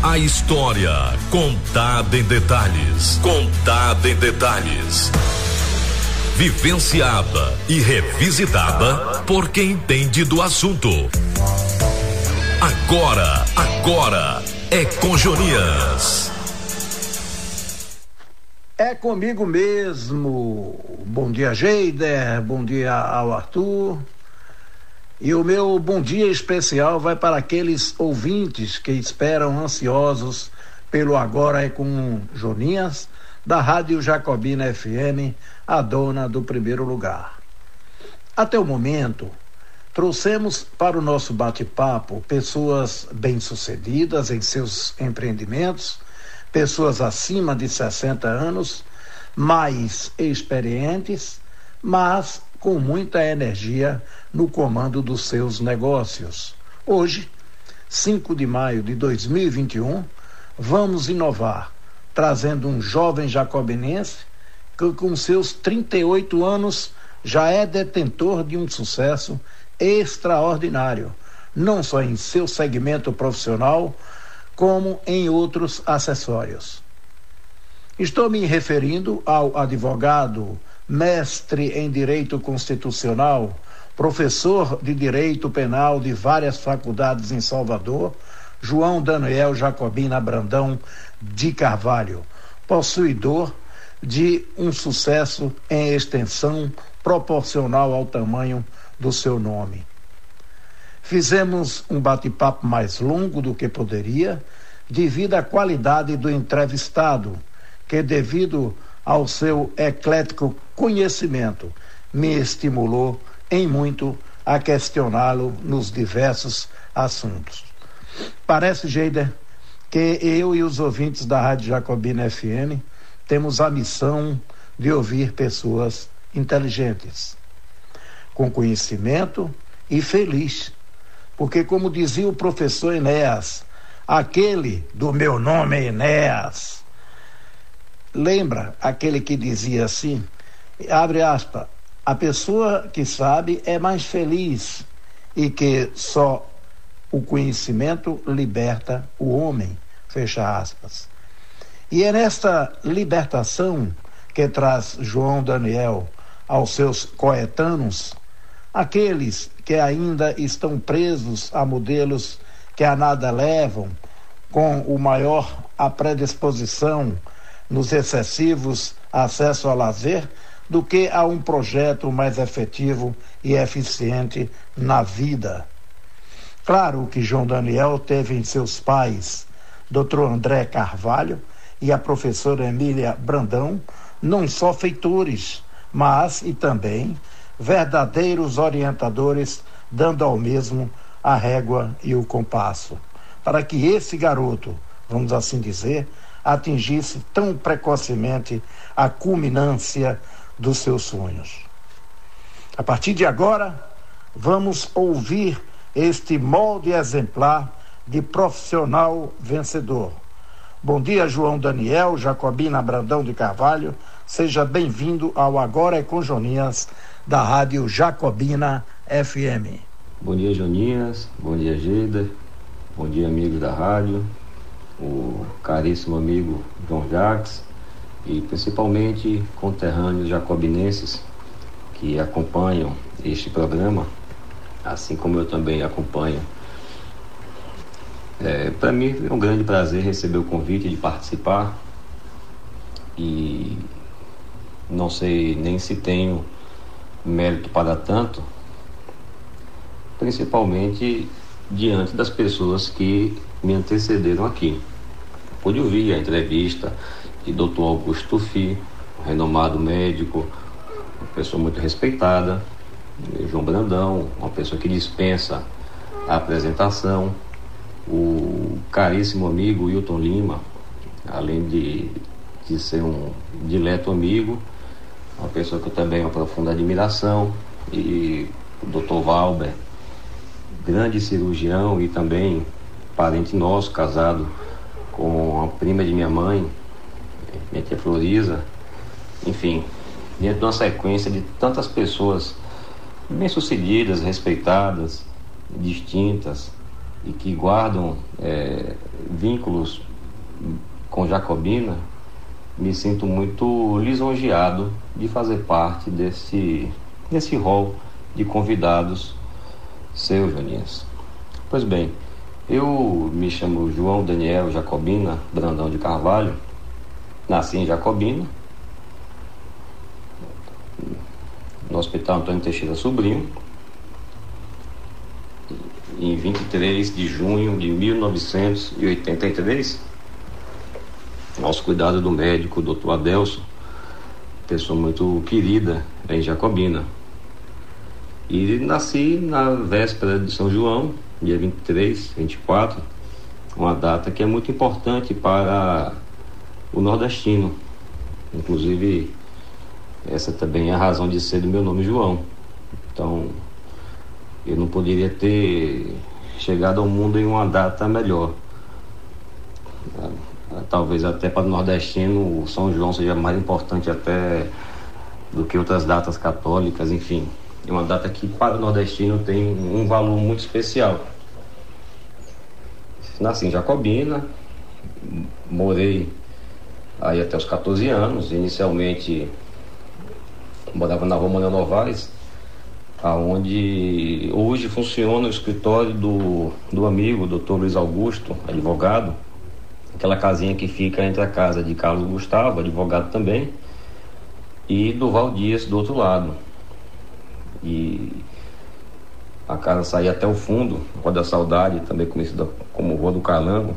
A história contada em detalhes. Contada em detalhes. Vivenciada e revisitada por quem entende do assunto. Agora, agora é com Jonias. É comigo mesmo. Bom dia, Geider. Bom dia ao Arthur. E o meu bom dia especial vai para aqueles ouvintes que esperam ansiosos pelo Agora é com Joninhas, da Rádio Jacobina FM, a dona do primeiro lugar. Até o momento, trouxemos para o nosso bate-papo pessoas bem-sucedidas em seus empreendimentos, pessoas acima de 60 anos, mais experientes, mas com muita energia no comando dos seus negócios. Hoje, 5 de maio de 2021, vamos inovar, trazendo um jovem jacobinense que, com seus 38 anos, já é detentor de um sucesso extraordinário, não só em seu segmento profissional, como em outros acessórios. Estou me referindo ao advogado mestre em Direito Constitucional, professor de Direito Penal de várias faculdades em Salvador, João Daniel Jacobina Brandão de Carvalho, possuidor de um sucesso em extensão proporcional ao tamanho do seu nome. Fizemos um bate-papo mais longo do que poderia, devido à qualidade do entrevistado, que, devido ao seu eclético conhecimento, me estimulou em muito a questioná-lo nos diversos assuntos. Parece, Geider, que eu e os ouvintes da Rádio Jacobina FM temos a missão de ouvir pessoas inteligentes, com conhecimento e feliz. Porque, como dizia o professor Enéas, aquele do meu nome é Enéas, Lembra aquele que dizia assim, abre aspas, a pessoa que sabe é mais feliz e que só o conhecimento liberta o homem, fecha aspas. E é nesta libertação que traz João Daniel aos seus coetanos, aqueles que ainda estão presos a modelos que a nada levam, com o maior a predisposição nos excessivos acesso ao lazer do que a um projeto mais efetivo e eficiente na vida. Claro que João Daniel teve em seus pais, Dr. André Carvalho e a professora Emília Brandão, não só feitores, mas e também verdadeiros orientadores, dando ao mesmo a régua e o compasso, para que esse garoto, vamos assim dizer, atingisse tão precocemente a culminância dos seus sonhos. A partir de agora, vamos ouvir este molde exemplar de profissional vencedor. Bom dia, João Daniel, Jacobina Brandão de Carvalho. Seja bem-vindo ao Agora é com Jonias, da Rádio Jacobina FM. Bom dia, Jonias. Bom dia, Geda. Bom dia, amigos da rádio o caríssimo amigo João Jacques e principalmente conterrâneos jacobinenses que acompanham este programa, assim como eu também acompanho. É, Para mim é um grande prazer receber o convite de participar e não sei nem se tenho mérito para tanto, principalmente diante das pessoas que me antecederam aqui. Pude ouvir a entrevista de Dr. Augusto Tufi, um renomado médico, uma pessoa muito respeitada, João Brandão, uma pessoa que dispensa a apresentação, o caríssimo amigo Wilton Lima, além de, de ser um dileto amigo, uma pessoa que eu também uma profunda admiração, e o Dr. Valber, grande cirurgião e também parente nosso, casado com a prima de minha mãe, tia Floriza, enfim, dentro de uma sequência de tantas pessoas bem-sucedidas, respeitadas, distintas e que guardam é, vínculos com Jacobina, me sinto muito lisonjeado de fazer parte desse, desse rol de convidados seus, Joninhas. Pois bem, eu me chamo João Daniel Jacobina Brandão de Carvalho, nasci em Jacobina, no Hospital Antônio Teixeira Sobrinho, em 23 de junho de 1983 aos cuidados do médico Dr. Adelson, pessoa muito querida em Jacobina. E nasci na véspera de São João, dia 23, 24, uma data que é muito importante para o nordestino. Inclusive, essa também é a razão de ser do meu nome João. Então, eu não poderia ter chegado ao mundo em uma data melhor. Talvez até para o nordestino o São João seja mais importante até do que outras datas católicas, enfim. É uma data que para o nordestino tem um valor muito especial. Nasci em Jacobina, morei aí até os 14 anos. Inicialmente morava na Rua Manuel Novaes, aonde hoje funciona o escritório do, do amigo, doutor Luiz Augusto, advogado aquela casinha que fica entre a casa de Carlos Gustavo, advogado também, e do Val Dias do outro lado. E a casa saía até o fundo, Rua da Saudade, também conhecida como Rua do Calango.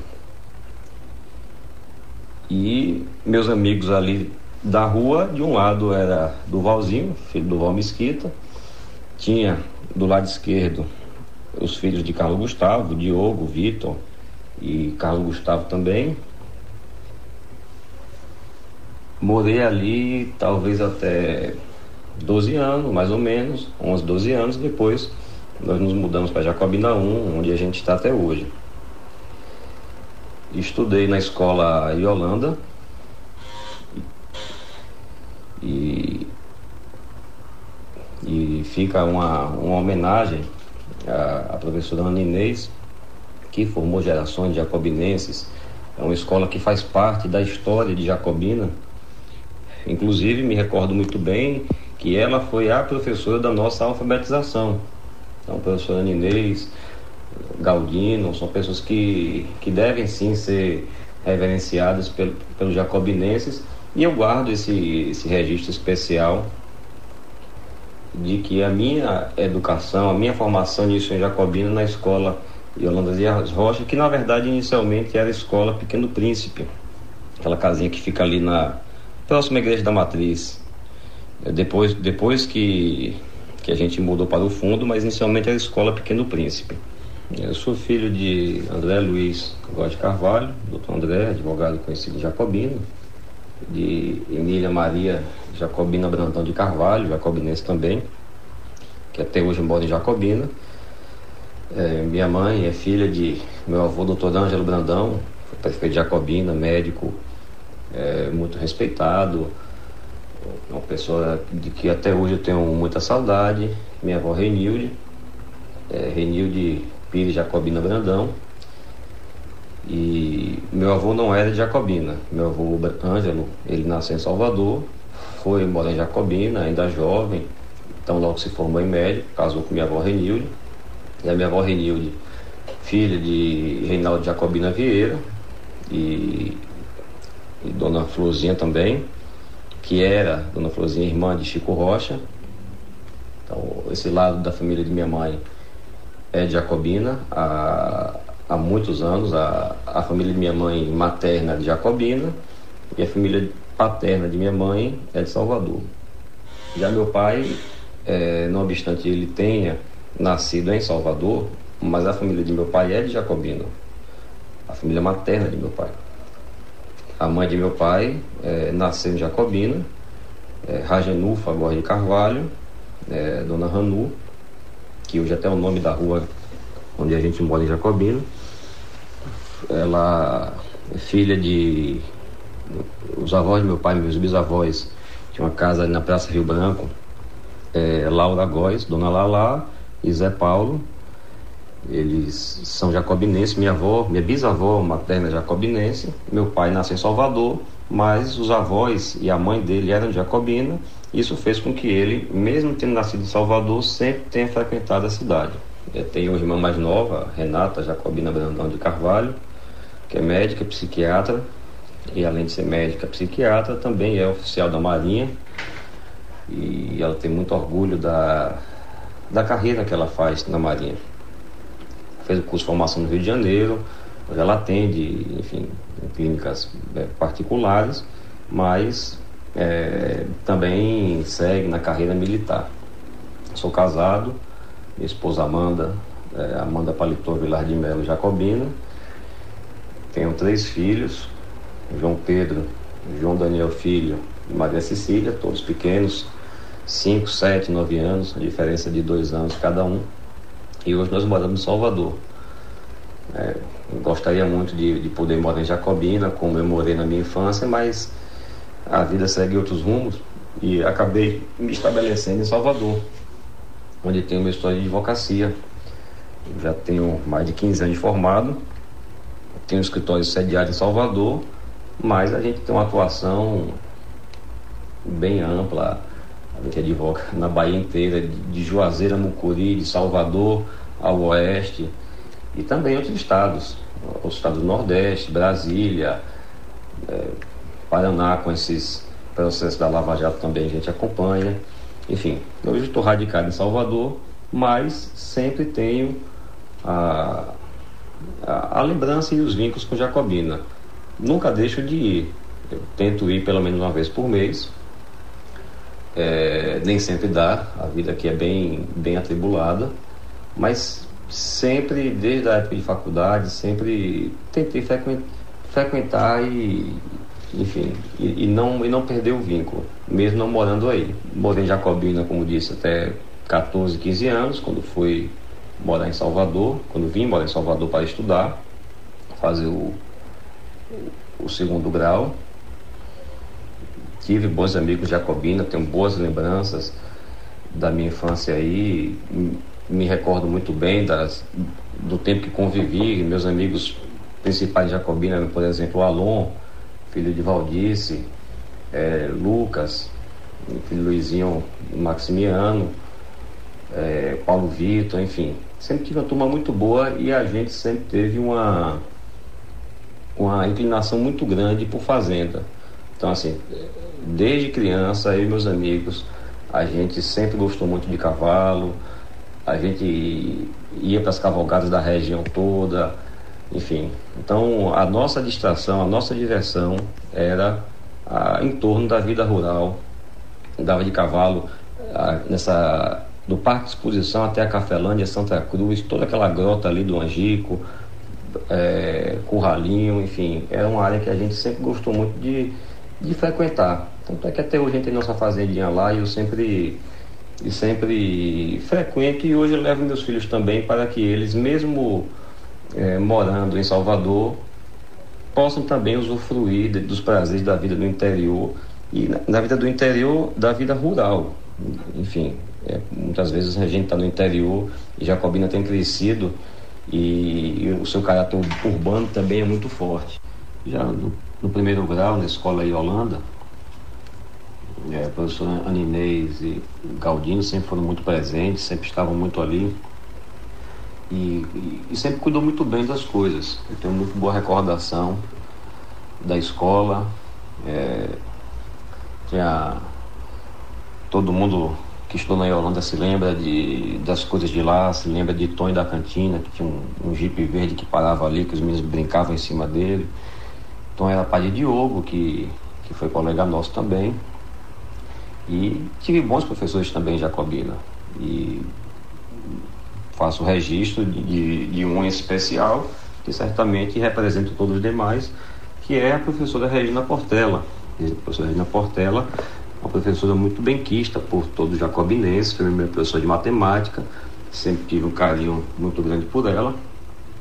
E meus amigos ali da rua, de um lado era do Valzinho, filho do Val Mesquita, tinha do lado esquerdo os filhos de Carlos Gustavo, Diogo, Vitor, e Carlos Gustavo também. Morei ali talvez até 12 anos, mais ou menos, 11, 12 anos. Depois nós nos mudamos para Jacobina 1, onde a gente está até hoje. Estudei na escola Yolanda e, e fica uma, uma homenagem à, à professora Ana Inês, que formou gerações de jacobinenses. É uma escola que faz parte da história de Jacobina. Inclusive, me recordo muito bem que ela foi a professora da nossa alfabetização. Então, professora Ninês, Galdino, são pessoas que, que devem sim ser reverenciadas pelo, pelos jacobinenses. E eu guardo esse, esse registro especial de que a minha educação, a minha formação nisso em Jacobina na escola Yolanda Dias Rocha, que na verdade inicialmente era a escola Pequeno Príncipe, aquela casinha que fica ali na próxima igreja da Matriz. Depois, depois que, que a gente mudou para o fundo, mas inicialmente era a escola Pequeno Príncipe. Eu sou filho de André Luiz Góes Carvalho, doutor André, advogado conhecido Jacobino, de Emília Maria Jacobina Brandão de Carvalho, jacobinense também, que até hoje mora em Jacobina é, minha mãe é filha de meu avô, doutor Ângelo Brandão, prefeito de Jacobina, médico é, muito respeitado, uma pessoa de que até hoje eu tenho muita saudade. Minha avó Renilde, é, Renilde Pires Jacobina Brandão. E meu avô não era de Jacobina, meu avô Ângelo, ele nasceu em Salvador, foi morar em Jacobina, ainda jovem, então logo se formou em médico, casou com minha avó Renilde e a minha avó Renilde, filha de Reinaldo Jacobina Vieira e, e Dona Florzinha também, que era Dona Florzinha irmã de Chico Rocha. Então, esse lado da família de minha mãe é Jacobina há, há muitos anos. A, a família de minha mãe materna é de Jacobina e a família paterna de minha mãe é de Salvador. Já meu pai, é, não obstante ele tenha nascido em Salvador, mas a família de meu pai é de Jacobina, a família materna de meu pai. A mãe de meu pai é, nasceu em Jacobina, é, Ragenu Fagor de Carvalho, é, Dona Ranu, que hoje até é o nome da rua onde a gente mora em Jacobina. Ela é filha de. Os avós de meu pai, meus bisavós, tinha uma casa ali na Praça Rio Branco, é, Laura Góes, Dona Lala, e Zé Paulo. Eles são jacobinenses, minha avó, minha bisavó materna é jacobinense, meu pai nasceu em Salvador, mas os avós e a mãe dele eram jacobina. Isso fez com que ele, mesmo tendo nascido em Salvador, sempre tenha frequentado a cidade. Tenho uma irmã mais nova, Renata Jacobina Brandão de Carvalho, que é médica, psiquiatra, e além de ser médica, psiquiatra, também é oficial da Marinha. E ela tem muito orgulho da, da carreira que ela faz na Marinha. Fez o curso de formação no Rio de Janeiro, ela atende, enfim, em clínicas é, particulares, mas é, também segue na carreira militar. Sou casado, minha esposa Amanda, é, Amanda Palitor Vilar de Melo Jacobina. Tenho três filhos, João Pedro, João Daniel Filho e Maria Cecília, todos pequenos, 5, 7, 9 anos, a diferença de dois anos cada um. E hoje nós moramos em Salvador. É, gostaria muito de, de, poder morar em Jacobina, como eu morei na minha infância, mas a vida segue outros rumos e acabei me estabelecendo em Salvador, onde tenho uma história de advocacia. já tenho mais de 15 anos de formado, tenho um escritório sediado em Salvador, mas a gente tem uma atuação bem ampla a gente advoga na Bahia inteira, de Juazeiro a Mucuri, de Salvador ao oeste, e também outros estados, os estados do Nordeste, Brasília, é, Paraná, com esses processos da Lava Jato também a gente acompanha. Enfim, hoje estou radicado em Salvador, mas sempre tenho a, a, a lembrança e os vínculos com Jacobina. Nunca deixo de ir. Eu tento ir pelo menos uma vez por mês, é, nem sempre dá, a vida aqui é bem, bem atribulada, mas sempre, desde a época de faculdade, sempre tentei frequentar e, enfim, e, e, não, e não perder o vínculo, mesmo não morando aí. Morei em Jacobina, como disse, até 14, 15 anos, quando fui morar em Salvador, quando vim morar em Salvador para estudar, fazer o, o segundo grau, tive bons amigos jacobinos, tenho boas lembranças da minha infância aí, me recordo muito bem das, do tempo que convivi, meus amigos principais jacobinos, por exemplo, o Alon, filho de Valdice, é, Lucas, filho Luizinho Maximiano, é, Paulo Vitor, enfim. Sempre tive uma turma muito boa e a gente sempre teve uma, uma inclinação muito grande por fazenda. Então, assim, desde criança, eu e meus amigos, a gente sempre gostou muito de cavalo, a gente ia para as cavalgadas da região toda, enfim. Então, a nossa distração, a nossa diversão era a, em torno da vida rural. Andava de cavalo a, nessa do Parque de Exposição até a Cafelândia, Santa Cruz, toda aquela grota ali do Angico, é, Curralinho, enfim, era uma área que a gente sempre gostou muito de, de frequentar. Tanto é que até hoje a gente tem nossa fazendinha lá e eu sempre, e sempre frequento e hoje levo meus filhos também para que eles, mesmo é, morando em Salvador, possam também usufruir de, dos prazeres da vida do interior e na, na, vida do interior, da vida rural. Enfim, é, muitas vezes a gente está no interior e Jacobina tem crescido e, e, o seu caráter urbano também é muito forte. Já no, no primeiro grau, na escola Yolanda, é, a professora Aninês e Galdino sempre foram muito presentes, sempre estavam muito ali e, e, sempre cuidou muito bem das coisas. Eu tenho muito boa recordação da escola. É, tinha todo mundo que estudou na Holanda se lembra de, das coisas de lá, se lembra de Tony da cantina, que tinha um, um jipe verde que parava ali, que os meninos brincavam em cima dele. Então era pai de Diogo, que, que foi colega nosso também. E tive bons professores também em Jacobina. E faço registro de, de, um especial, que certamente representa todos os demais, que é a professora Regina Portela. A professora Regina Portela, uma professora muito benquista por todos os jacobinenses, foi minha professora de matemática, sempre tive um carinho muito grande por ela.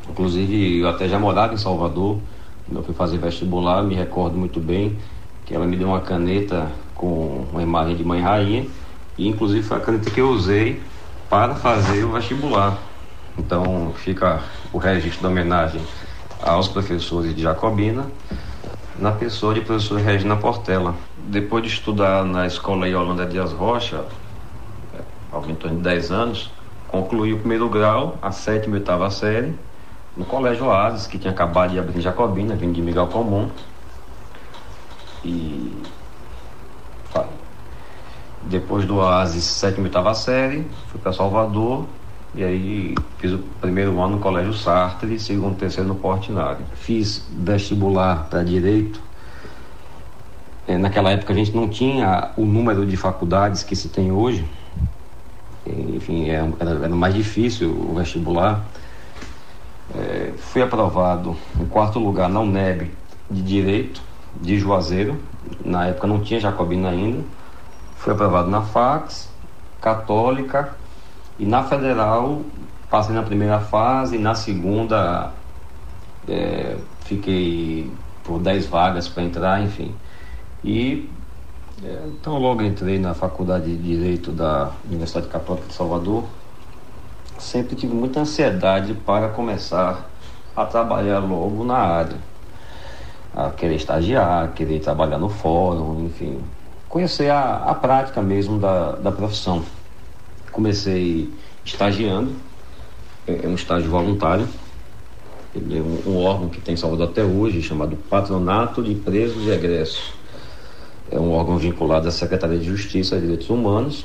Inclusive, eu até já morava em Salvador, quando eu fui fazer vestibular, me recordo muito bem que ela me deu uma caneta com uma imagem de mãe rainha e inclusive foi a caneta que eu usei para fazer o vestibular. Então fica o registro da homenagem aos professores de Jacobina, na pessoa de professora Regina Portela. Depois de estudar na escola Yolanda Dias Rocha, ao em de 10 anos, concluí o primeiro grau, a sétima e oitava série, no Colégio Oasis, que tinha acabado de abrir em Jacobina, vindo de Miguel Comum. E depois do Oasis, sétima e oitava série, fui para Salvador e aí fiz o primeiro ano no Colégio Sartre, segundo e terceiro no Portinari. Fiz vestibular para Direito. É, naquela época a gente não tinha o número de faculdades que se tem hoje. Enfim, era, era mais difícil o vestibular. É, fui aprovado em quarto lugar na UNEB de Direito, de Juazeiro. Na época não tinha Jacobina ainda. Fui aprovado na Fax, Católica, e na federal, passei na primeira fase, na segunda, é, fiquei por 10 vagas para entrar, enfim. E é, então logo entrei na Faculdade de Direito da Universidade Católica de Salvador. Sempre tive muita ansiedade para começar a trabalhar logo na área. A querer estagiar, querer trabalhar no fórum, enfim. Conhecer a, a prática mesmo da, da profissão. Comecei estagiando, é, é um estágio voluntário. Ele é um, um órgão que tem em Salvador até hoje, chamado Patronato de Presos e Egressos. É um órgão vinculado à Secretaria de Justiça e Direitos Humanos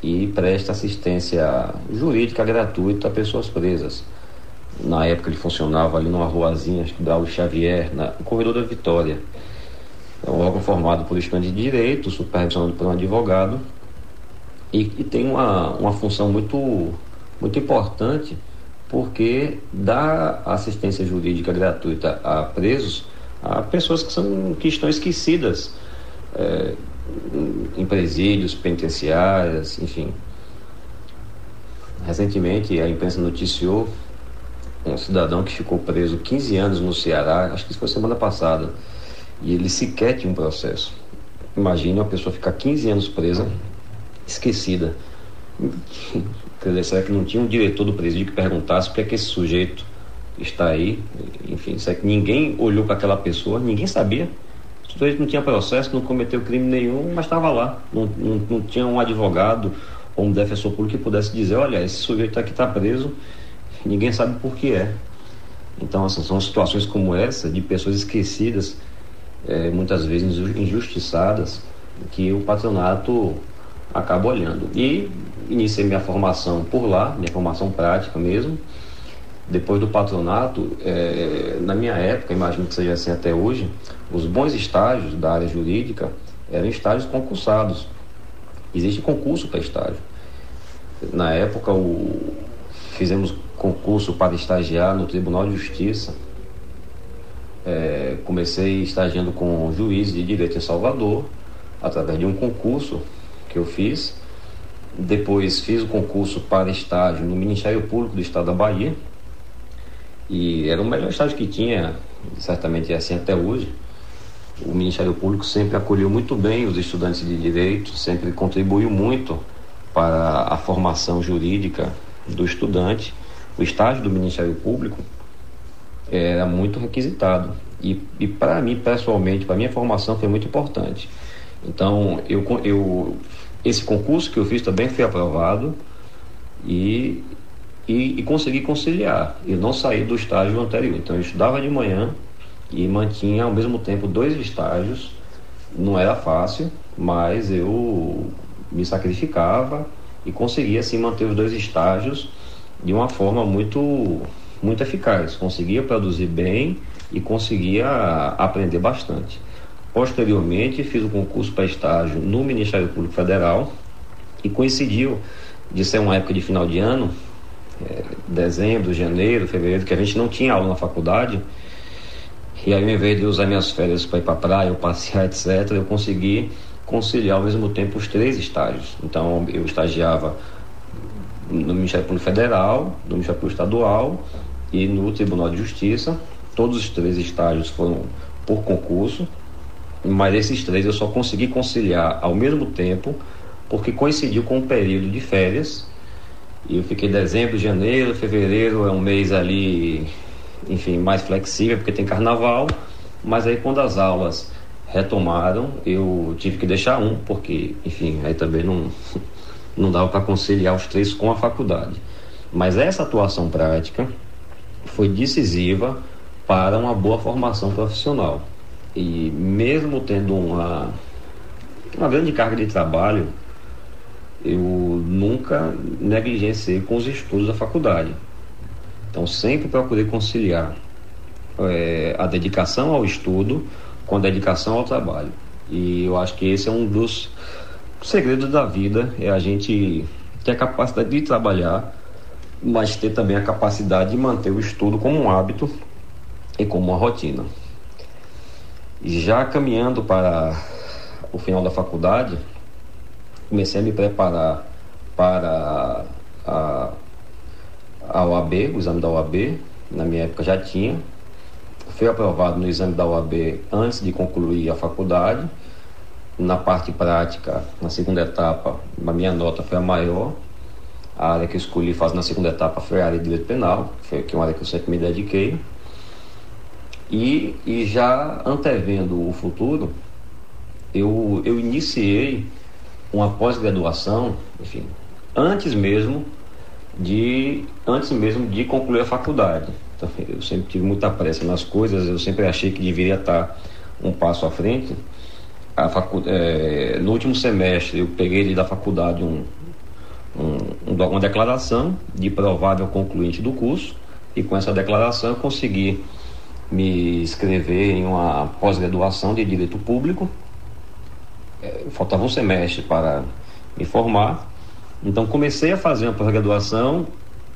e presta assistência jurídica gratuita a pessoas presas. Na época ele funcionava ali numa ruazinha, acho que Xavier, no corredor da Vitória. É um órgão formado por estudantes de direito, supervisionado por um advogado e, e tem uma, uma função muito, muito importante porque dá assistência jurídica gratuita a presos, a pessoas que, são, que estão esquecidas é, em presídios, penitenciárias, enfim. Recentemente a imprensa noticiou um cidadão que ficou preso 15 anos no Ceará, acho que isso foi semana passada, e ele sequer tinha um processo. Imagine uma pessoa ficar 15 anos presa esquecida. Quer dizer, será que não tinha um diretor do presídio que perguntasse por que esse sujeito está aí? Enfim, será que ninguém olhou para aquela pessoa? Ninguém sabia. O sujeito não tinha processo, não cometeu crime nenhum, mas estava lá. Não, não, não, tinha um advogado ou um defensor público que pudesse dizer: olha, esse sujeito aqui está preso, ninguém sabe por que é. Então, assim, são situações como essa, de pessoas esquecidas, é, muitas vezes injustiçadas, que o patronato acabo olhando. E iniciei minha formação por lá, minha formação prática mesmo. Depois do patronato, é, na minha época, imagino que seja assim até hoje, os bons estágios da área jurídica eram estágios concursados. Existe concurso para estágio. Na época, o, fizemos concurso para estagiar no Tribunal de Justiça. É, comecei estagiando com juiz de direito em Salvador, através de um concurso que eu fiz. Depois fiz o concurso para estágio no Ministério Público do Estado da Bahia. E era o melhor estágio que tinha, certamente é assim até hoje. O Ministério Público sempre acolheu muito bem os estudantes de direito, sempre contribuiu muito para a formação jurídica do estudante. O estágio do Ministério Público era muito requisitado. E, e para mim, pessoalmente, para minha formação foi muito importante. Então, eu, eu esse concurso que eu fiz também foi aprovado e, e, e, consegui conciliar. Eu não saí do estágio anterior. Então eu estudava de manhã e mantinha ao mesmo tempo dois estágios. Não era fácil, mas eu me sacrificava e conseguia assim manter os dois estágios de uma forma muito muito eficaz. Conseguia produzir bem e conseguia aprender bastante. Posteriormente, fiz o concurso para estágio no Ministério Público Federal e coincidiu de ser uma época de final de ano, é, dezembro, janeiro, fevereiro, que a gente não tinha aula na faculdade. E aí, ao invés de usar minhas férias para ir para praia, ou passear, etc., eu consegui conciliar ao mesmo tempo os três estágios. Então, eu estagiava no Ministério Público Federal, no Ministério Público Estadual e no Tribunal de Justiça. Todos os três estágios foram por concurso, mas esses três eu só consegui conciliar ao mesmo tempo porque coincidiu com um período de férias E eu fiquei dezembro, janeiro, fevereiro é um mês ali, enfim, mais flexível porque tem carnaval. Mas aí quando as aulas retomaram, eu tive que deixar um, porque, enfim, aí também não, não dava para conciliar os três com a faculdade. Mas essa atuação prática foi decisiva para uma boa formação profissional. E mesmo tendo uma, uma grande carga de trabalho, eu nunca negligenciei com os estudos da faculdade. Então sempre procurei conciliar é, a dedicação ao estudo com a dedicação ao trabalho. E eu acho que esse é um dos segredos da vida, é a gente ter a capacidade de trabalhar, mas ter também a capacidade de manter o estudo como um hábito e como uma rotina. Já caminhando para o final da faculdade, comecei a me preparar para a, a OAB, o exame da OAB, na minha época já tinha. Fui aprovado no exame da OAB antes de concluir a faculdade. Na parte prática, na segunda etapa, a minha nota foi a maior. A área que eu escolhi fazer na segunda etapa foi a área de direito penal, que é uma área que eu sempre me dediquei. E, e já antevendo o futuro, eu, eu iniciei uma pós-graduação, enfim, antes mesmo de antes mesmo de concluir a faculdade. Então, eu sempre tive muita pressa nas coisas, eu sempre achei que deveria estar um passo à frente. Facu... É, no último semestre eu peguei da faculdade um, um, uma declaração de provável concluinte do curso e com essa declaração eu consegui me inscrever em uma pós-graduação de Direito Público é, faltava um semestre para me formar. Então comecei a fazer uma pós-graduação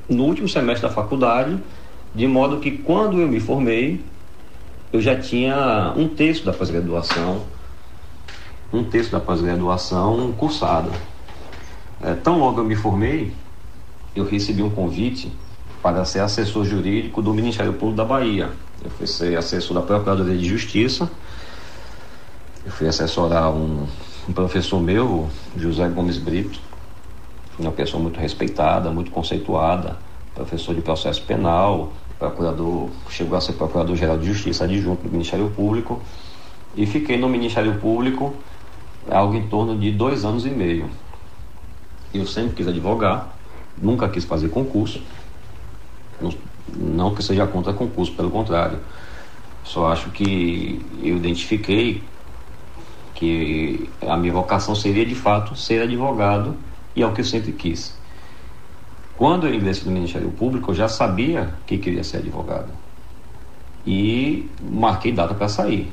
no último semestre da faculdade, de modo que quando eu me formei, eu já tinha um terço da pós-graduação, um terço da pós-graduação cursada. É, tão logo eu me formei, eu recebi um convite para ser assessor jurídico do Ministério Público da Bahia. Eu fui ser assessor da Procuradoria de Justiça eu fui assessorar um, um professor meu, José Gomes Brito, uma pessoa muito respeitada, muito conceituada, professor de processo penal, procurador, chegou a ser procurador-geral de justiça adjunto do Ministério Público e fiquei no Ministério Público algo em torno de dois anos e meio. Eu sempre quis advogar, nunca quis fazer concurso, não, não que seja contra concurso, pelo contrário. Só acho que eu identifiquei que a minha vocação seria de fato ser advogado e é o que eu sempre quis. Quando eu ingressei no Ministério Público, eu já sabia que queria ser advogado e marquei data para sair.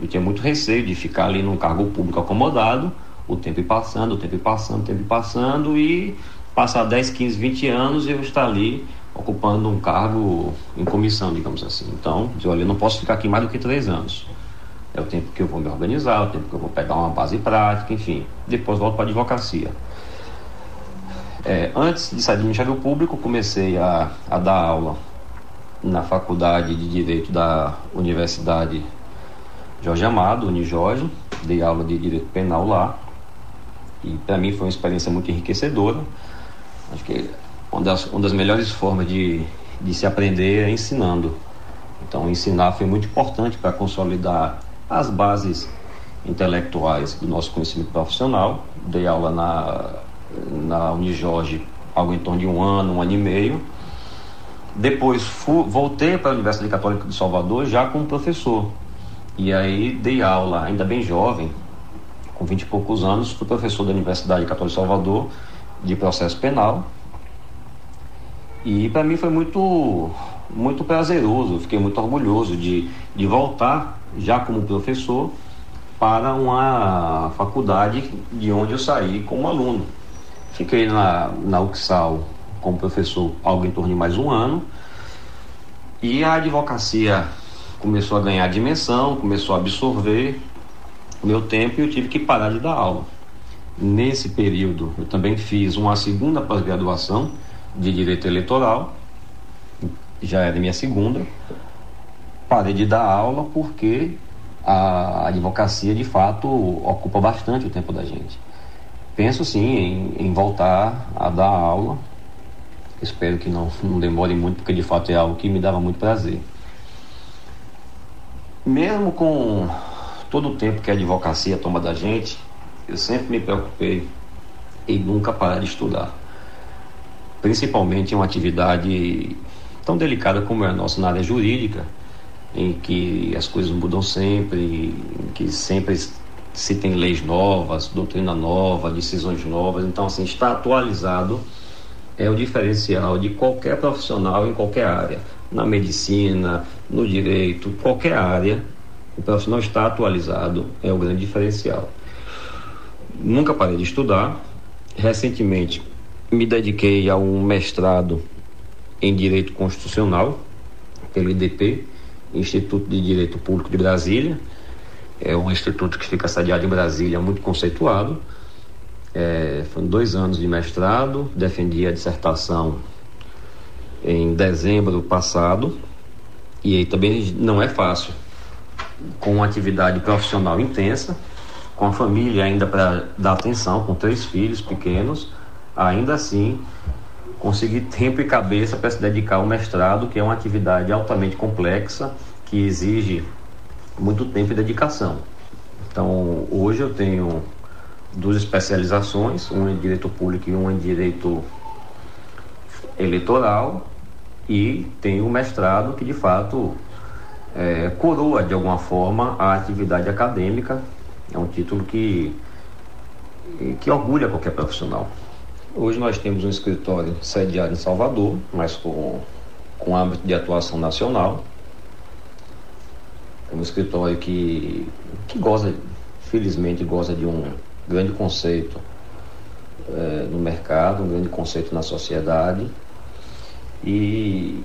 Eu tinha muito receio de ficar ali num cargo público acomodado, o tempo passando, o tempo passando, o tempo passando e passar 10, 15, 20 anos eu estar ali ocupando um cargo em comissão, digamos assim. Então, eu, olha, eu não posso ficar aqui mais do que três anos. É o tempo que eu vou me organizar, é o tempo que eu vou pegar uma base prática, enfim. Depois volto para a advocacia. É, antes de sair do Ministério Público, comecei a, a dar aula na Faculdade de Direito da Universidade Jorge Amado, Unijorge. Dei aula de Direito Penal lá. E para mim foi uma experiência muito enriquecedora. Acho que uma das, uma das melhores formas de, de se aprender é ensinando. Então, ensinar foi muito importante para consolidar as bases intelectuais do nosso conhecimento profissional. Dei aula na, na Unijorge algo em torno de um ano, um ano e meio. Depois fui, voltei para a Universidade Católica de Salvador já como professor. E aí dei aula, ainda bem jovem, com vinte e poucos anos, fui professor da Universidade Católica de Salvador de processo penal. E para mim foi muito, muito prazeroso, fiquei muito orgulhoso de, de voltar já como professor, para uma faculdade de onde eu saí como aluno. Fiquei na, na UXAL como professor algo em torno de mais um ano e a advocacia começou a ganhar dimensão, começou a absorver meu tempo e eu tive que parar de dar aula. Nesse período, eu também fiz uma segunda pós-graduação de Direito Eleitoral, já era minha segunda, parei de dar aula porque a advocacia de fato ocupa bastante o tempo da gente. Penso sim em, em voltar a dar aula, Espero que não, não demore muito, porque de fato é algo que me dava muito prazer. Mesmo com todo o tempo que a advocacia toma da gente, eu sempre me preocupei em nunca parar de estudar. Principalmente em uma atividade tão delicada como é a nossa na área jurídica, em que as coisas mudam sempre, em que sempre se tem leis novas, doutrina nova, decisões novas. Então, assim, estar atualizado é o diferencial de qualquer profissional em qualquer área. Na medicina, no direito, qualquer área, o profissional está atualizado é o grande diferencial. Nunca parei de estudar. Recentemente me dediquei a um mestrado em Direito Constitucional pelo IDP, Instituto de Direito Público de Brasília. É um instituto que fica sediado em Brasília, muito conceituado. É, foram dois anos de mestrado, defendi a dissertação em dezembro passado, e aí também não é fácil, com uma atividade profissional intensa, com a família ainda para dar atenção, com três filhos pequenos, ainda assim conseguir tempo e cabeça para se dedicar ao mestrado, que é uma atividade altamente complexa, que exige muito tempo e dedicação. Então, hoje eu tenho duas especializações, uma em direito público e uma em direito eleitoral, e tenho o mestrado que de fato é, coroa de alguma forma a atividade acadêmica. É um título que, que orgulha qualquer profissional. Hoje nós temos um escritório sediado em Salvador, mas com, com âmbito de atuação nacional. É um escritório que, que goza, felizmente, goza de um grande conceito é, no mercado, um grande conceito na sociedade. E,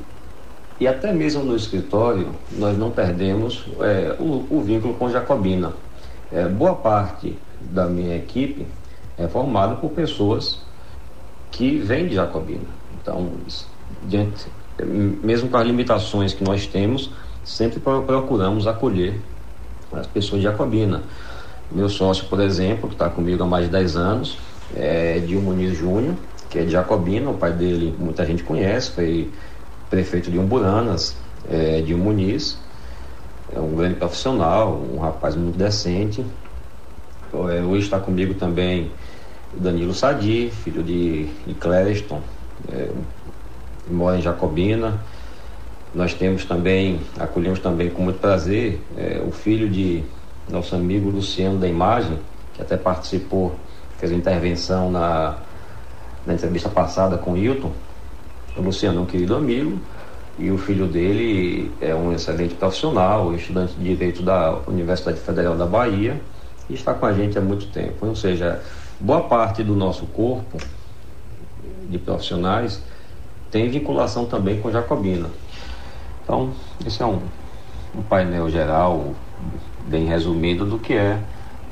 e até mesmo no escritório, nós não perdemos é, o, o, vínculo com Jacobina. É, boa parte da minha equipe é formada por pessoas que vem de Jacobina. Então, diante, mesmo com as limitações que nós temos, sempre procuramos acolher as pessoas de Jacobina. Meu sócio, por exemplo, que está comigo há mais de 10 anos, é Dil Muniz Júnior, que é de Jacobina, o pai dele muita gente conhece, foi prefeito de Umburanas, é, Dil Muniz, é um grande profissional, um rapaz muito decente. É, hoje está comigo também Danilo Sadi, filho de, de Clériston, é, mora em Jacobina. Nós temos também, acolhemos também com muito prazer é, o filho de nosso amigo Luciano da Imagem, que até participou, fez uma intervenção na, na entrevista passada com o Hilton. O Luciano é um querido amigo e o filho dele é um excelente profissional, estudante de Direito da Universidade Federal da Bahia e está com a gente há muito tempo. Ou seja, boa parte do nosso corpo de profissionais tem vinculação também com Jacobina. Então, esse é um, um painel geral, bem resumido, do que é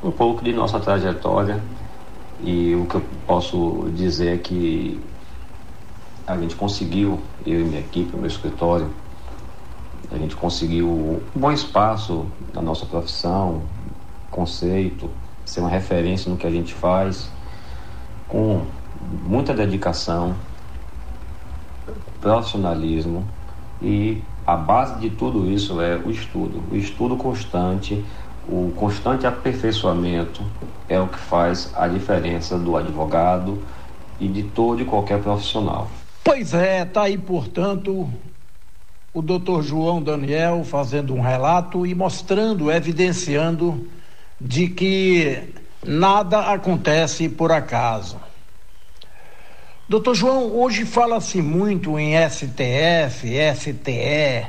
um pouco de nossa trajetória. E o que eu posso dizer é que a gente conseguiu, eu e minha equipe, meu escritório, a gente conseguiu um bom espaço na nossa profissão, conceito, ser uma referência no que a gente faz, com muita dedicação, profissionalismo e a base de tudo isso é o estudo, o estudo constante, o constante aperfeiçoamento é o que faz a diferença do advogado e de todo e qualquer profissional. Pois é, tá aí, portanto, o doutor João Daniel fazendo um relato e mostrando, evidenciando de que nada acontece por acaso. Doutor João, hoje fala-se muito em STF, STE,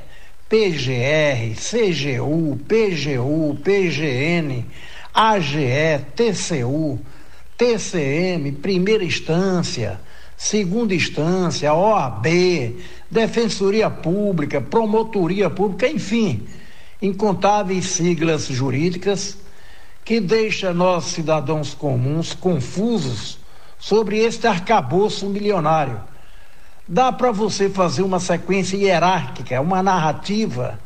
PGR, CGU, PGU, PGN, AGE, TCU, TCM, primeira instância, segunda instância, OAB, Defensoria Pública, Promotoria Pública, enfim, incontáveis siglas jurídicas que deixa nós cidadãos comuns confusos sobre este arcabouço milionário. Dá para você fazer uma sequência hierárquica, uma narrativa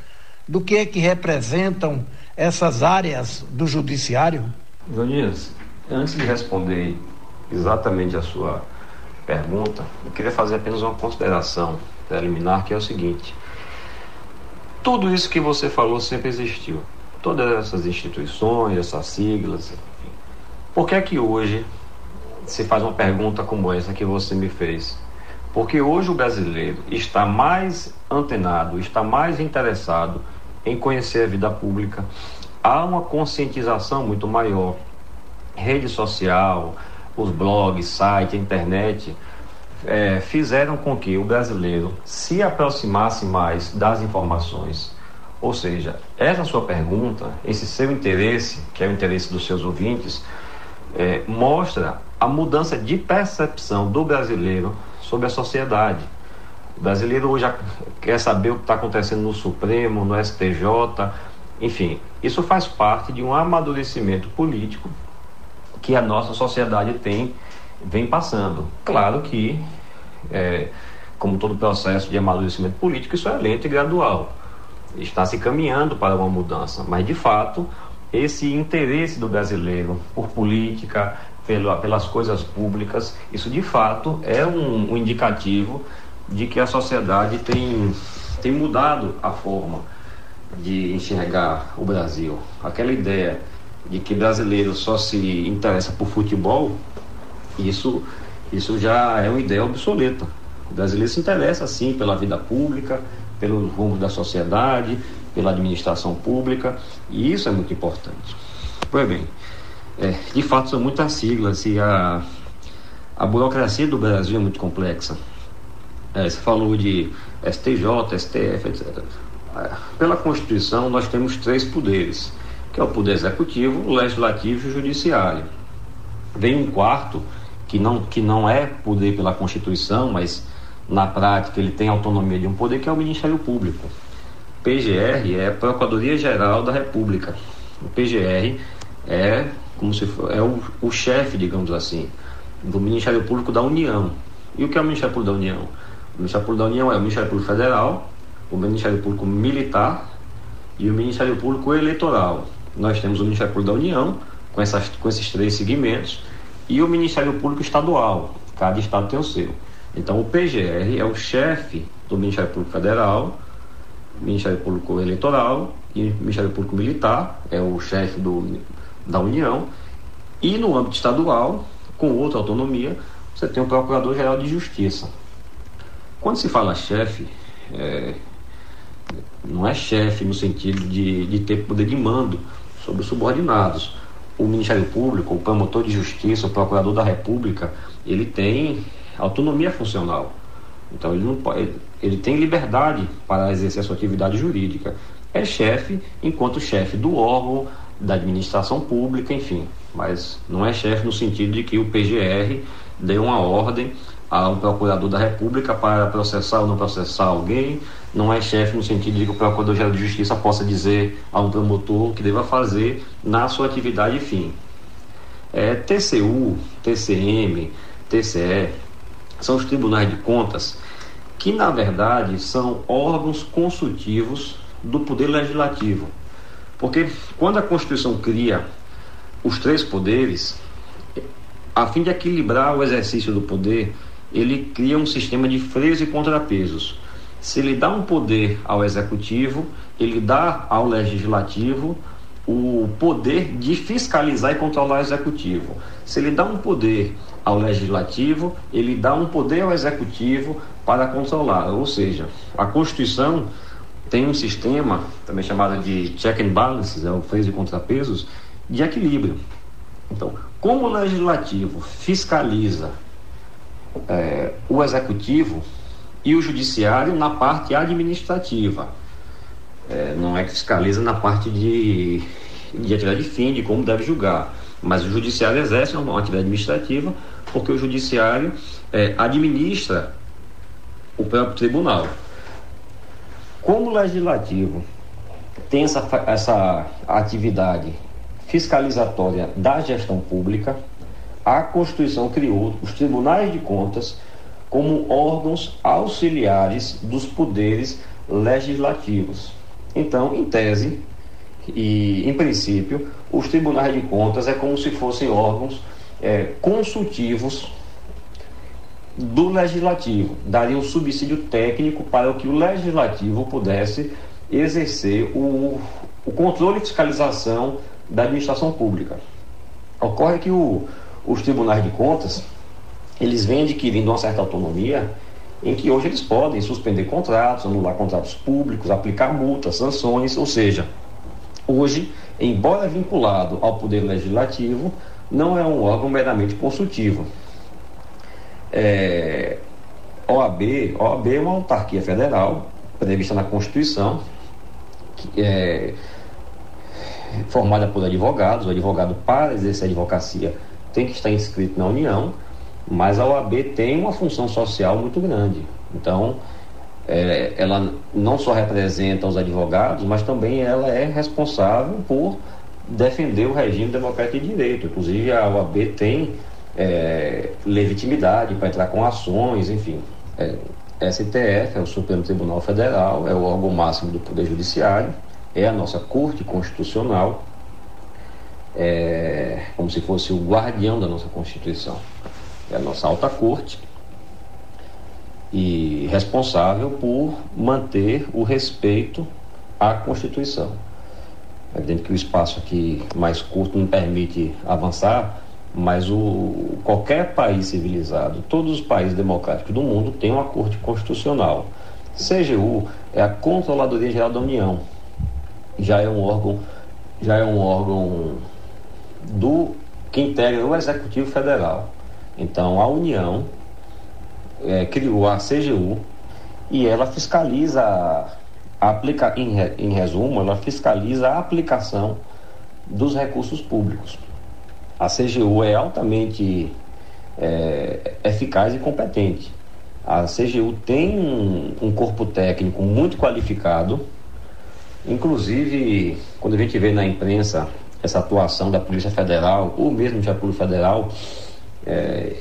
do que é que representam essas áreas do judiciário? Donias, antes de responder exatamente a sua pergunta, eu queria fazer apenas uma consideração preliminar, que é o seguinte: tudo isso que você falou sempre existiu. Todas essas instituições, essas siglas, enfim. Por que é que hoje se faz uma pergunta como essa que você me fez? Porque hoje o brasileiro está mais antenado, está mais interessado em conhecer a vida pública. Há uma conscientização muito maior. Rede social, os blogs, site, internet, é, fizeram com que o brasileiro se aproximasse mais das informações. Ou seja, essa sua pergunta, esse seu interesse, que é o interesse dos seus ouvintes, é, mostra a mudança de percepção do brasileiro sobre a sociedade. O brasileiro hoje quer saber o que está acontecendo no Supremo, no STJ, enfim, isso faz parte de um amadurecimento político que a nossa sociedade tem vem passando. Claro que, é, como todo processo de amadurecimento político, isso é lento e gradual. Está se caminhando para uma mudança, mas de fato, esse interesse do brasileiro por política, pelo, pelas coisas públicas, isso de fato é um, um indicativo de que a sociedade tem, tem mudado a forma de enxergar o Brasil. Aquela ideia de que brasileiro só se interessa por futebol, isso, isso já é uma ideia obsoleta. O brasileiro se interessa, sim, pela vida pública, pelo rumo da sociedade, pela administração pública, e isso é muito importante. Pois bem, é, de fato são muitas siglas e a, a burocracia do Brasil é muito complexa. É, você falou de STJ, STF, etc. Pela Constituição, nós temos três poderes que é o poder executivo, legislativo e judiciário. Vem um quarto, que não, que não é poder pela Constituição, mas na prática ele tem autonomia de um poder, que é o Ministério Público. PGR é Procuradoria Geral da República. O PGR é como se for, é o, o chefe, digamos assim, do Ministério Público da União. E o que é o Ministério Público da União? O Ministério Público da União é o Ministério Público Federal, o Ministério Público Militar e o Ministério Público Eleitoral nós temos o Ministério Público da União, com, essas, com esses três segmentos, e o Ministério Público Estadual, cada estado tem o seu. Então, o PGR é o chefe do Ministério Público Federal, Ministério Público Eleitoral e Ministério Público Militar, é o chefe do, da União, e no âmbito estadual, com outra autonomia, você tem o Procurador-Geral de Justiça. Quando se fala chefe, é, não é chefe no sentido de, de ter poder de mando, sobre os subordinados. O Ministério Público, o promotor de justiça, o procurador da República, ele tem autonomia funcional. Então ele não pode, ele tem liberdade para exercer a sua atividade jurídica. É chefe enquanto chefe do órgão, da administração pública, enfim. Mas não é chefe no sentido de que o PGR dê uma ordem a um procurador da República para processar ou não processar alguém, não é chefe no sentido de que o Procurador-Geral de Justiça possa dizer a um promotor o que deva fazer na sua atividade fim. É, TCU, TCM, TCE são os tribunais de contas que, na verdade, são órgãos consultivos do Poder Legislativo. Porque quando a Constituição cria os três poderes, a fim de equilibrar o exercício do poder, ele cria um sistema de freios e contrapesos. Se ele dá um poder ao executivo, ele dá ao legislativo o poder de fiscalizar e controlar o executivo. Se ele dá um poder ao legislativo, ele dá um poder ao executivo para controlar. Ou seja, a Constituição tem um sistema, também chamado de check and balances, é o freio de contrapesos, de equilíbrio. Então, como o legislativo fiscaliza é, o executivo, e o judiciário na parte administrativa. É, não é que fiscaliza na parte de, de atividade de fim, de como deve julgar. Mas o judiciário exerce uma atividade administrativa porque o judiciário é, administra o próprio tribunal. Como o legislativo tem essa, essa atividade fiscalizatória da gestão pública, a Constituição criou os tribunais de contas como órgãos auxiliares dos poderes legislativos. Então, em tese e em princípio, os tribunais de contas é como se fossem órgãos é, consultivos do legislativo, daria um subsídio técnico para que o legislativo pudesse exercer o, o controle e fiscalização da administração pública. Ocorre que o, os tribunais de contas eles vêm adquirindo uma certa autonomia em que hoje eles podem suspender contratos, anular contratos públicos, aplicar multas, sanções, ou seja, hoje, embora vinculado ao poder legislativo, não é um órgão meramente consultivo. É, OAB, OAB é uma autarquia federal prevista na Constituição, que é formada por advogados. O advogado, para exercer a advocacia, tem que estar inscrito na União, mas a OAB tem uma função social muito grande. Então, é, ela não só representa os advogados, mas também ela é responsável por defender o regime democrático de direito. Inclusive, a OAB tem é, legitimidade para entrar com ações, enfim. É, STF é o Supremo Tribunal Federal, é o órgão máximo do Poder Judiciário, é a nossa Corte Constitucional, é como se fosse o guardião da nossa Constituição. É a nossa alta corte e responsável por manter o respeito à Constituição. É evidente que o espaço aqui mais curto não permite avançar, mas o, qualquer país civilizado, todos os países democráticos do mundo têm uma corte constitucional. CGU é a Controladoria Geral da União. Já é um órgão, já é um órgão do que integra o Executivo Federal. Então a União é, criou a CGU e ela fiscaliza aplica, em, em resumo, ela fiscaliza a aplicação dos recursos públicos. A CGU é altamente é, eficaz e competente. A CGU tem um, um, corpo técnico muito qualificado. Inclusive, quando a gente vê na imprensa essa atuação da Polícia Federal, ou mesmo da Polícia Federal, é,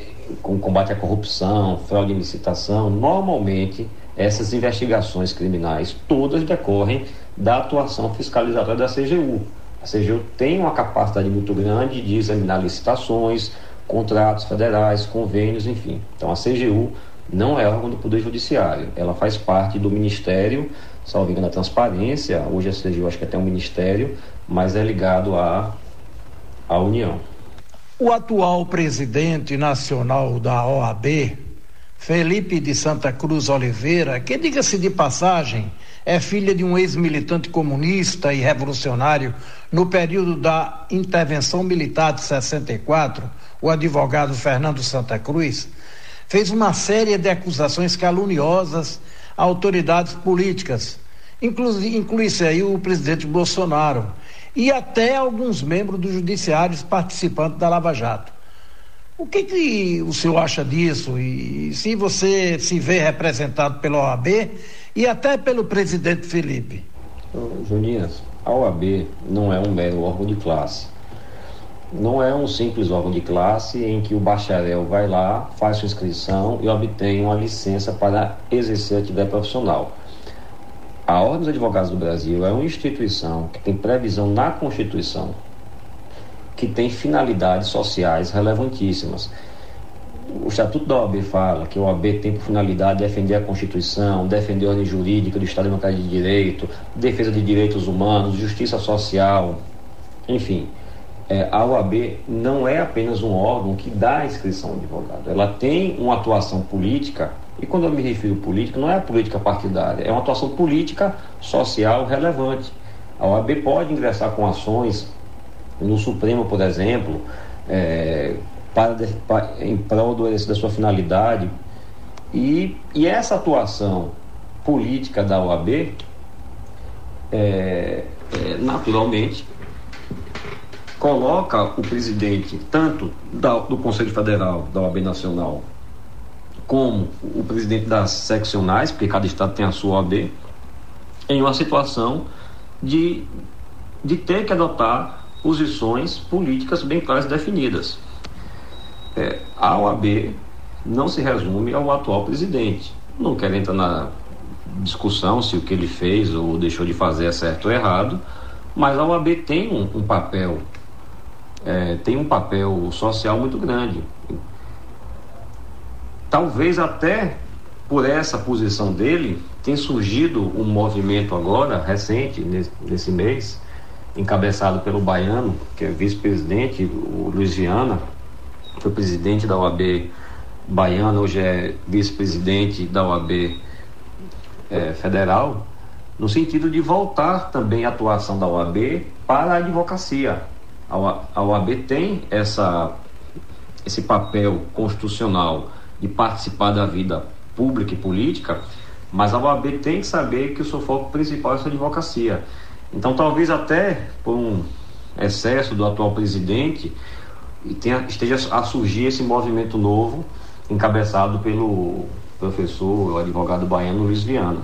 com combate à corrupção, fraude em licitação, normalmente essas investigações criminais todas decorrem da atuação fiscalizatória da CGU. A CGU tem uma capacidade muito grande de examinar licitações, contratos federais, convênios, enfim. Então a CGU não é órgão do Poder Judiciário, ela faz parte do Ministério, salvo engano, da Transparência, hoje a CGU acho que até um ministério, mas é ligado à, à União. O atual presidente nacional da OAB, Felipe de Santa Cruz Oliveira, que diga-se de passagem, é filha de um ex-militante comunista e revolucionário no período da intervenção militar de 64, o advogado Fernando Santa Cruz, fez uma série de acusações caluniosas a autoridades políticas, inclui-se aí o presidente Bolsonaro e até alguns membros do judiciário participando da Lava Jato. O que, que o senhor acha disso? E se você se vê representado pela OAB e até pelo presidente Felipe? Juninhas, a OAB não é um mero órgão de classe. Não é um simples órgão de classe em que o bacharel vai lá, faz sua inscrição e obtém uma licença para exercer a atividade profissional. A Ordem dos Advogados do Brasil é uma instituição que tem previsão na Constituição, que tem finalidades sociais relevantíssimas. O Estatuto da OAB fala que a OAB tem por finalidade defender a Constituição, defender a ordem jurídica do Estado Democrático de Direito, defesa de direitos humanos, justiça social, enfim. É, a OAB não é apenas um órgão que dá a inscrição ao advogado, ela tem uma atuação política e quando eu me refiro política, não é a política partidária, é uma atuação política social relevante. A OAB pode ingressar com ações no Supremo, por exemplo, é, para, para, em prol do, da sua finalidade. E, e essa atuação política da OAB, é, é, naturalmente, coloca o presidente, tanto da, do Conselho Federal, da OAB Nacional, como o presidente das seccionais, porque cada estado tem a sua OAB, em uma situação de, de ter que adotar posições políticas bem claras e definidas. É, a OAB não se resume ao atual presidente. Não quero entrar na discussão se o que ele fez ou deixou de fazer é certo ou errado, mas a OAB tem um, um papel, é, tem um papel social muito grande talvez até por essa posição dele, tem surgido um movimento agora, recente, nesse, mês, encabeçado pelo baiano, que é vice-presidente, o Luiz foi presidente da OAB baiana, hoje é vice-presidente da OAB é, federal, no sentido de voltar também a atuação da OAB para a advocacia. A OAB tem essa, esse papel constitucional de participar da vida pública e política, mas a OAB tem que saber que o seu foco principal é a advocacia. Então, talvez até por um excesso do atual presidente, tenha, esteja a surgir esse movimento novo, encabeçado pelo professor, o advogado baiano Luiz Viana.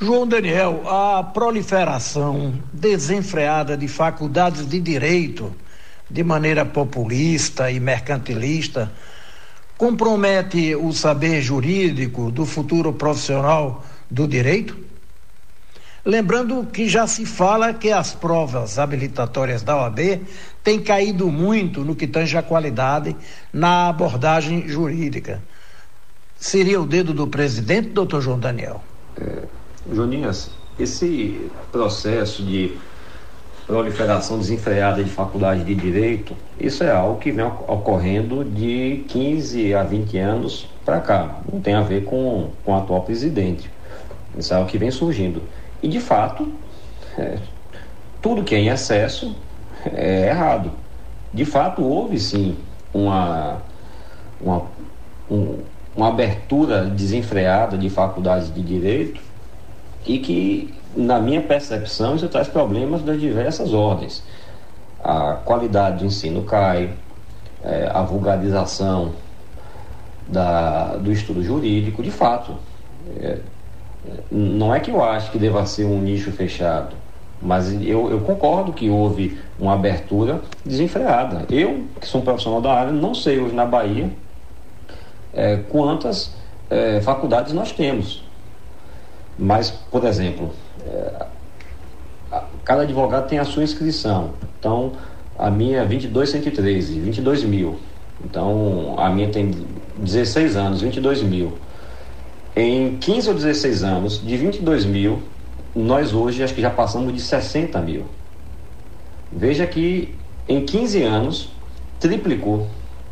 João Daniel, a proliferação desenfreada de faculdades de direito de maneira populista e mercantilista compromete o saber jurídico do futuro profissional do direito? Lembrando que já se fala que as provas habilitatórias da OAB têm caído muito no que tange a qualidade na abordagem jurídica. Seria o dedo do presidente, doutor João Daniel? É, Joninhas, esse processo de proliferação desenfreada de faculdade de direito, isso é algo que vem ocorrendo de 15 a 20 anos para cá. Não tem a ver com, com o atual presidente. Isso é algo que vem surgindo. E, de fato, é, tudo que é em excesso é errado. De fato, houve sim uma, uma, um, uma abertura desenfreada de faculdades de direito e que na minha percepção, isso traz problemas das diversas ordens. A qualidade do ensino cai, é, a vulgarização da, do estudo jurídico, de fato. É, não é que eu acho que deva ser um nicho fechado, mas eu, eu, concordo que houve uma abertura desenfreada. Eu, que sou um profissional da área, não sei hoje na Bahia é, quantas é, faculdades nós temos. Mas, por exemplo, é, cada advogado tem a sua inscrição. Então, a minha é 2213, 22 mil. Então, a minha tem 16 anos, 22 mil. Em 15 ou 16 anos, de 22 mil, nós hoje acho que já passamos de 60 mil. Veja que em 15 anos triplicou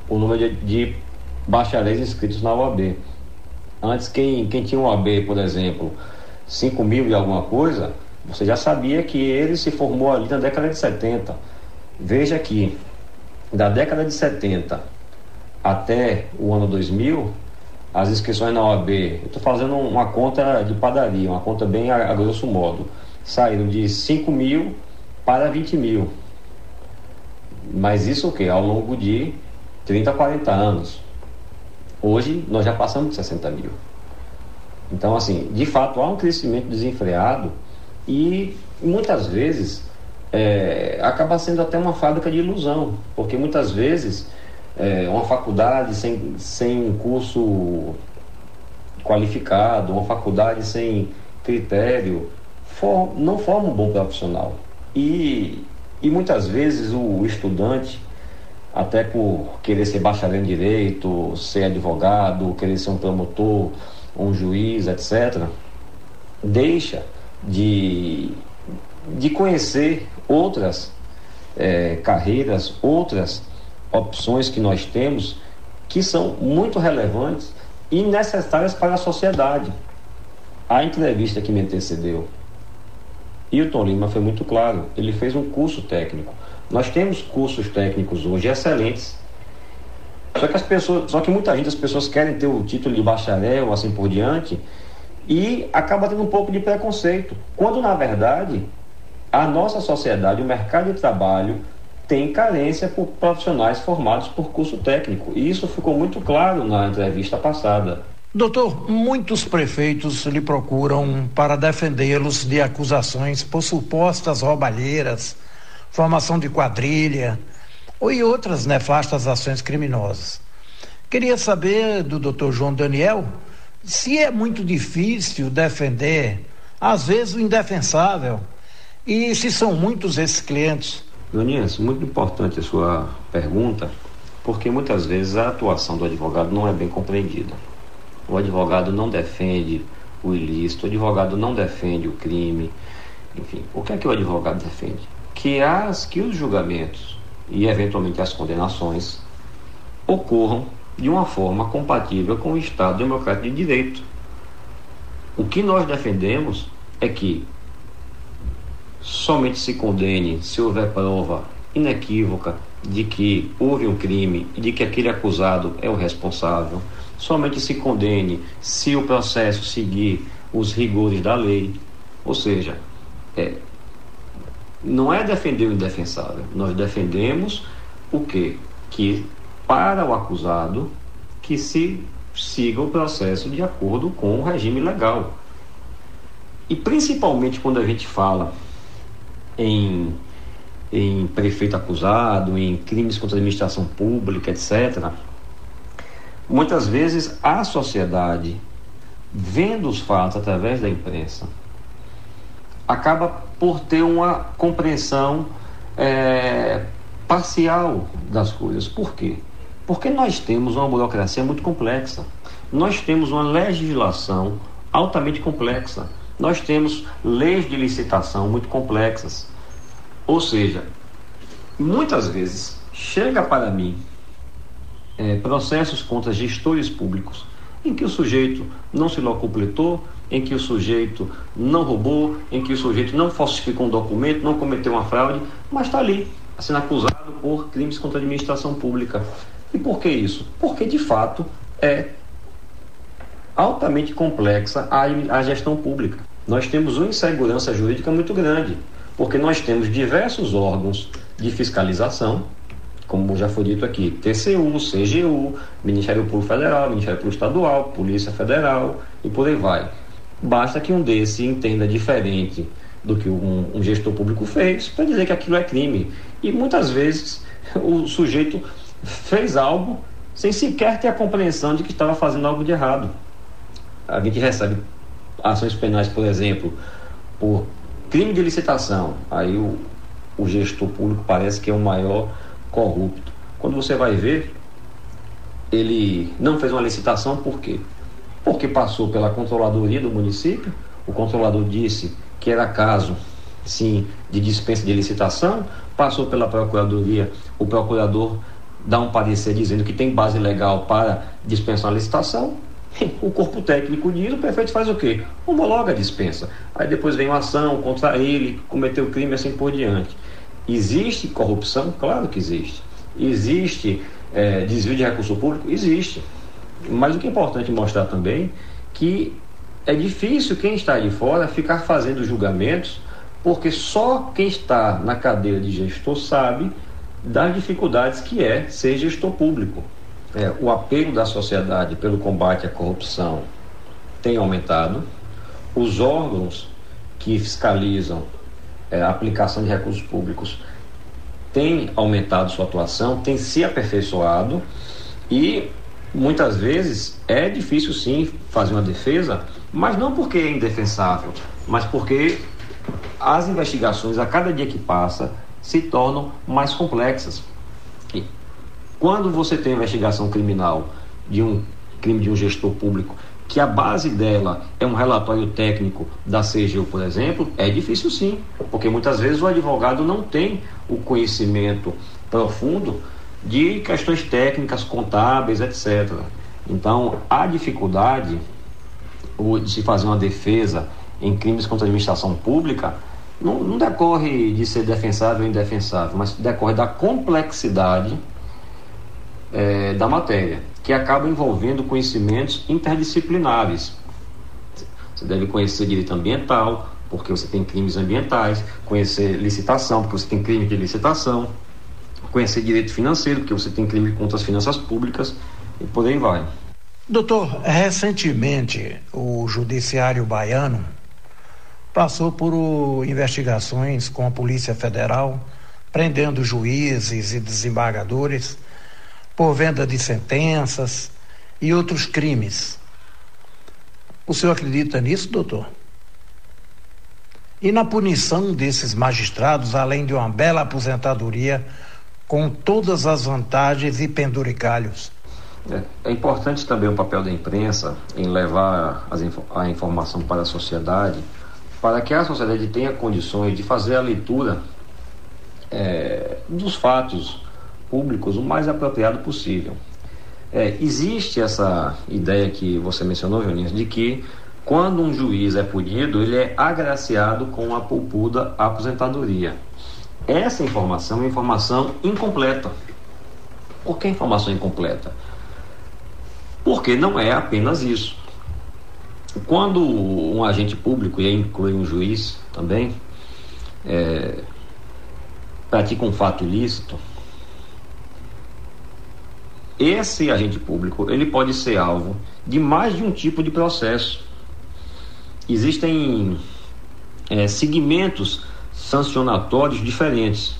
o número de, de bacharéis inscritos na OAB. Antes, quem, quem tinha um OAB, por exemplo, 5 mil e alguma coisa, você já sabia que ele se formou ali na década de 70. Veja que da década de 70 até o ano 2000, as inscrições na OAB, eu estou fazendo uma conta de padaria, uma conta bem a, a grosso modo, saíram de 5 mil para 20 mil. Mas isso o que? Ao longo de 30, 40 anos. Hoje nós já passamos de 60 mil. Então, assim, de fato há um crescimento desenfreado e muitas vezes é, acaba sendo até uma fábrica de ilusão, porque muitas vezes é, uma faculdade sem, sem curso qualificado, uma faculdade sem critério, for, não forma um bom profissional. E, e muitas vezes o estudante, até por querer ser bacharel em direito, ser advogado, querer ser um promotor, um juiz, etc., deixa de, de conhecer outras é, carreiras, outras opções que nós temos que são muito relevantes e necessárias para a sociedade. A entrevista que me antecedeu, Hilton Lima foi muito claro, ele fez um curso técnico. Nós temos cursos técnicos hoje excelentes só que as pessoas, só que muita gente, as pessoas querem ter o título de bacharel, assim por diante, e acaba tendo um pouco de preconceito. Quando na verdade a nossa sociedade, o mercado de trabalho tem carência por profissionais formados por curso técnico. E isso ficou muito claro na entrevista passada. Doutor, muitos prefeitos lhe procuram para defendê-los de acusações por supostas roubalheiras, formação de quadrilha, ou em outras nefastas ações criminosas. Queria saber do doutor João Daniel se é muito difícil defender, às vezes, o indefensável, e se são muitos esses clientes. Donias, muito importante a sua pergunta, porque muitas vezes a atuação do advogado não é bem compreendida. o advogado não defende o ilícito, o advogado não defende o crime. Enfim, o que é que o advogado defende? Que, as, que os julgamentos e, eventualmente, as condenações ocorram de uma forma compatível com o Estado Democrático de Direito. O que nós defendemos é que somente se condene se houver prova inequívoca de que houve um crime e de que aquele acusado é o responsável. Somente se condene se o processo seguir os rigores da lei. Ou seja, é, não é defender o indefensável. Nós defendemos o quê? Que para o acusado que se siga o processo de acordo com o regime legal. E principalmente quando a gente fala em, em prefeito acusado, em crimes contra a administração pública, etc., muitas vezes a sociedade, vendo os fatos através da imprensa, acaba por ter uma compreensão é, parcial das coisas. Por quê? Porque nós temos uma burocracia muito complexa. Nós temos uma legislação altamente complexa. Nós temos leis de licitação muito complexas. Ou seja, muitas vezes chega para mim é, processos contra gestores públicos em que o sujeito não se locupletou, em que o sujeito não roubou, em que o sujeito não falsificou um documento, não cometeu uma fraude, mas está ali, sendo acusado por crimes contra a administração pública. E por que isso? Porque de fato é altamente complexa a, a gestão pública. Nós temos uma insegurança jurídica muito grande, porque nós temos diversos órgãos de fiscalização, como já foi dito aqui, TCU, CGU, Ministério Público Federal, Ministério Público Estadual, Polícia Federal e por aí vai. Basta que um desses entenda diferente do que um, um gestor público fez para dizer que aquilo é crime. E muitas vezes o sujeito fez algo sem sequer ter a compreensão de que estava fazendo algo de errado. A gente recebe ações penais, por exemplo, por crime de licitação. Aí o, o gestor público parece que é o maior corrupto. Quando você vai ver, ele não fez uma licitação por quê? Porque passou pela controladoria do município, o controlador disse que era caso, sim, de dispensa de licitação, passou pela procuradoria, o procurador dá um parecer dizendo que tem base legal para dispensar a licitação, o corpo técnico diz, o prefeito faz o quê? Homologa a dispensa. Aí depois vem uma ação contra ele, cometeu crime assim por diante. Existe corrupção? Claro que existe. Existe é, desvio de recurso público? Existe. Mas o que é importante mostrar também que é difícil quem está de fora ficar fazendo julgamentos, porque só quem está na cadeira de gestor sabe das dificuldades que é ser gestor público. É, o apelo da sociedade pelo combate à corrupção tem aumentado, os órgãos que fiscalizam é, a aplicação de recursos públicos têm aumentado sua atuação, têm se aperfeiçoado e muitas vezes é difícil sim fazer uma defesa, mas não porque é indefensável, mas porque as investigações a cada dia que passa se tornam mais complexas. E quando você tem investigação criminal de um crime de um gestor público, que a base dela é um relatório técnico da CGU, por exemplo, é difícil sim, porque muitas vezes o advogado não tem o conhecimento profundo de questões técnicas, contábeis, etc. Então, a dificuldade de se fazer uma defesa em crimes contra a administração pública não, não decorre de ser defensável ou indefensável, mas decorre da complexidade é, da matéria, que acaba envolvendo conhecimentos interdisciplinares. Você deve conhecer direito ambiental, porque você tem crimes ambientais, conhecer licitação, porque você tem crime de licitação, conhecer direito financeiro, porque você tem crime contra as finanças públicas e por aí vai. Doutor, recentemente o Judiciário Baiano passou por investigações com a Polícia Federal, prendendo juízes e desembargadores por venda de sentenças e outros crimes. O senhor acredita nisso, doutor? E na punição desses magistrados, além de uma bela aposentadoria, com todas as vantagens e penduricalhos? É, é importante também o papel da imprensa em levar as, a informação para a sociedade, para que a sociedade tenha condições de fazer a leitura é, dos fatos públicos o mais apropriado possível. É, existe essa ideia que você mencionou, Joninhas, de que quando um juiz é punido, ele é agraciado com a poupuda aposentadoria. Essa informação é informação incompleta. Por que informação incompleta? Porque não é apenas isso. Quando um agente público, e inclui um juiz também, é, pratica um fato ilícito, esse agente público ele pode ser alvo de mais de um tipo de processo. Existem é, segmentos sancionatórios diferentes.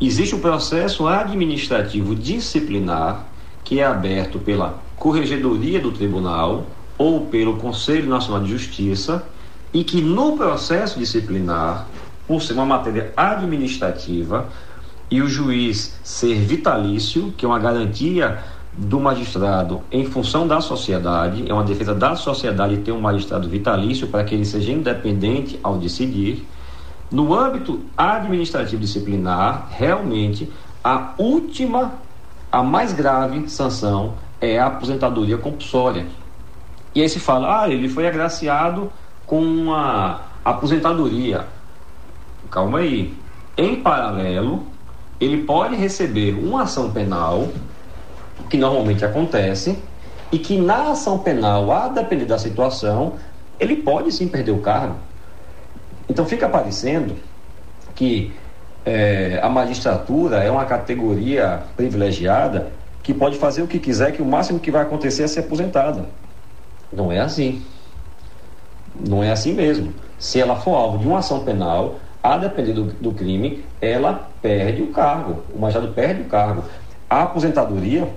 Existe o processo administrativo disciplinar, que é aberto pela Corregedoria do Tribunal ou pelo Conselho Nacional de Justiça, e que no processo disciplinar, por ser uma matéria administrativa, e o juiz ser vitalício, que é uma garantia do magistrado em função da sociedade, é uma defesa da sociedade ter um magistrado vitalício para que ele seja independente ao decidir. No âmbito administrativo disciplinar, realmente a última, a mais grave sanção é a aposentadoria compulsória. E aí se fala, ah, ele foi agraciado com uma aposentadoria. Calma aí. Em paralelo, ele pode receber uma ação penal, que normalmente acontece, e que na ação penal, a depender da situação, ele pode sim perder o cargo. Então fica parecendo que é, a magistratura é uma categoria privilegiada que pode fazer o que quiser, que o máximo que vai acontecer é ser aposentada. Não é assim. Não é assim mesmo. Se ela for alvo de uma ação penal, a depender do, do crime, ela perde o cargo, o magistrado perde o cargo. A aposentadoria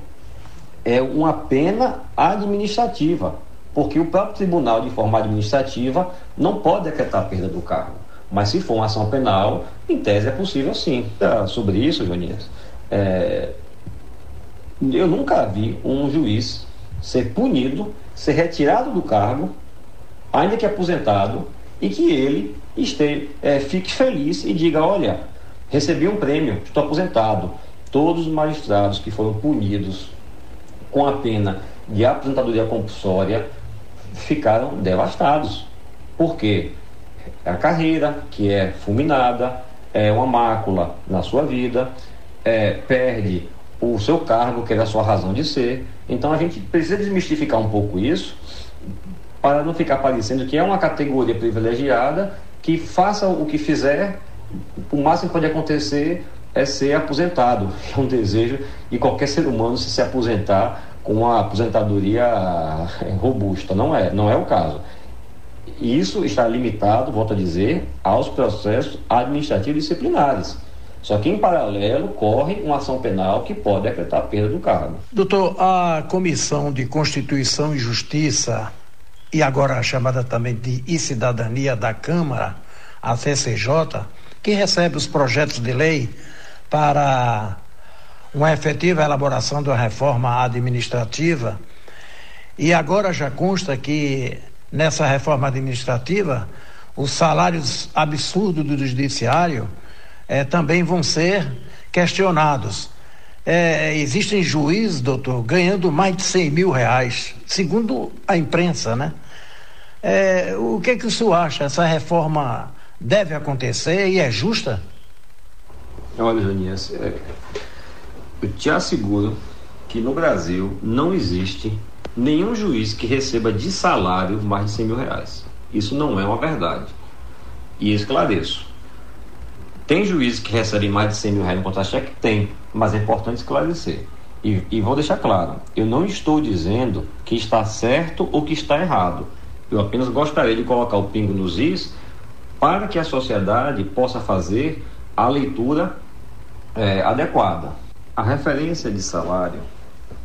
é uma pena administrativa, porque o próprio tribunal de forma administrativa não pode decretar a perda do cargo. Mas se for uma ação penal, em tese é possível sim. É, sobre isso, Joanias, é, eu nunca vi um juiz ser punido, ser retirado do cargo, ainda que aposentado, e que ele esteja, é, fique feliz e diga: olha, recebi um prêmio, estou aposentado. Todos os magistrados que foram punidos com a pena de aposentadoria compulsória ficaram devastados. Por quê? A carreira, que é fulminada, é uma mácula na sua vida, é, perde o seu cargo, que era a sua razão de ser. Então a gente precisa desmistificar um pouco isso para não ficar parecendo que é uma categoria privilegiada que faça o que fizer, o máximo que pode acontecer é ser aposentado. É um desejo de qualquer ser humano se se aposentar uma aposentadoria eh, robusta. Não é, não é o caso. Isso está limitado, volto a dizer, aos processos administrativos disciplinares. Só que, em paralelo, corre uma ação penal que pode decretar a perda do cargo. Doutor, a Comissão de Constituição e Justiça e agora chamada também de e Cidadania da Câmara, a CCJ, que recebe os projetos de lei para uma efetiva elaboração uma reforma administrativa. E agora já consta que nessa reforma administrativa os salários absurdos do judiciário eh, também vão ser questionados. É, existem juízes, doutor, ganhando mais de 100 mil reais, segundo a imprensa, né? É, o que, que o senhor acha? Essa reforma deve acontecer e é justa? Olha, Janias, é, eu te asseguro que no Brasil não existe nenhum juiz que receba de salário mais de 100 mil reais. Isso não é uma verdade. E esclareço. Tem juízes que recebem mais de 100 mil reais no contra-cheque? Tem, mas é importante esclarecer. E, e vou deixar claro: eu não estou dizendo que está certo ou que está errado. Eu apenas gostaria de colocar o pingo nos is para que a sociedade possa fazer a leitura é, adequada. A referência de salário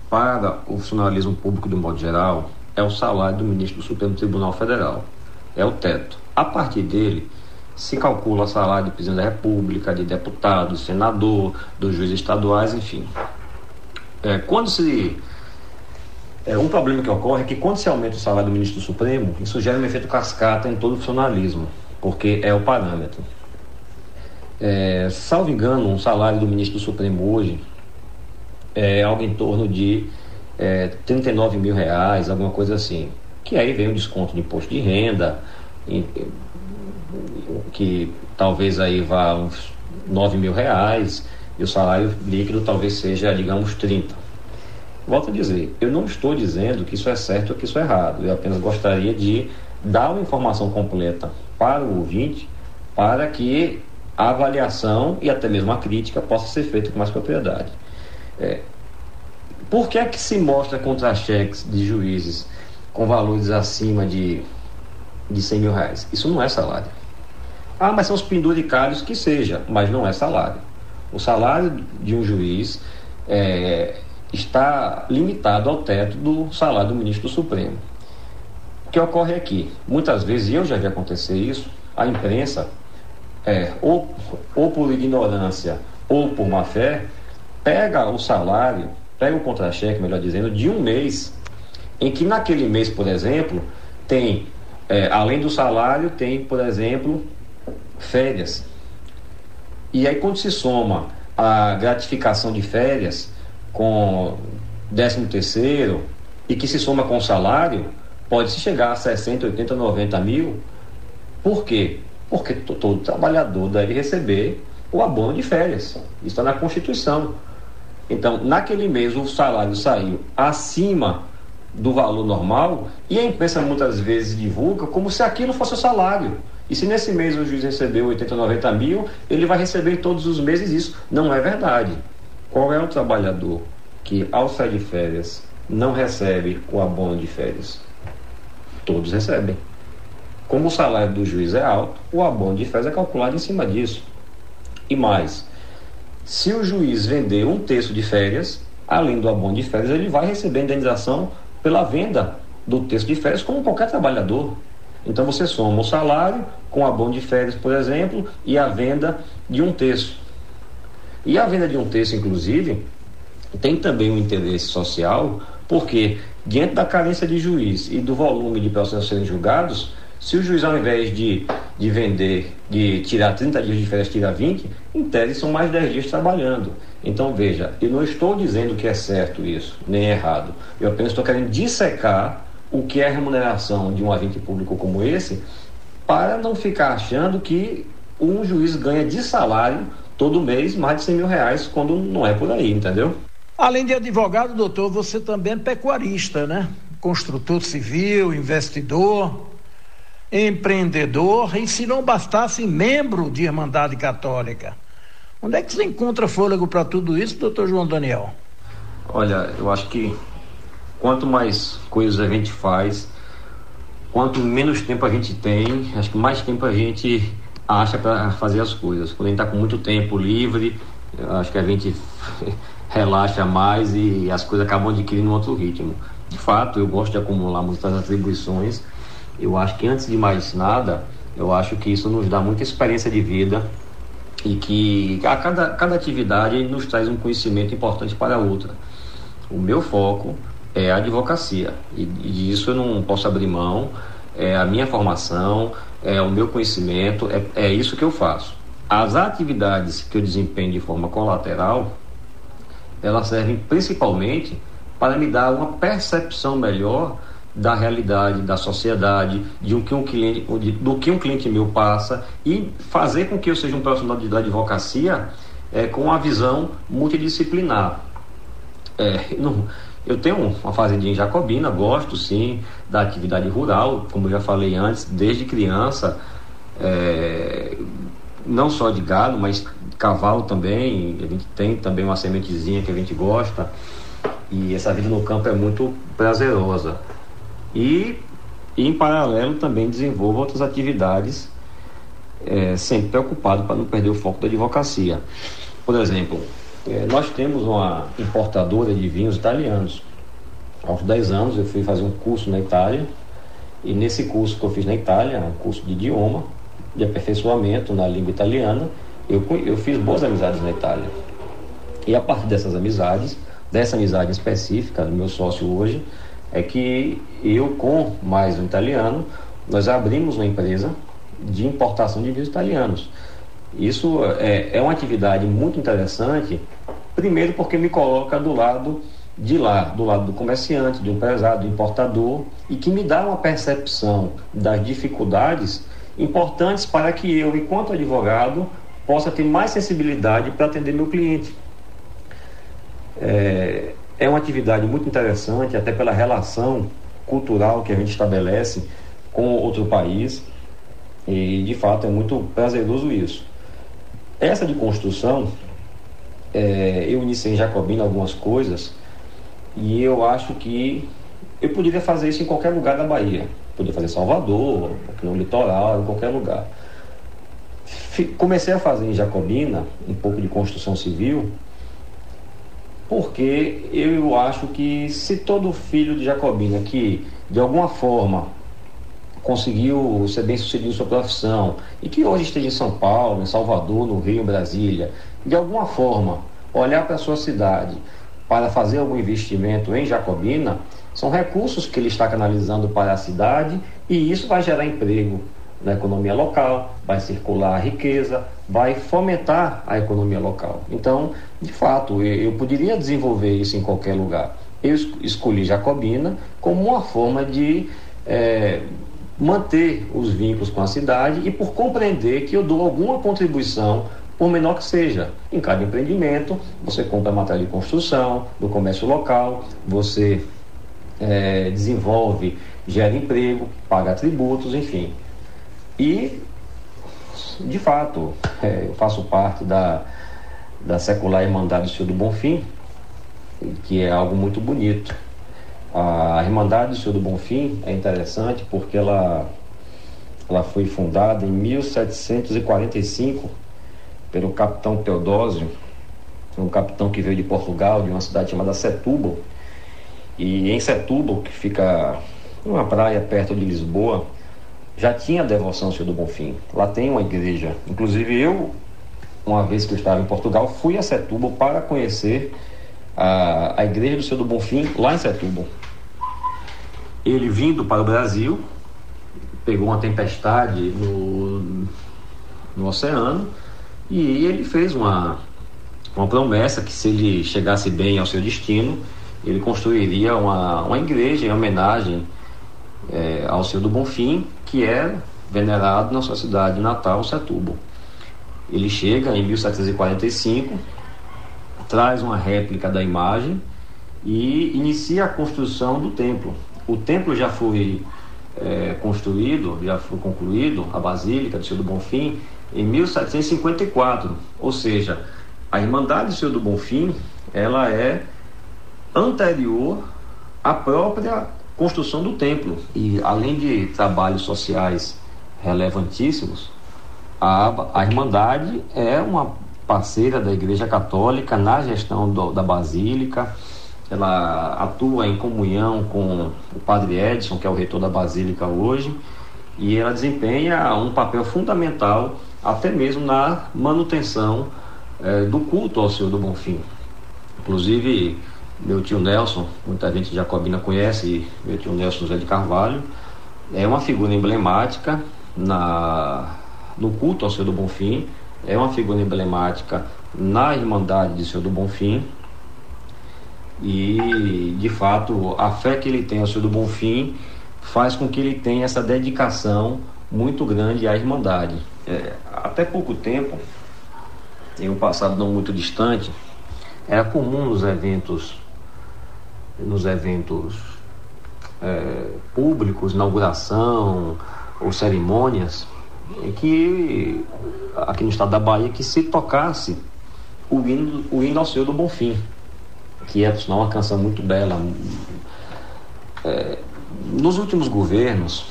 para o funcionalismo público de modo geral é o salário do ministro do Supremo Tribunal Federal. É o teto. A partir dele, se calcula o salário de presidente da República, de deputado, de senador, dos juízes estaduais, enfim. É, quando se. É, um problema que ocorre é que quando se aumenta o salário do ministro do Supremo, isso gera um efeito cascata em todo o funcionalismo, porque é o parâmetro. É, salvo engano, um salário do ministro do Supremo hoje é algo em torno de é, 39 mil reais, alguma coisa assim. Que aí vem o desconto de imposto de renda, que talvez aí vá uns 9 mil reais, e o salário líquido talvez seja, digamos, 30. Volto a dizer, eu não estou dizendo que isso é certo ou que isso é errado, eu apenas gostaria de dar uma informação completa para o ouvinte, para que a avaliação e até mesmo a crítica possa ser feita com mais propriedade. É, por que é que se mostra contra-cheques de juízes com valores acima de, de 100 mil reais? Isso não é salário. Ah, mas são os penduricários que seja, mas não é salário. O salário de um juiz é, está limitado ao teto do salário do ministro do Supremo. O que ocorre aqui? Muitas vezes, e eu já vi acontecer isso, a imprensa, é, ou, ou por ignorância ou por má fé, pega o salário, pega o contra-cheque, melhor dizendo, de um mês, em que naquele mês, por exemplo, tem, é, além do salário, tem, por exemplo, férias. E aí quando se soma a gratificação de férias com 13 terceiro e que se soma com o salário, pode-se chegar a 60, 80, 90 mil. Por quê? Porque todo trabalhador deve receber o abono de férias. Isso está na Constituição. Então, naquele mês, o salário saiu acima do valor normal e a imprensa muitas vezes divulga como se aquilo fosse o salário. E se nesse mês o juiz recebeu 80, 90 mil, ele vai receber todos os meses isso. Não é verdade. Qual é o trabalhador que, ao sair de férias, não recebe o abono de férias? Todos recebem. Como o salário do juiz é alto, o abono de férias é calculado em cima disso. E mais, se o juiz vender um terço de férias, além do abono de férias, ele vai receber indenização pela venda do terço de férias, como qualquer trabalhador. Então você soma o salário com abono de férias, por exemplo, e a venda de um terço. E a venda de um terço, inclusive, tem também um interesse social, porque diante da carência de juiz e do volume de processos serem julgados, se o juiz, ao invés de, de vender, de tirar 30 dias de férias, tira 20, em tese são mais 10 dias trabalhando. Então, veja, eu não estou dizendo que é certo isso, nem é errado. Eu apenas estou querendo dissecar o que é remuneração de um agente público como esse, para não ficar achando que um juiz ganha de salário todo mês mais de 100 mil reais, quando não é por aí, entendeu? Além de advogado, doutor, você também é pecuarista, né? Construtor civil, investidor, empreendedor e, se não bastasse, membro de Irmandade Católica. Onde é que você encontra fôlego para tudo isso, doutor João Daniel? Olha, eu acho que quanto mais coisas a gente faz, quanto menos tempo a gente tem, acho que mais tempo a gente acha para fazer as coisas. Quando a gente está com muito tempo livre, acho que a gente relaxa mais e as coisas acabam adquirindo um outro ritmo. De fato, eu gosto de acumular muitas atribuições. Eu acho que antes de mais nada, eu acho que isso nos dá muita experiência de vida e que a cada, cada atividade nos traz um conhecimento importante para a outra. O meu foco é a advocacia. E, e disso eu não posso abrir mão. É a minha formação, é o meu conhecimento, é, é isso que eu faço. As atividades que eu desempenho de forma colateral, elas servem principalmente para me dar uma percepção melhor da realidade, da sociedade, de que um cliente, do que um cliente meu passa e fazer com que eu seja um profissional da advocacia é, com uma visão multidisciplinar. É, não, eu tenho uma fazendinha em Jacobina, gosto sim da atividade rural, como já falei antes, desde criança, é, não só de gado, mas cavalo também. A gente tem também uma sementezinha que a gente gosta. E essa vida no campo é muito prazerosa. E, em paralelo também desenvolvo outras atividades, é, sempre preocupado para não perder o foco da advocacia. Por exemplo, é, nós temos uma importadora de vinhos italianos. Aos 10 anos eu fui fazer um curso na Itália e nesse curso que eu fiz na Itália, um curso de idioma, de aperfeiçoamento na língua italiana, eu, eu fiz boas amizades na Itália. E a partir dessas amizades, dessa amizade específica do meu sócio hoje é que eu com mais um italiano nós abrimos uma empresa de importação de vinhos italianos. Isso é, é uma atividade muito interessante, primeiro porque me coloca do lado de lá, do lado do comerciante, do empresário, do importador, e que me dá uma percepção das dificuldades importantes para que eu, enquanto advogado, possa ter mais sensibilidade para atender meu cliente. É, é uma atividade muito interessante, até pela relação cultural que a gente estabelece com outro país, e de fato é muito prazeroso isso. Essa de construção, é, eu iniciei em Jacobina algumas coisas e eu acho que eu poderia fazer isso em qualquer lugar da Bahia. Podia fazer em Salvador, no litoral, em qualquer lugar. Comecei a fazer em Jacobina um pouco de construção civil, porque eu acho que se todo filho de Jacobina que de alguma forma conseguiu ser bem sucedido em sua profissão e que hoje esteja em São Paulo, em Salvador, no Rio, em Brasília, de alguma forma olhar para a sua cidade para fazer algum investimento em Jacobina, são recursos que ele está canalizando para a cidade e isso vai gerar emprego na economia local, vai circular a riqueza, vai fomentar a economia local. Então, de fato, eu, poderia desenvolver isso em qualquer lugar. Eu escolhi Jacobina como uma forma de é, manter os vínculos com a cidade e por compreender que eu dou alguma contribuição por menor que seja. Em cada empreendimento, você compra matéria de construção, do comércio local, você é, desenvolve, gera emprego, paga tributos, enfim. E, de fato, é, eu faço parte da, da secular Irmandade do Senhor do Bonfim, que é algo muito bonito. A Irmandade do Senhor do Bonfim é interessante porque ela, ela foi fundada em 1745 pelo capitão Teodósio, um capitão que veio de Portugal, de uma cidade chamada Setúbal. E em Setúbal, que fica numa praia perto de Lisboa, já tinha devoção ao Senhor do Bonfim. Lá tem uma igreja. Inclusive eu, uma vez que eu estava em Portugal, fui a Setúbal para conhecer a, a igreja do Senhor do Bonfim lá em Setúbal. Ele vindo para o Brasil, pegou uma tempestade no, no oceano e ele fez uma, uma promessa que se ele chegasse bem ao seu destino, ele construiria uma, uma igreja em homenagem é, ao Senhor do Bonfim, que é venerado na sua cidade natal, Setúbal. Ele chega em 1745, traz uma réplica da imagem e inicia a construção do templo. O templo já foi é, construído, já foi concluído, a Basílica do Senhor do Bonfim, em 1754, ou seja, a Irmandade do Senhor do Bonfim, ela é anterior à própria construção do templo. E além de trabalhos sociais relevantíssimos, a, a Irmandade é uma parceira da Igreja Católica na gestão do, da Basílica. Ela atua em comunhão com o Padre Edson, que é o reitor da Basílica hoje, e ela desempenha um papel fundamental até mesmo na manutenção é, do culto ao Senhor do Bonfim. Inclusive, meu tio Nelson, muita gente de Jacobina conhece, meu tio Nelson José de Carvalho, é uma figura emblemática na, no culto ao Senhor do Bonfim, é uma figura emblemática na Irmandade de Senhor do Bonfim. E, de fato, a fé que ele tem ao Senhor do Bonfim faz com que ele tenha essa dedicação muito grande à Irmandade. É, até pouco tempo, em um passado não muito distante, era comum nos eventos, nos eventos é, públicos, inauguração ou cerimônias, que aqui no estado da Bahia que se tocasse o hino, o hino ao Senhor do Bonfim, que é, por sinal, uma canção muito bela. É, nos últimos governos,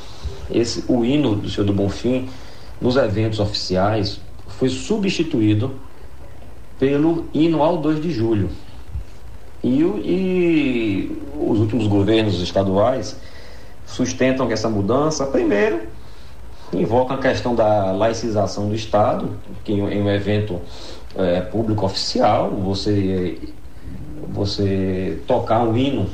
esse, o hino do Senhor do Bonfim nos eventos oficiais foi substituído pelo hino ao 2 de julho. E, e os últimos governos estaduais sustentam que essa mudança, primeiro, invoca a questão da laicização do Estado, que em um evento é, público oficial, você você tocar um hino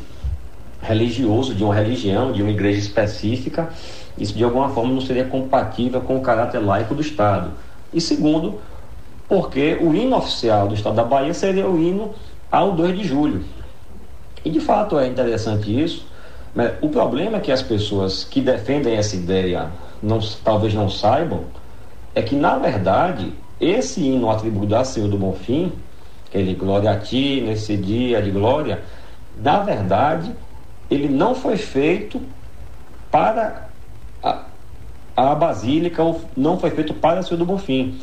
religioso de uma religião, de uma igreja específica, isso de alguma forma não seria compatível com o caráter laico do Estado. E segundo, porque o hino oficial do Estado da Bahia seria o hino ao 2 de julho. E de fato é interessante isso. Mas o problema é que as pessoas que defendem essa ideia não, talvez não saibam é que, na verdade, esse hino atribuído a Senhor do Bonfim, aquele glória a ti nesse dia de glória, na verdade, ele não foi feito para a, a Basílica, não foi feito para Senhor do Bonfim.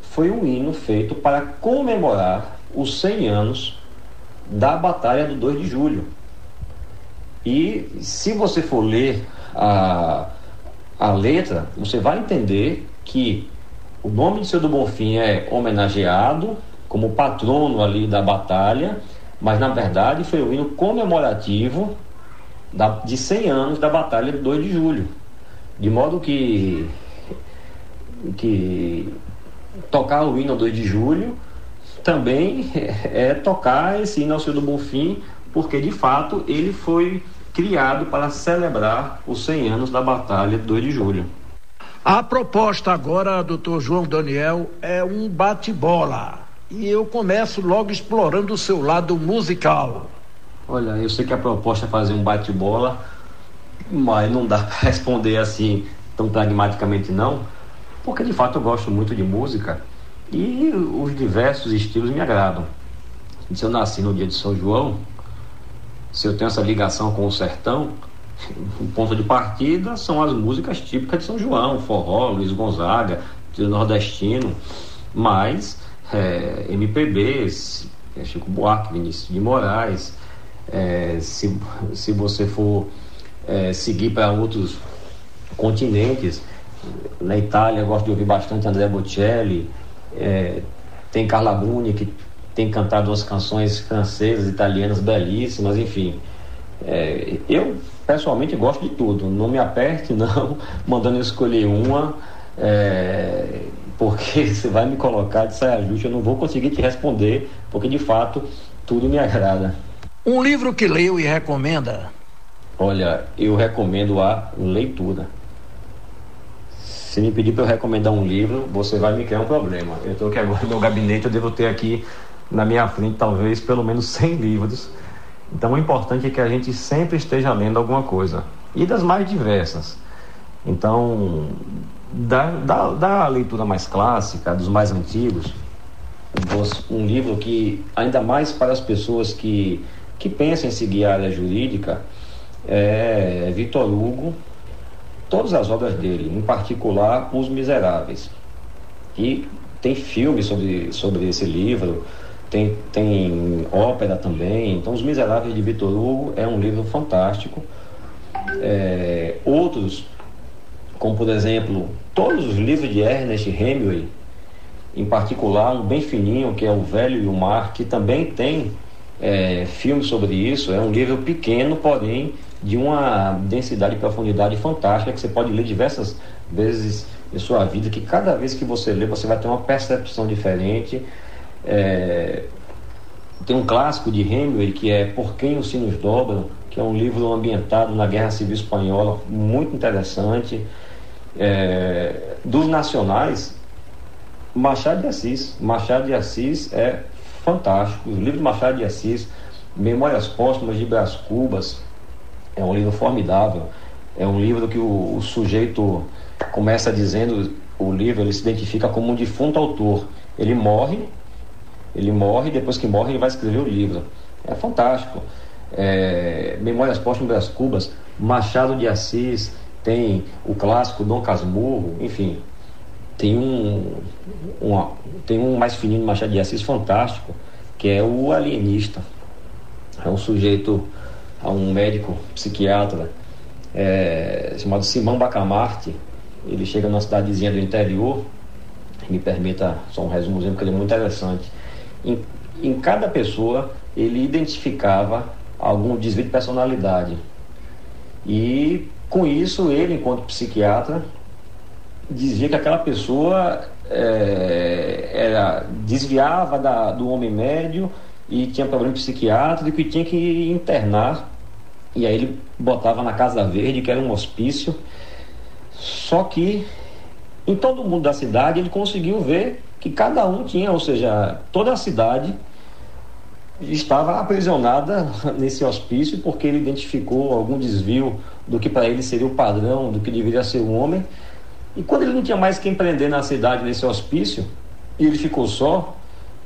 Foi um hino feito para comemorar os 100 anos da Batalha do 2 de Julho. E se você for ler a, a letra, você vai entender que o nome de Senhor do Bonfim é homenageado como patrono ali da batalha, mas na verdade foi o hino comemorativo da, de 100 anos da Batalha de 2 de Julho. De modo que, que tocar o hino 2 de julho também é tocar esse hino ao Senhor do Bonfim, porque de fato ele foi criado para celebrar os 100 anos da Batalha de 2 de julho. A proposta agora, doutor João Daniel, é um bate-bola. E eu começo logo explorando o seu lado musical. Olha, eu sei que a proposta é fazer um bate-bola, mas não dá para responder assim tão pragmaticamente não, porque de fato eu gosto muito de música e os diversos estilos me agradam. Se eu nasci no dia de São João, se eu tenho essa ligação com o sertão, o ponto de partida são as músicas típicas de São João, forró, Luiz Gonzaga, nordestino, mas é, MPBs, Chico Buarque, Vinícius de Moraes, é, se, se você for é, seguir para outros continentes, na Itália eu gosto de ouvir bastante André Bocelli, é, tem Carla Bruni que tem cantado umas canções francesas, italianas belíssimas, enfim. É, eu pessoalmente gosto de tudo, não me aperte não, mandando eu escolher uma, é, porque você vai me colocar de saia justa, eu não vou conseguir te responder, porque de fato tudo me agrada. Um livro que leu e recomenda? Olha, eu recomendo a leitura. Se me pedir para eu recomendar um livro, você vai me criar um problema. Eu estou aqui agora no meu gabinete, eu devo ter aqui na minha frente talvez pelo menos 100 livros. Então o importante é que a gente sempre esteja lendo alguma coisa. E das mais diversas. Então, da, da, da leitura mais clássica, dos mais antigos, um livro que, ainda mais para as pessoas que que pensa em seguir a área jurídica é Vitor Hugo, todas as obras dele, em particular Os Miseráveis. E tem filme sobre, sobre esse livro, tem, tem ópera também. Então, Os Miseráveis de Vitor Hugo é um livro fantástico. É, outros, como por exemplo, todos os livros de Ernest Hemingway, em particular um bem fininho, que é O Velho e o Mar, que também tem é, filme sobre isso. É um livro pequeno, porém de uma densidade e profundidade fantástica que você pode ler diversas vezes em sua vida, que cada vez que você lê você vai ter uma percepção diferente. É, tem um clássico de Hemingway que é Por Quem os Sinos Dobram, que é um livro ambientado na Guerra Civil Espanhola, muito interessante. É, dos nacionais, Machado de Assis. Machado de Assis é fantástico. O livro de Machado de Assis, Memórias Póstumas de Brás Cubas, é um livro formidável. É um livro que o, o sujeito começa dizendo, o livro ele se identifica como um defunto autor. Ele morre, ele morre, depois que morre ele vai escrever o livro. É fantástico. É, Memórias Póstumas de Brás Cubas, Machado de Assis, tem o clássico Dom Casmurro, enfim, tem um, um, tem um mais fininho Machado de Assis fantástico, que é o alienista. É um sujeito, é um médico psiquiatra é, chamado Simão Bacamarte. Ele chega numa cidadezinha do interior. Me permita só um resumozinho, porque ele é muito interessante. Em, em cada pessoa, ele identificava algum desvio de personalidade. E com isso, ele, enquanto psiquiatra, dizia que aquela pessoa é, era, desviava da, do homem médio e tinha problema psiquiátrico e tinha que internar. E aí ele botava na Casa Verde, que era um hospício. Só que em todo mundo da cidade ele conseguiu ver que cada um tinha, ou seja, toda a cidade estava aprisionada nesse hospício porque ele identificou algum desvio do que para ele seria o padrão do que deveria ser um homem. E quando ele não tinha mais quem prender na cidade nesse hospício, e ele ficou só,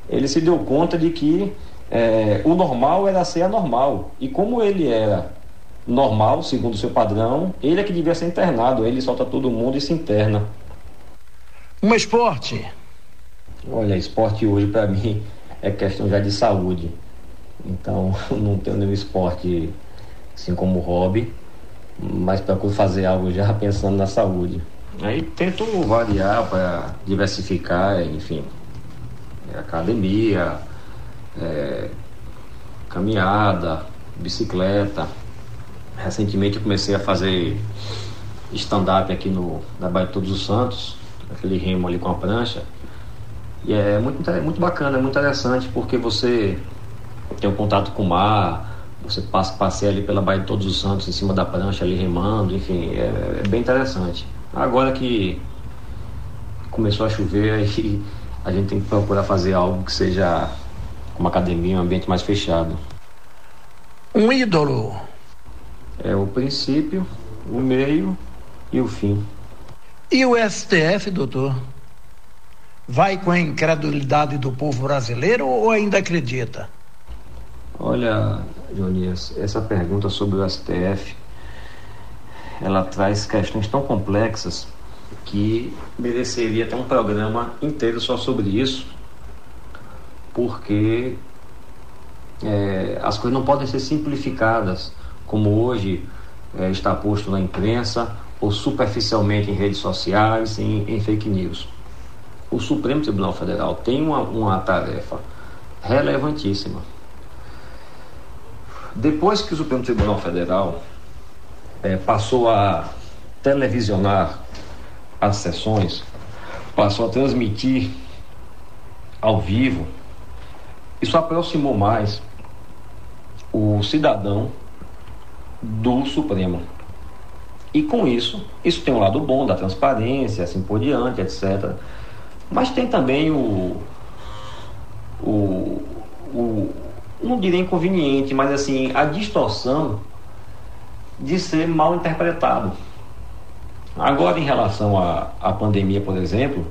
ele se deu conta de que é, o normal era ser anormal. E como ele era normal, segundo o seu padrão, ele é que devia ser internado. Ele solta todo mundo e se interna. Um esporte. Olha, esporte hoje para mim é questão já de saúde. Então, não tenho nenhum esporte assim como hobby, mas procuro fazer algo já pensando na saúde. Aí tento variar para diversificar, enfim, academia, é, caminhada, bicicleta. Recentemente eu comecei a fazer stand-up aqui no, na Baía de Todos os Santos, aquele remo ali com a prancha. E é muito, muito bacana, é muito interessante porque você tem um contato com o mar, você passa, passeia ali pela Baía de Todos os Santos em cima da prancha ali remando, enfim, é, é bem interessante. Agora que começou a chover, aí a gente tem que procurar fazer algo que seja uma academia, um ambiente mais fechado. Um ídolo. É o princípio, o meio e o fim. E o STF, doutor? Vai com a incredulidade do povo brasileiro ou ainda acredita? Olha, Jonias, essa pergunta sobre o STF, ela traz questões tão complexas que mereceria ter um programa inteiro só sobre isso, porque é, as coisas não podem ser simplificadas como hoje é, está posto na imprensa ou superficialmente em redes sociais, em, em fake news. O Supremo Tribunal Federal tem uma, uma tarefa relevantíssima. Depois que o Supremo Tribunal Federal é, passou a televisionar as sessões, passou a transmitir ao vivo, isso aproximou mais o cidadão do Supremo. E com isso, isso tem um lado bom da transparência, assim por diante, etc. Mas tem também o, o, o não diria inconveniente, mas assim, a distorção de ser mal interpretado. Agora, em relação à, à pandemia, por exemplo,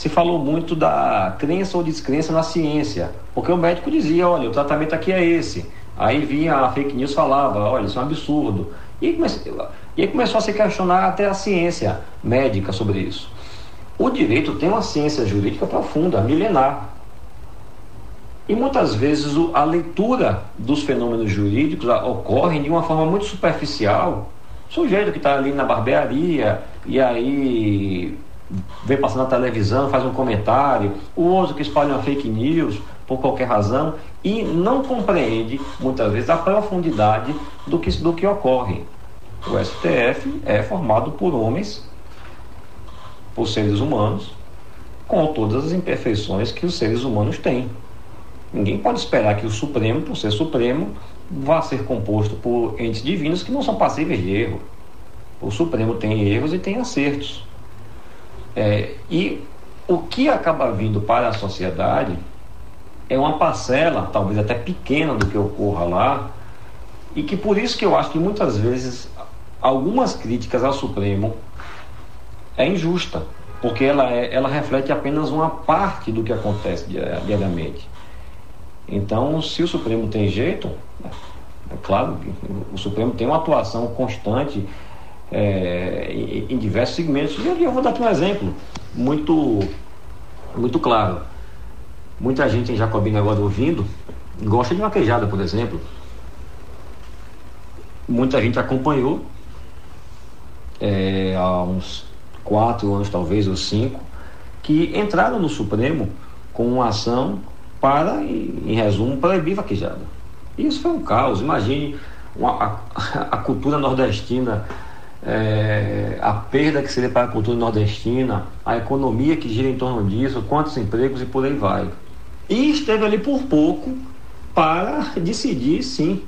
se falou muito da crença ou descrença na ciência, porque o médico dizia: olha, o tratamento aqui é esse. Aí vinha a fake news falava: olha, isso é um absurdo. E, comece... e aí começou a se questionar até a ciência médica sobre isso. O direito tem uma ciência jurídica profunda, milenar. E muitas vezes a leitura dos fenômenos jurídicos ocorre de uma forma muito superficial sujeito que está ali na barbearia e aí vem passando na televisão, faz um comentário, o outro que espalha uma fake news por qualquer razão e não compreende muitas vezes a profundidade do que, do que ocorre. O STF é formado por homens, por seres humanos, com todas as imperfeições que os seres humanos têm. Ninguém pode esperar que o Supremo, por ser Supremo, vá ser composto por entes divinos que não são passíveis de erro. O Supremo tem erros e tem acertos. É, e o que acaba vindo para a sociedade é uma parcela, talvez até pequena do que ocorra lá, e que por isso que eu acho que muitas vezes algumas críticas ao Supremo é injusta, porque ela, é, ela reflete apenas uma parte do que acontece diariamente. Então, se o Supremo tem jeito, é claro que o Supremo tem uma atuação constante é, em, diversos segmentos. E eu vou dar aqui um exemplo muito, muito claro. Muita gente em Jacobina agora ouvindo gosta de uma queijada, por exemplo. Muita gente acompanhou é, há uns quatro anos, talvez, ou cinco, que entraram no Supremo com uma ação para, em resumo, proibir vaquejada. Isso foi um caos. Imagine uma, a, a, cultura nordestina, é, a perda que seria para a cultura nordestina, a economia que gira em torno disso, quantos empregos e por aí vai. E esteve ali por pouco para decidir sim.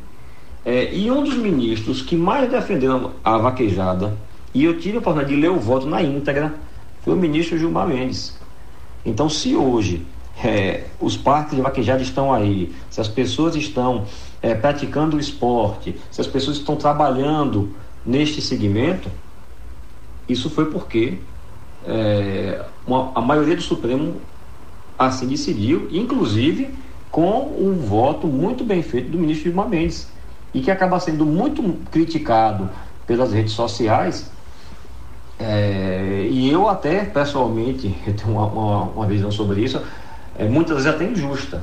É, e um dos ministros que mais defenderam a vaquejada, e eu tive a oportunidade de ler o voto na íntegra, foi o ministro Gilmar Mendes. Então, se hoje é, os parques de vaquejada estão aí, se as pessoas estão é, praticando o esporte, se as pessoas estão trabalhando neste segmento, isso foi porque é, uma, a maioria do Supremo assim decidiu, inclusive com um voto muito bem feito do ministro Gilmar Mendes, e que acaba sendo muito criticado pelas redes sociais. É, e eu até, pessoalmente, eu tenho uma, uma, uma visão sobre isso, é, muitas vezes até injusta.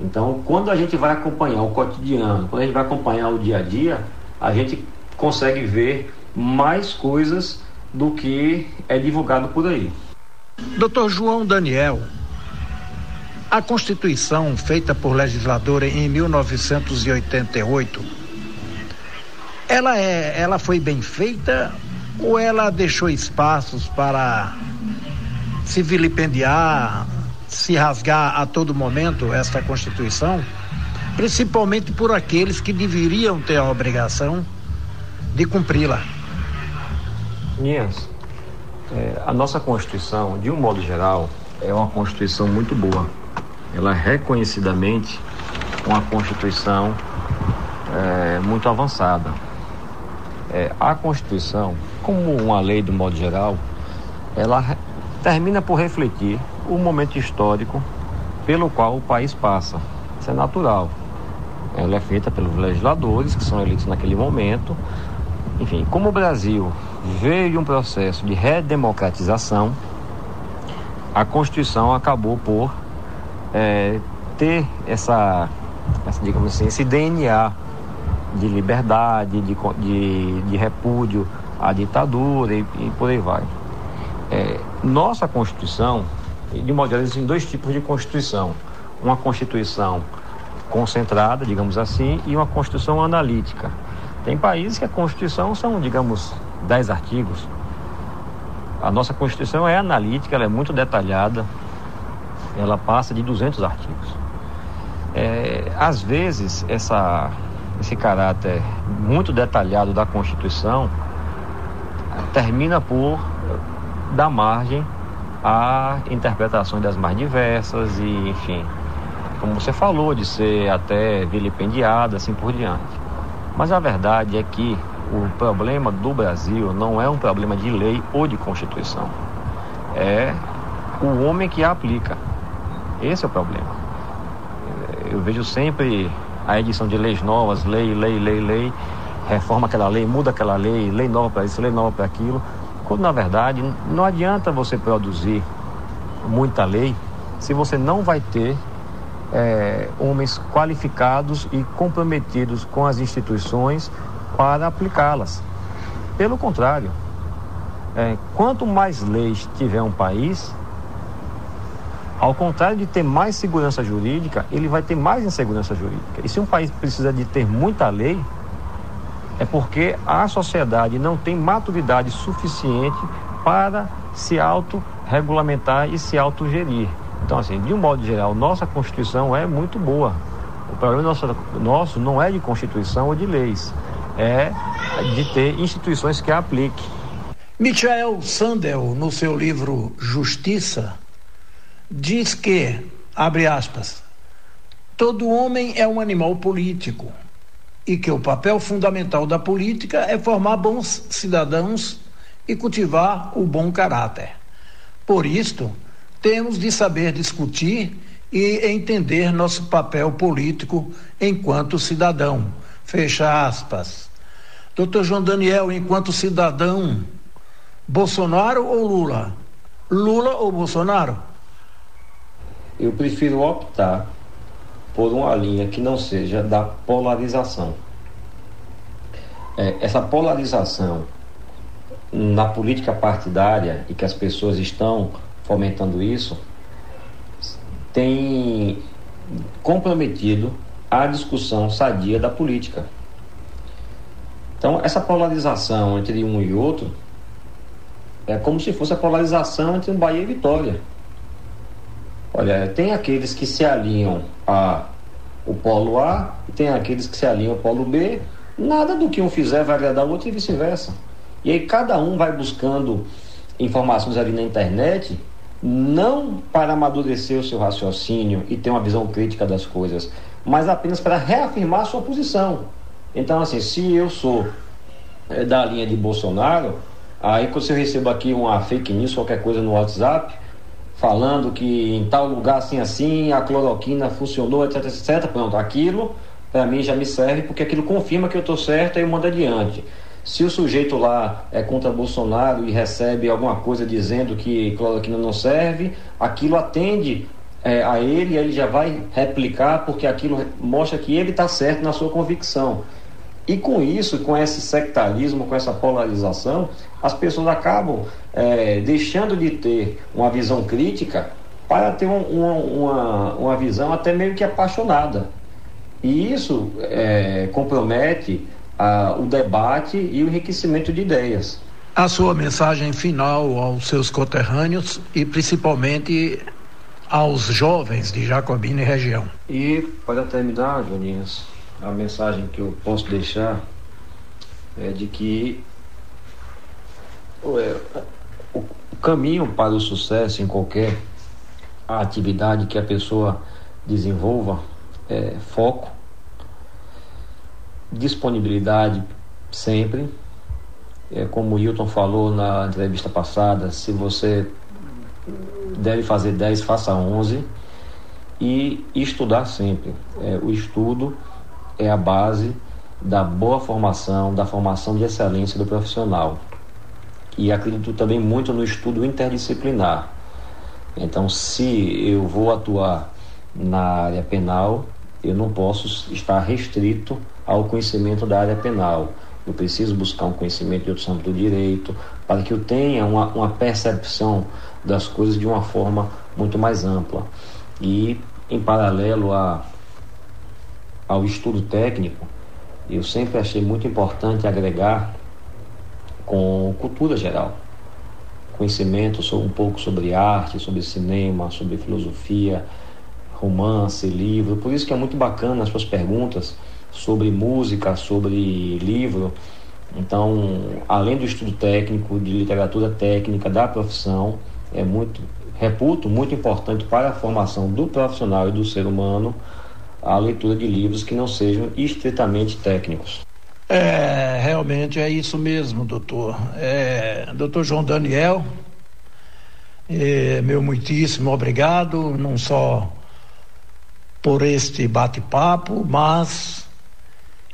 Então, quando a gente vai acompanhar o cotidiano, quando a gente vai acompanhar o dia a dia, a gente consegue ver mais coisas do que é divulgado por aí. Doutor João Daniel, a Constituição feita por legislador em 1988, ela é, ela foi bem feita ou ela deixou espaços para se vilipendiar, se rasgar a todo momento esta Constituição, principalmente por aqueles que deveriam ter a obrigação de cumpri-la. Nias, é, a nossa Constituição, de um modo geral, é uma Constituição muito boa. Ela é reconhecidamente uma Constituição é, muito avançada. É, a Constituição, como uma lei do modo geral, ela termina por refletir o momento histórico pelo qual o país passa. Isso é natural. Ela é feita pelos legisladores que são eleitos naquele momento. Enfim, como o Brasil veio de um processo de redemocratização, a Constituição acabou por é, ter essa, essa, digamos assim, esse DNA de liberdade, de, de, de repúdio à ditadura e, e por aí vai. É, nossa Constituição, de modo geral, existem dois tipos de Constituição. Uma Constituição concentrada, digamos assim, e uma Constituição analítica. Tem países que a Constituição são, digamos, dez artigos. A nossa Constituição é analítica, ela é muito detalhada, ela passa de 200 artigos. É, às vezes, essa, esse caráter muito detalhado da Constituição termina por dar margem a interpretações das mais diversas e, enfim, como você falou, de ser até vilipendiada, assim por diante. Mas a verdade é que o problema do Brasil não é um problema de lei ou de Constituição. É o homem que a aplica. Esse é o problema. Eu vejo sempre a edição de leis novas, lei, lei, lei, lei, reforma aquela lei, muda aquela lei, lei nova para isso, lei nova para aquilo. Quando na verdade não adianta você produzir muita lei se você não vai ter é, homens qualificados e comprometidos com as instituições para aplicá-las. Pelo contrário, é, quanto mais leis tiver um país, ao contrário de ter mais segurança jurídica, ele vai ter mais insegurança jurídica. E se um país precisa de ter muita lei, é porque a sociedade não tem maturidade suficiente para se autorregulamentar e se autogerir. Então, assim, de um modo geral, nossa Constituição é muito boa. O problema nosso, nosso não é de Constituição ou de leis, é de ter instituições que a apliquem. Michael Sandel, no seu livro Justiça, diz que, abre aspas, todo homem é um animal político e que o papel fundamental da política é formar bons cidadãos e cultivar o bom caráter. Por isto, temos de saber discutir e entender nosso papel político enquanto cidadão. Fecha aspas. Doutor João Daniel, enquanto cidadão, Bolsonaro ou Lula? Lula ou Bolsonaro? Eu prefiro optar por uma linha que não seja da polarização. É, essa polarização na política partidária e que as pessoas estão fomentando isso, tem comprometido a discussão sadia da política. Então, essa polarização entre um e outro é como se fosse a polarização entre Bahia e Vitória. Olha, tem aqueles que se alinham a o polo A tem aqueles que se alinham ao polo B. Nada do que um fizer vai agradar o outro e vice-versa. E aí cada um vai buscando informações ali na internet, não para amadurecer o seu raciocínio e ter uma visão crítica das coisas, mas apenas para reafirmar sua posição. Então, assim, se eu sou é, da linha de Bolsonaro, aí quando eu recebo aqui uma fake news, qualquer coisa no WhatsApp, falando que em tal lugar assim assim a cloroquina funcionou, etc, etc, pronto, aquilo para mim já me serve porque aquilo confirma que eu estou certo e eu mando adiante. Se o sujeito lá é contra Bolsonaro e recebe alguma coisa dizendo que cloroquina não serve, aquilo atende é, a ele e ele já vai replicar porque aquilo mostra que ele está certo na sua convicção. E com isso, com esse sectarismo, com essa polarização, as pessoas acabam é, deixando de ter uma visão crítica para ter um, uma, uma, uma visão até meio que apaixonada. E isso é, compromete a, o debate e o enriquecimento de ideias. A sua mensagem final aos seus conterrâneos e principalmente aos jovens de Jacobina e região. E para terminar, Joninhas, a mensagem que eu posso deixar é de que o, o caminho para o sucesso em qualquer atividade que a pessoa desenvolva é foco, disponibilidade sempre. É, como o Hilton falou na entrevista passada, se você deve fazer 10, faça 11 e estudar sempre. É, o estudo é a base da boa formação, da formação de excelência do profissional. E acredito também muito no estudo interdisciplinar. Então, se eu vou atuar na área penal, eu não posso estar restrito ao conhecimento da área penal. Eu preciso buscar um conhecimento de outro âmbito do direito para que eu tenha uma, uma percepção das coisas de uma forma muito mais ampla. E, em paralelo a, ao estudo técnico, eu sempre achei muito importante agregar com cultura geral. Conhecimento sobre, um pouco sobre arte, sobre cinema, sobre filosofia, romance, livro. Por isso que é muito bacana as suas perguntas sobre música, sobre livro. Então, além do estudo técnico, de literatura técnica da profissão, é muito, reputo, muito importante para a formação do profissional e do ser humano a leitura de livros que não sejam estritamente técnicos. É, realmente é isso mesmo, doutor. É, doutor João Daniel, é, meu muitíssimo obrigado, não só por este bate-papo, mas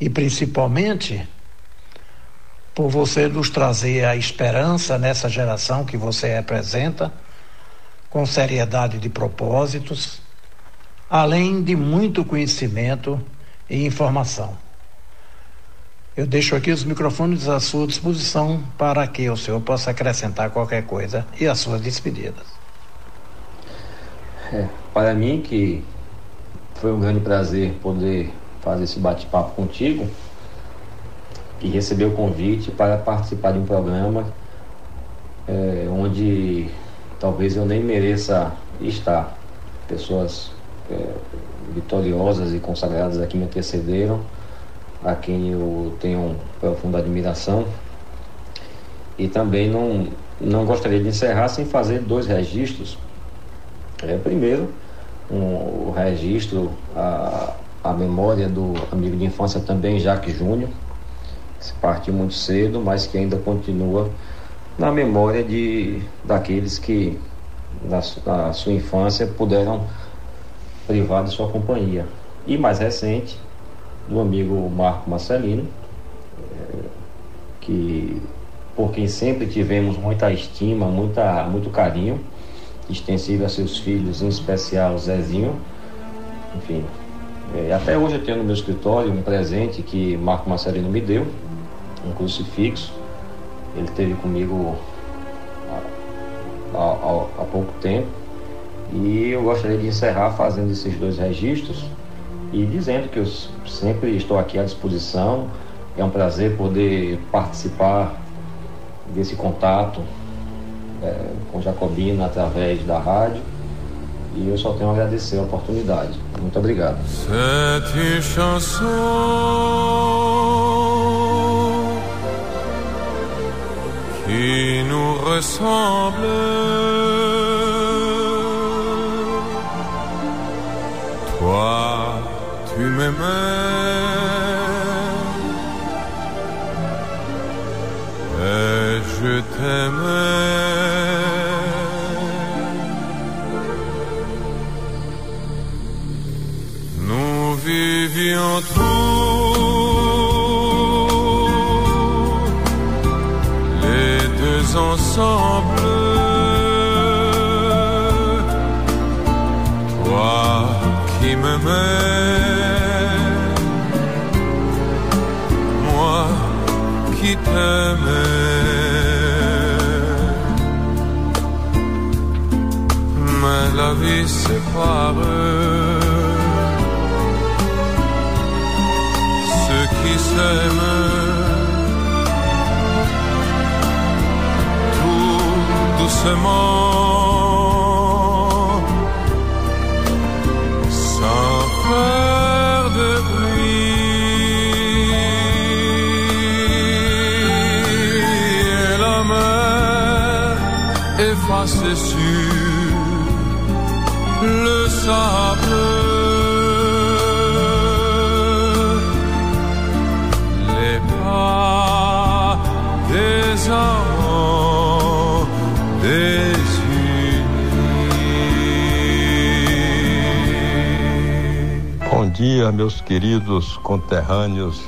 e principalmente por você nos trazer a esperança nessa geração que você representa, com seriedade de propósitos, além de muito conhecimento e informação. Eu deixo aqui os microfones à sua disposição para que o senhor possa acrescentar qualquer coisa e as suas despedidas. É, para mim que foi um grande prazer poder fazer esse bate-papo contigo e receber o convite para participar de um programa é, onde talvez eu nem mereça estar. Pessoas é, vitoriosas e consagradas aqui me antecederam a quem eu tenho profunda admiração. E também não, não gostaria de encerrar sem fazer dois registros. É, primeiro, um, o registro, a, a memória do amigo de infância também, Jacques Júnior, que se partiu muito cedo, mas que ainda continua na memória de daqueles que na, na sua infância puderam privar de sua companhia. E mais recente, do amigo Marco Marcelino, é, que por quem sempre tivemos muita estima, muita, muito carinho, extensivo a seus filhos, em especial Zezinho. Enfim, é, até hoje eu tenho no meu escritório um presente que Marco Marcelino me deu, um crucifixo. Ele teve comigo há, há, há pouco tempo. E eu gostaria de encerrar fazendo esses dois registros e dizendo que eu sempre estou aqui à disposição. É um prazer poder participar desse contato é, com Jacobina através da rádio E eu só tenho a agradecer a oportunidade. Muito obrigado. Cette chanson qui nous ressemble. Toi, tu m'aimais. Et je t'aimais. Vie sépare. qui s'aiment tout doucement le sable Bom dia, meus queridos conterrâneos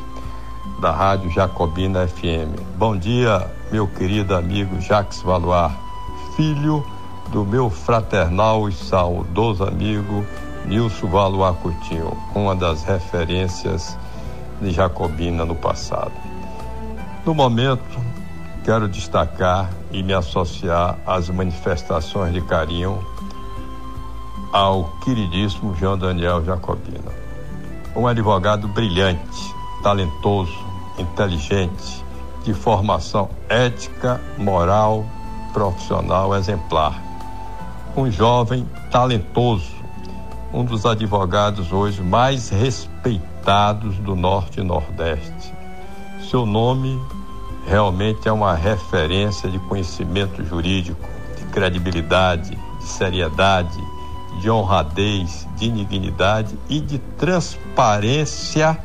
da Rádio Jacobina FM. Bom dia, meu querido amigo Jacques Valois, filho do meu fraternal e saudoso amigo Nilson Valois Coutinho, uma das referências de Jacobina no passado. No momento, quero destacar e me associar às manifestações de carinho ao queridíssimo João Daniel Jacobina. Um advogado brilhante, talentoso, inteligente, de formação ética, moral, profissional exemplar. Um jovem talentoso, um dos advogados hoje mais respeitados do Norte e Nordeste. Seu nome realmente é uma referência de conhecimento jurídico, de credibilidade, de seriedade, de honradez, de dignidade e de transparência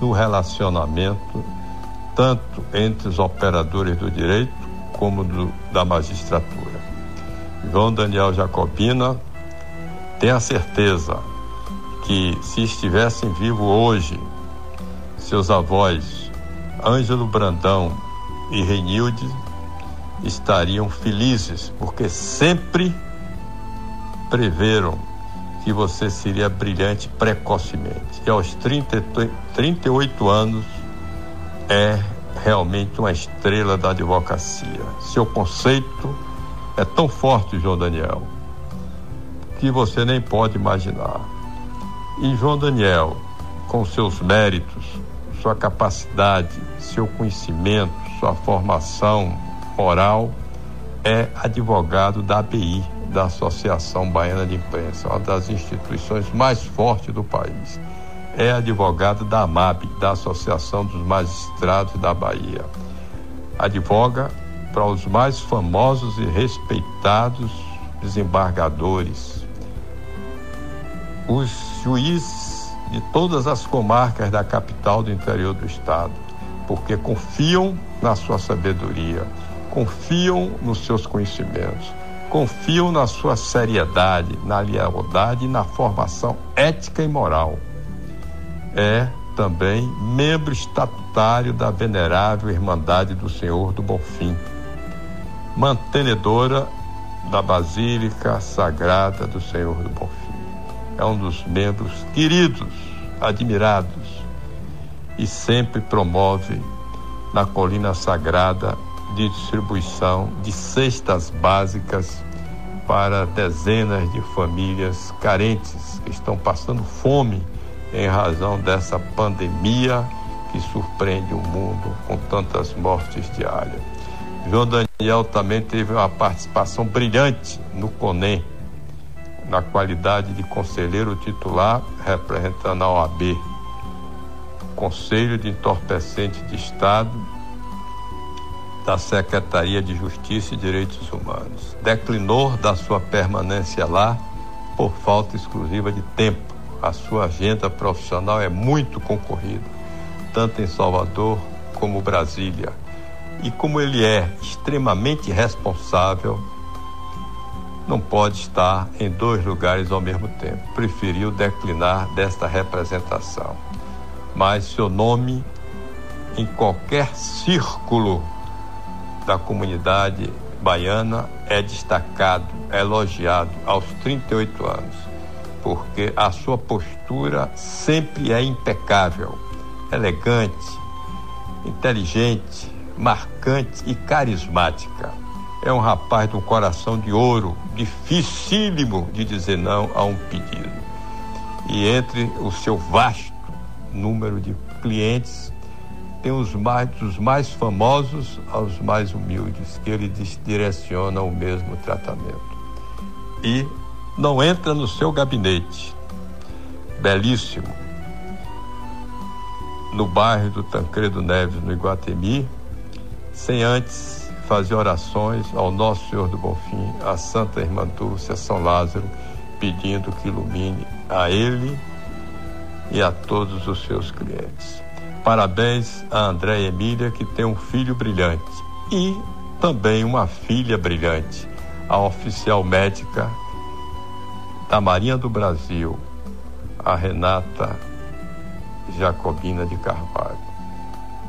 no relacionamento, tanto entre os operadores do direito como do, da magistratura. João Daniel Jacobina tem a certeza que se estivessem vivos hoje, seus avós, Ângelo Brandão e Renilde, estariam felizes, porque sempre preveram que você seria brilhante precocemente. E aos 30, 38 anos é realmente uma estrela da advocacia. Seu conceito é tão forte, João Daniel, que você nem pode imaginar. E João Daniel, com seus méritos, sua capacidade, seu conhecimento, sua formação moral, é advogado da ABI, da Associação Baiana de Imprensa, uma das instituições mais fortes do país. É advogado da AMAB, da Associação dos Magistrados da Bahia. Advoga para os mais famosos e respeitados desembargadores, os juízes de todas as comarcas da capital do interior do estado, porque confiam na sua sabedoria, confiam nos seus conhecimentos confiam na sua seriedade, na lealdade e na formação ética e moral. É também membro estatutário da Venerável Irmandade do Senhor do Bonfim, mantenedora da Basílica Sagrada do Senhor do Bonfim. É um dos membros queridos, admirados e sempre promove na Colina Sagrada de distribuição de cestas básicas para dezenas de famílias carentes que estão passando fome em razão dessa pandemia que surpreende o mundo com tantas mortes diárias. João Daniel também teve uma participação brilhante no CONEM, na qualidade de conselheiro titular representando a OAB, Conselho de Entorpecente de Estado da Secretaria de Justiça e Direitos Humanos. Declinou da sua permanência lá por falta exclusiva de tempo. A sua agenda profissional é muito concorrida, tanto em Salvador como Brasília. E como ele é extremamente responsável, não pode estar em dois lugares ao mesmo tempo. Preferiu declinar desta representação. Mas seu nome, em qualquer círculo da comunidade baiana, é destacado, é elogiado aos 38 anos, porque a sua postura sempre é impecável, elegante, inteligente, marcante e carismática. É um rapaz um coração de ouro, dificílimo de dizer não a um pedido. E entre o seu vasto número de clientes, tem os mais, dos mais famosos aos mais humildes, que ele direciona o mesmo tratamento. E não entra no seu gabinete, belíssimo, no bairro do Tancredo Neves, no Iguatemi, sem antes fazer orações ao Nosso Senhor do Bonfim, a Santa Irmã Dulce, a São Lázaro, pedindo que ilumine a ele e a todos os seus clientes. Parabéns a André Emília, que tem um filho brilhante e também uma filha brilhante, a oficial médica da Marinha do Brasil, a Renata Jacobina de Carvalho.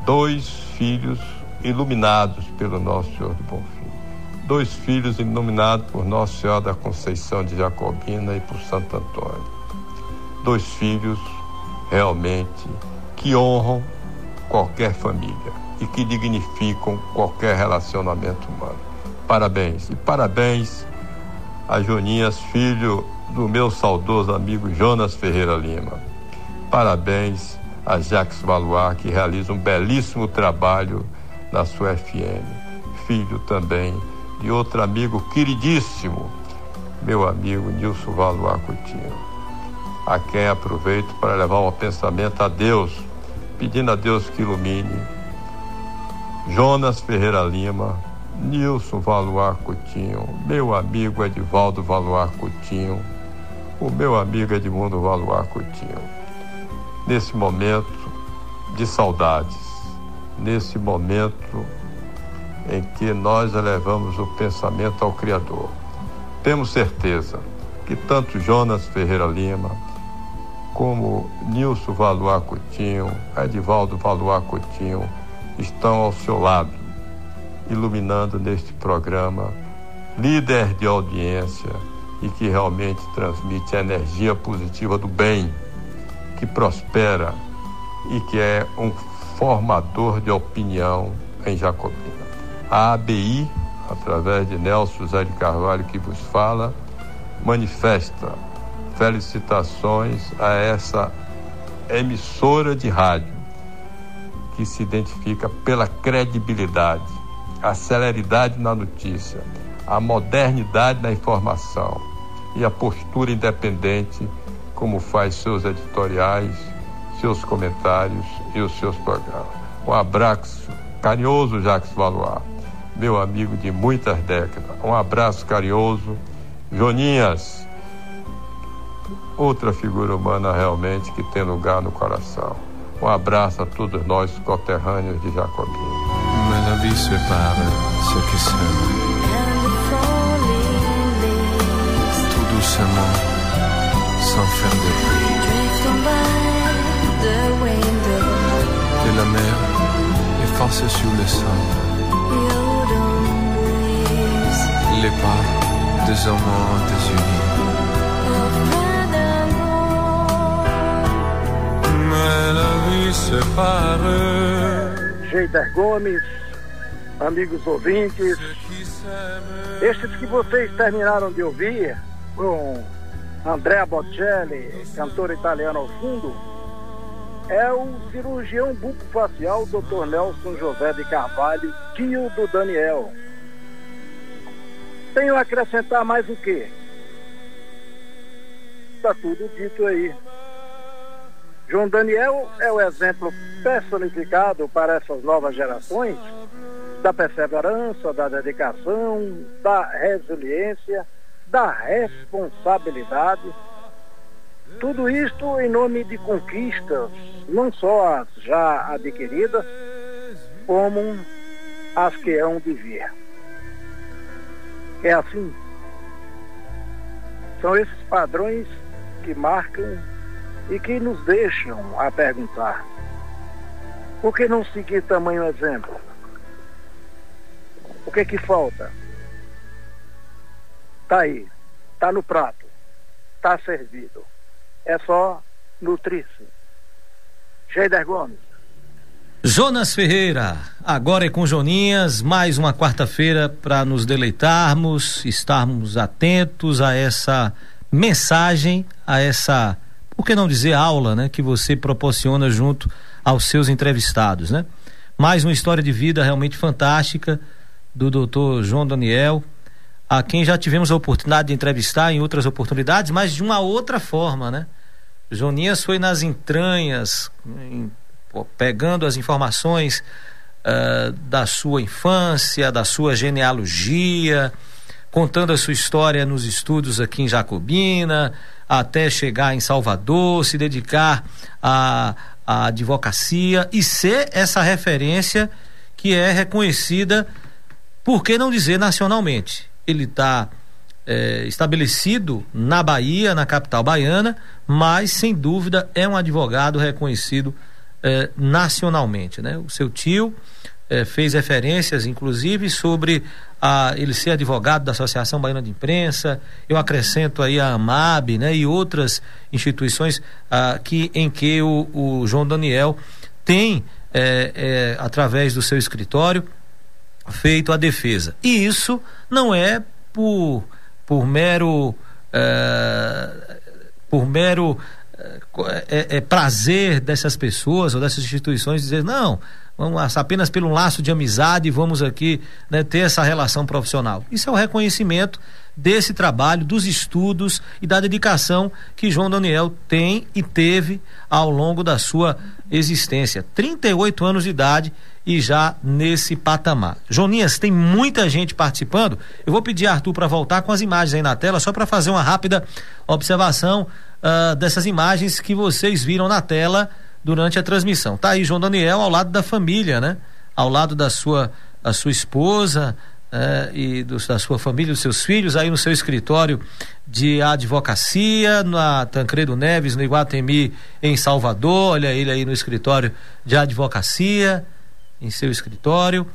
Dois filhos iluminados pelo Nosso Senhor do Bom Fim. Dois filhos iluminados por Nossa Senhora da Conceição de Jacobina e por Santo Antônio. Dois filhos realmente que honram qualquer família e que dignificam qualquer relacionamento humano. Parabéns. E parabéns a Joninhas, filho do meu saudoso amigo Jonas Ferreira Lima. Parabéns a Jacques Valois, que realiza um belíssimo trabalho na sua FM. Filho também de outro amigo queridíssimo, meu amigo Nilson Valois Coutinho, a quem aproveito para levar um pensamento a Deus, pedindo a Deus que ilumine Jonas Ferreira Lima, Nilson Valois Coutinho, meu amigo Edivaldo Valois Coutinho, o meu amigo Edmundo Valois Coutinho. Nesse momento de saudades, nesse momento em que nós elevamos o pensamento ao Criador. Temos certeza que tanto Jonas Ferreira Lima, como Nilson Valois Coutinho, Edivaldo Valois Coutinho, estão ao seu lado, iluminando neste programa, líder de audiência e que realmente transmite a energia positiva do bem, que prospera e que é um formador de opinião em Jacobina. A ABI, através de Nelson José de Carvalho que vos fala, manifesta felicitações a essa emissora de rádio que se identifica pela credibilidade, a celeridade na notícia, a modernidade na informação e a postura independente como faz seus editoriais seus comentários e os seus programas. Um abraço carinhoso, Jacques Valois, meu amigo de muitas décadas. Um abraço carinhoso, Joninhas, outra figura humana realmente que tem lugar no coração. Um abraço a todos nós, conterrâneos de Jacobina. Mais la vie sépare ceux qui s'aiment. Tout doucement, efface sur le sable les pas des amants désunis. Mais la vie sépare. Geider Gomes, amigos ouvintes, estes que vocês terminaram de ouvir, com Andrea Bocelli, cantor italiano ao fundo, é o cirurgião bucofacial Dr. Nelson José de Carvalho, tio do Daniel. Tenho a acrescentar mais o quê? está tudo dito aí. João Daniel é o exemplo personificado para essas novas gerações da perseverança, da dedicação, da resiliência, da responsabilidade. Tudo isto em nome de conquistas, não só as já adquiridas, como as que hão de vir. É assim. São esses padrões que marcam e que nos deixam a perguntar: por que não seguir tamanho exemplo? O que é que falta? Está aí, está no prato, está servido. É só nutrir-se. Geider Gomes. Jonas Ferreira, agora é com Joninhas, mais uma quarta-feira para nos deleitarmos, estarmos atentos a essa mensagem, a essa, por que não dizer aula, né, que você proporciona junto aos seus entrevistados, né? Mais uma história de vida realmente fantástica do doutor João Daniel, a quem já tivemos a oportunidade de entrevistar em outras oportunidades, mas de uma outra forma, né? Joninhas foi nas entranhas, em pegando as informações uh, da sua infância, da sua genealogia, contando a sua história nos estudos aqui em Jacobina, até chegar em Salvador, se dedicar à advocacia e ser essa referência que é reconhecida, por que não dizer nacionalmente? Ele está é, estabelecido na Bahia, na capital baiana, mas sem dúvida é um advogado reconhecido eh, nacionalmente. Né? O seu tio eh, fez referências, inclusive, sobre a, ele ser advogado da Associação Baiana de Imprensa. Eu acrescento aí a AMAB né? e outras instituições ah, que, em que o, o João Daniel tem, eh, através do seu escritório, feito a defesa. E isso não é por, por mero. por mero é, é, prazer dessas pessoas ou dessas instituições dizer não vamos apenas pelo laço de amizade vamos aqui né, ter essa relação profissional isso é o reconhecimento desse trabalho dos estudos e da dedicação que João Daniel tem e teve ao longo da sua existência 38 anos de idade e já nesse patamar. Joninhas, tem muita gente participando. Eu vou pedir a Arthur para voltar com as imagens aí na tela, só para fazer uma rápida observação uh, dessas imagens que vocês viram na tela durante a transmissão. Tá aí João Daniel ao lado da família, né? Ao lado da sua, a sua esposa uh, e do, da sua família, dos seus filhos, aí no seu escritório de advocacia, na Tancredo Neves, no Iguatemi, em Salvador. Olha ele aí no escritório de advocacia, em seu escritório.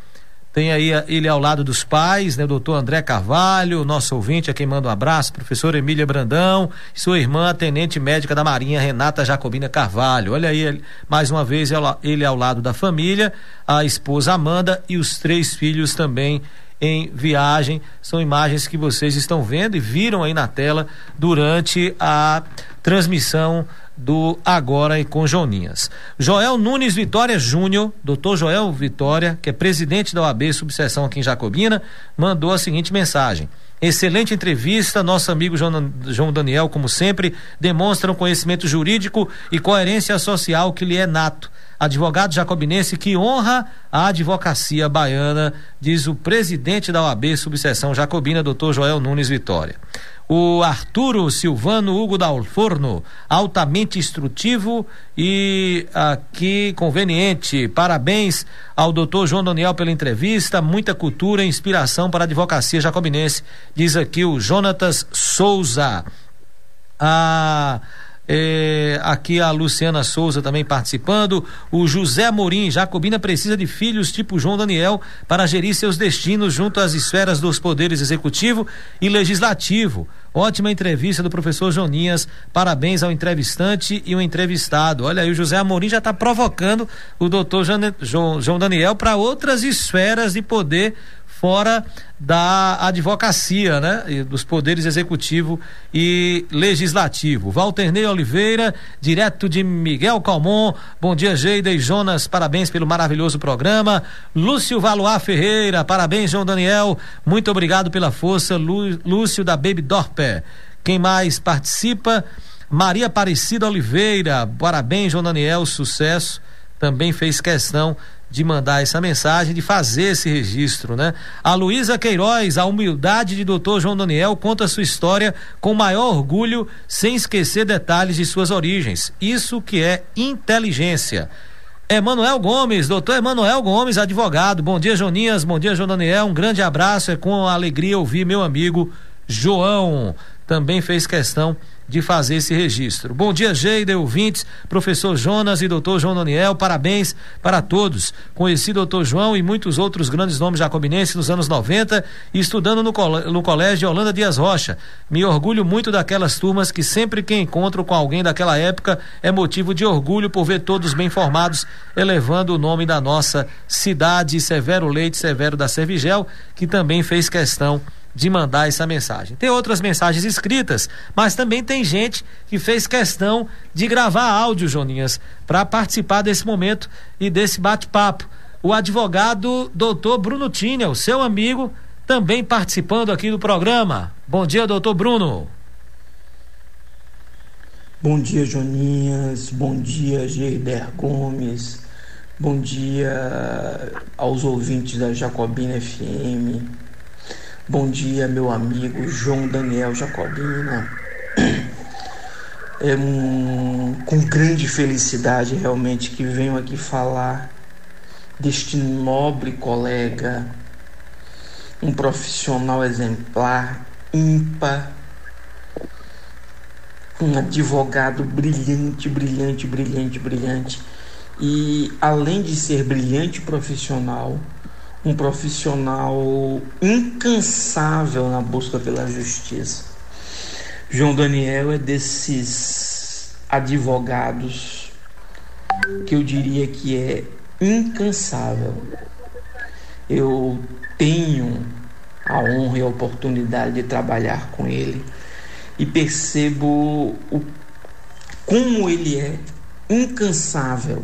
Tem aí ele ao lado dos pais, né? O doutor André Carvalho, nosso ouvinte, a quem manda um abraço, professora Emília Brandão, sua irmã, a tenente médica da Marinha, Renata Jacobina Carvalho. Olha aí, mais uma vez, ele ao lado da família, a esposa Amanda e os três filhos também em viagem. São imagens que vocês estão vendo e viram aí na tela durante a transmissão do Agora e com Joninhas. Joel Nunes Vitória Júnior, doutor Joel Vitória, que é presidente da OAB Subseção aqui em Jacobina, mandou a seguinte mensagem. Excelente entrevista, nosso amigo João Daniel, como sempre, demonstra um conhecimento jurídico e coerência social que lhe é nato. Advogado jacobinense que honra a advocacia baiana, diz o presidente da OAB Subseção Jacobina, doutor Joel Nunes Vitória o Arturo Silvano Hugo Dalforno, altamente instrutivo e aqui conveniente. Parabéns ao doutor João Daniel pela entrevista, muita cultura e inspiração para a advocacia jacobinense, diz aqui o Jonatas Souza. Ah, é, aqui a Luciana Souza também participando. O José Morim, Jacobina precisa de filhos tipo João Daniel para gerir seus destinos junto às esferas dos poderes executivo e legislativo. Ótima entrevista do professor Joninhas. Parabéns ao entrevistante e o entrevistado. Olha aí, o José Amorim já está provocando o doutor João, João Daniel para outras esferas de poder fora da advocacia, né? E dos poderes executivo e legislativo. Walternei Oliveira, direto de Miguel Calmon. Bom dia, Geida e Jonas. Parabéns pelo maravilhoso programa. Lúcio Valois Ferreira, parabéns, João Daniel. Muito obrigado pela força. Lú, Lúcio da Baby Dorper. Quem mais participa? Maria Aparecida Oliveira, parabéns, João Daniel, sucesso. Também fez questão de mandar essa mensagem, de fazer esse registro, né? A Luísa Queiroz, a humildade de doutor João Daniel, conta sua história com maior orgulho, sem esquecer detalhes de suas origens. Isso que é inteligência. Emanuel Gomes, doutor Emanuel Gomes, advogado. Bom dia, Joninhas. Bom dia, João Daniel. Um grande abraço. É com alegria ouvir meu amigo João. Também fez questão de fazer esse registro. Bom dia, Geida, ouvintes, professor Jonas e doutor João Daniel, parabéns para todos. Conheci doutor João e muitos outros grandes nomes jacobinenses nos anos 90 e estudando no, no colégio Holanda Dias Rocha. Me orgulho muito daquelas turmas que sempre que encontro com alguém daquela época é motivo de orgulho por ver todos bem formados, elevando o nome da nossa cidade, Severo Leite, Severo da Servigel, que também fez questão de mandar essa mensagem. Tem outras mensagens escritas, mas também tem gente que fez questão de gravar áudio, Joninhas, para participar desse momento e desse bate-papo. O advogado doutor Bruno o seu amigo, também participando aqui do programa. Bom dia, doutor Bruno. Bom dia, Joninhas. Bom dia, Geider Gomes. Bom dia aos ouvintes da Jacobina FM. Bom dia, meu amigo João Daniel Jacobina. É um, com grande felicidade realmente que venho aqui falar deste nobre colega, um profissional exemplar, ímpar, um advogado brilhante, brilhante, brilhante, brilhante. E além de ser brilhante profissional, um profissional incansável na busca pela justiça. João Daniel é desses advogados que eu diria que é incansável. Eu tenho a honra e a oportunidade de trabalhar com ele e percebo o, como ele é incansável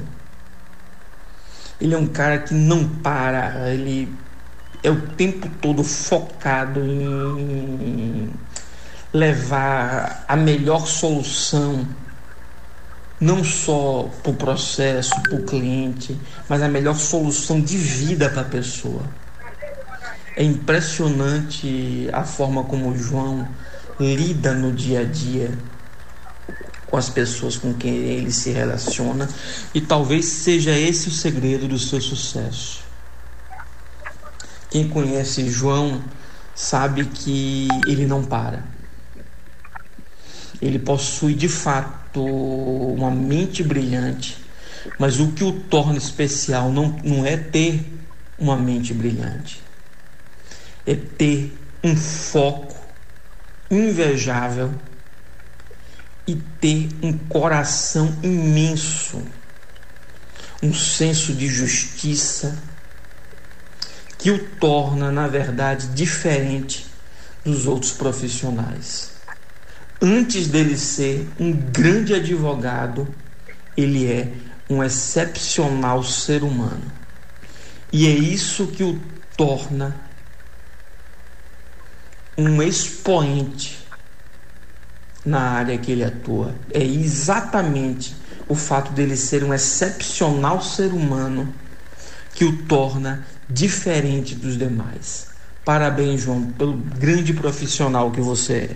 ele é um cara que não para, ele é o tempo todo focado em levar a melhor solução, não só para o processo, para o cliente, mas a melhor solução de vida para a pessoa. É impressionante a forma como o João lida no dia a dia com as pessoas com quem ele se relaciona e talvez seja esse o segredo do seu sucesso. Quem conhece João sabe que ele não para. Ele possui de fato uma mente brilhante, mas o que o torna especial não, não é ter uma mente brilhante, é ter um foco invejável e ter um coração imenso, um senso de justiça que o torna, na verdade, diferente dos outros profissionais. Antes dele ser um grande advogado, ele é um excepcional ser humano. E é isso que o torna um expoente na área que ele atua. É exatamente o fato dele ser um excepcional ser humano que o torna diferente dos demais. Parabéns, João, pelo grande profissional que você é.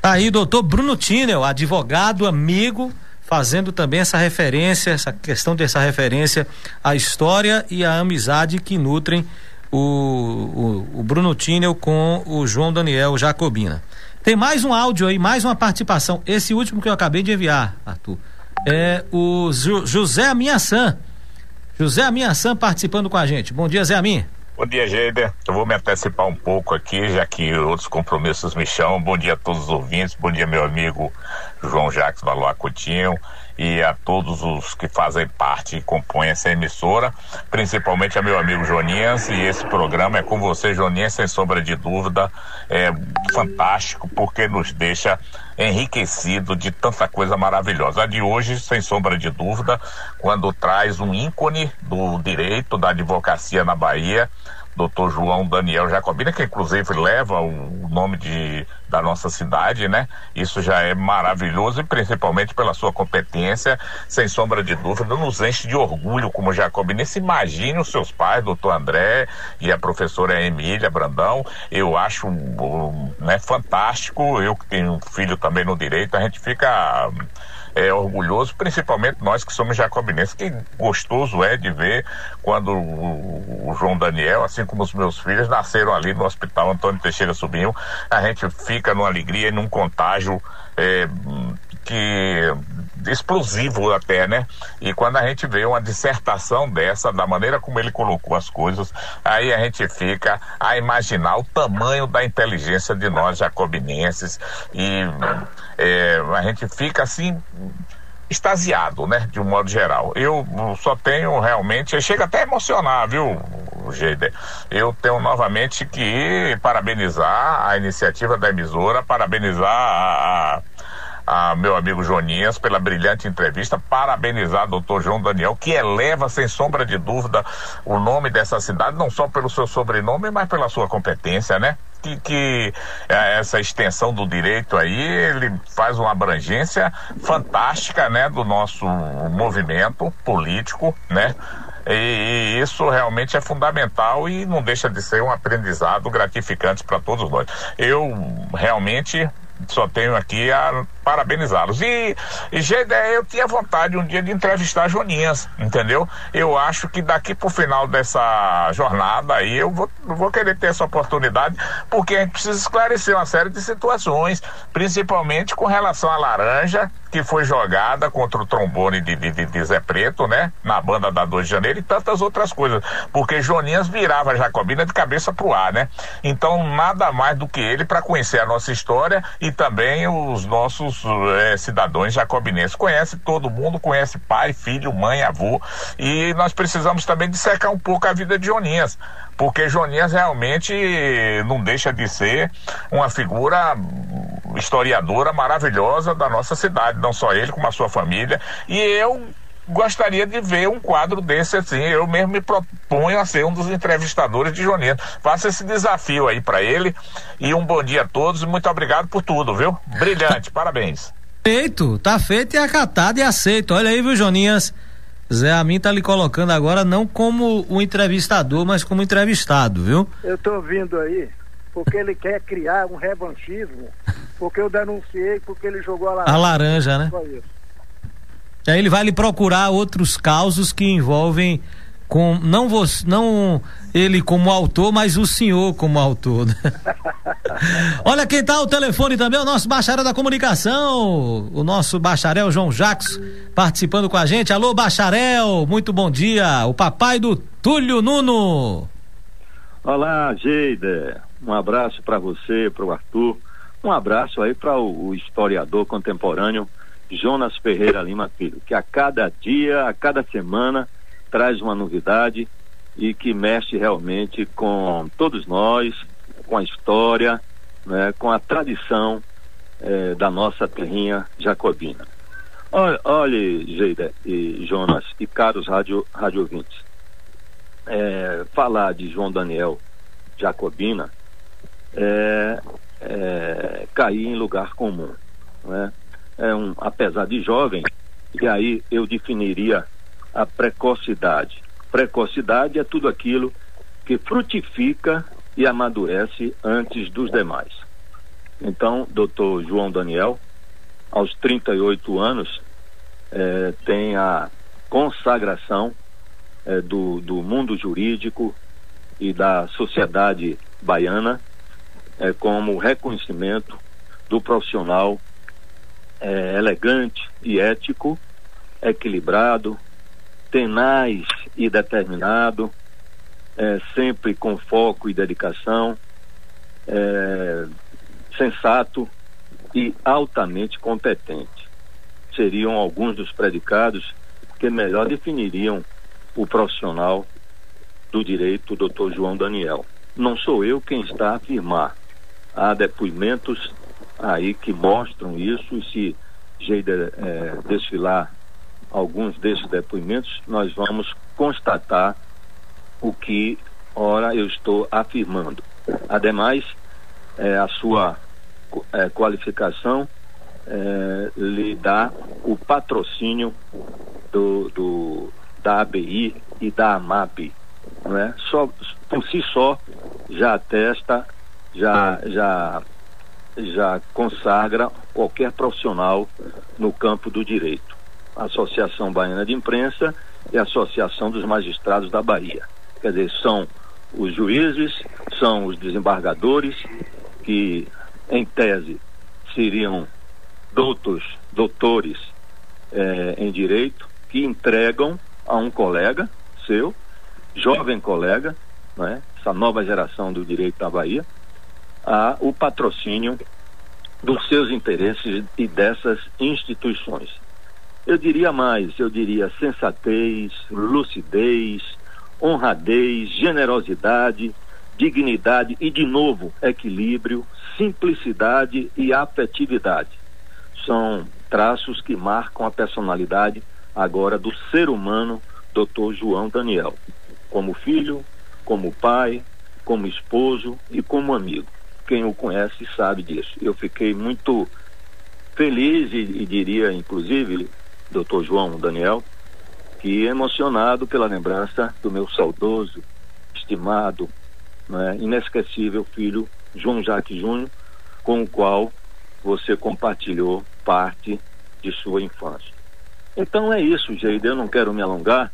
Tá aí, doutor Bruno Tinel, advogado, amigo, fazendo também essa referência, essa questão dessa referência à história e à amizade que nutrem o, o, o Bruno Tinel com o João Daniel Jacobina. Tem mais um áudio aí, mais uma participação. Esse último que eu acabei de enviar, Arthur. É o José Aminhaçã. José Aminhaçã participando com a gente. Bom dia, Zé Amin. Bom dia, Geider. Eu vou me antecipar um pouco aqui, já que outros compromissos me chamam. Bom dia a todos os ouvintes. Bom dia, meu amigo João Jacques Valois Coutinho e a todos os que fazem parte e compõem essa emissora, principalmente a meu amigo Joninhas, e esse programa é com você, Joninhas, sem sombra de dúvida, é fantástico porque nos deixa enriquecido de tanta coisa maravilhosa. A de hoje, sem sombra de dúvida, quando traz um ícone do direito, da advocacia na Bahia, doutor João Daniel Jacobina, que inclusive leva o nome de, da nossa cidade, né? Isso já é maravilhoso e principalmente pela sua competência, sem sombra de dúvida, nos enche de orgulho como jacobinense. Imagine os seus pais, doutor André e a professora Emília Brandão. Eu acho né, fantástico. Eu que tenho um filho também no direito, a gente fica é, orgulhoso, principalmente nós que somos jacobinenses, que gostoso é de ver quando o, o, João Daniel, assim como os meus filhos, nasceram ali no Hospital Antônio Teixeira Sobrinho, a gente fica numa alegria e num contágio é, que explosivo até, né? E quando a gente vê uma dissertação dessa, da maneira como ele colocou as coisas, aí a gente fica a imaginar o tamanho da inteligência de nós jacobinenses e é, a gente fica assim extasiado, né, de um modo geral. Eu só tenho realmente, chega até a emocionar, viu, Geider? Eu tenho novamente que parabenizar a iniciativa da emissora, parabenizar a, a a meu amigo Joninhas pela brilhante entrevista, parabenizar doutor João Daniel, que eleva sem sombra de dúvida o nome dessa cidade, não só pelo seu sobrenome, mas pela sua competência, né? Que, que é, essa extensão do direito aí, ele faz uma abrangência fantástica, né, do nosso movimento político, né? E, e, isso realmente é fundamental e não deixa de ser um aprendizado gratificante para todos nós. Eu realmente só tenho aqui a parabenizá-los. E, e eu tinha vontade um dia de entrevistar Joninhas, entendeu? Eu acho que daqui pro final dessa jornada aí eu vou, vou querer ter essa oportunidade, porque a gente precisa esclarecer uma série de situações, principalmente com relação à laranja, que foi jogada contra o trombone de, de, de, Zé Preto, né? Na banda da 2 de janeiro e tantas outras coisas. Porque Joninhas virava a Jacobina de cabeça pro ar, né? Então, nada mais do que ele para conhecer a nossa história e também os nossos é, cidadãos jacobinenses. Conhece todo mundo, conhece pai, filho, mãe, avô. E nós precisamos também dissecar um pouco a vida de Joninhas porque Joninhas realmente não deixa de ser uma figura historiadora maravilhosa da nossa cidade, não só ele, como a sua família. E eu gostaria de ver um quadro desse assim. Eu mesmo me proponho a ser um dos entrevistadores de Joninhas. Faça esse desafio aí para ele. E um bom dia a todos e muito obrigado por tudo, viu? Brilhante, parabéns. Feito, tá feito e acatado e aceito. Olha aí, viu, Joninhas? Zé Amin tá lhe colocando agora não como o entrevistador, mas como entrevistado, viu? Eu tô ouvindo aí, porque ele quer criar um revanchismo, porque eu denunciei porque ele jogou a laranja. A laranja, né? Aí ele vai lhe procurar outros causos que envolvem com não você, não ele como autor, mas o senhor como autor. Né? Olha quem tá ao telefone também, o nosso bacharel da comunicação, o nosso bacharel João Jacques participando com a gente. Alô, bacharel, muito bom dia. O papai do Túlio Nuno. Olá, Geida. Um abraço para você, para o Arthur. Um abraço aí para o, o historiador contemporâneo Jonas Ferreira Lima Filho, que a cada dia, a cada semana traz uma novidade e que mexe realmente com todos nós, com a história, né, com a tradição eh, da nossa terrinha jacobina. Olha, olha Geida e Jonas e caros rádio, rádio ouvintes, é, falar de João Daniel Jacobina é, é cair em lugar comum. Né? É um, apesar de jovem, e aí eu definiria a precocidade. Precocidade é tudo aquilo que frutifica e amadurece antes dos demais. Então, doutor João Daniel, aos 38 anos, eh, tem a consagração eh, do, do mundo jurídico e da sociedade baiana eh, como reconhecimento do profissional elegante e ético, equilibrado, tenaz e determinado, é, sempre com foco e dedicação, é, sensato e altamente competente. Seriam alguns dos predicados que melhor definiriam o profissional do direito, doutor João Daniel. Não sou eu quem está a afirmar. Há depoimentos aí que mostram isso, e se Geida é, desfilar alguns desses depoimentos, nós vamos constatar o que ora eu estou afirmando. Ademais, é, a sua é, qualificação é, lhe dá o patrocínio do, do, da ABI e da AMAP. Não é? só, por si só já atesta, já, já, já consagra qualquer profissional no campo do direito. A Associação Baiana de Imprensa e a Associação dos Magistrados da Bahia. Quer dizer, são os juízes, são os desembargadores que, em tese, seriam doutos, doutores eh, em direito, que entregam a um colega seu, jovem colega, né, essa nova geração do direito da Bahia, a, o patrocínio dos seus interesses e dessas instituições. Eu diria mais, eu diria sensatez, lucidez, honradez, generosidade, dignidade e, de novo, equilíbrio, simplicidade e afetividade. São traços que marcam a personalidade agora do ser humano, Dr. João Daniel, como filho, como pai, como esposo e como amigo. Quem o conhece sabe disso. Eu fiquei muito feliz e, e diria, inclusive, Dr. João Daniel, que emocionado pela lembrança do meu saudoso, estimado, né, inesquecível filho João Jacques Júnior, com o qual você compartilhou parte de sua infância. Então é isso, Geide, eu não quero me alongar,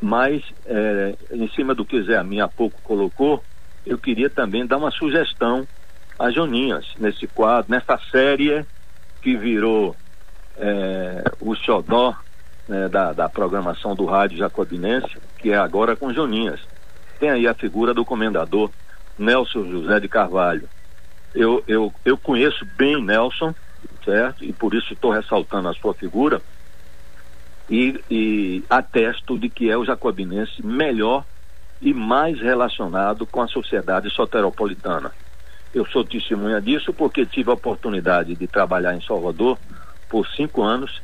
mas é, em cima do que Zé Amin há pouco colocou, eu queria também dar uma sugestão a Joninhas nesse quadro, nessa série que virou é, o xodó né, da, da programação do rádio jacobinense, que é agora com Joninhas. Tem aí a figura do comendador Nelson José de Carvalho. Eu, eu, eu conheço bem Nelson, certo? E por isso estou ressaltando a sua figura, e, e atesto de que é o jacobinense melhor e mais relacionado com a sociedade soteropolitana. Eu sou testemunha disso porque tive a oportunidade de trabalhar em Salvador por cinco anos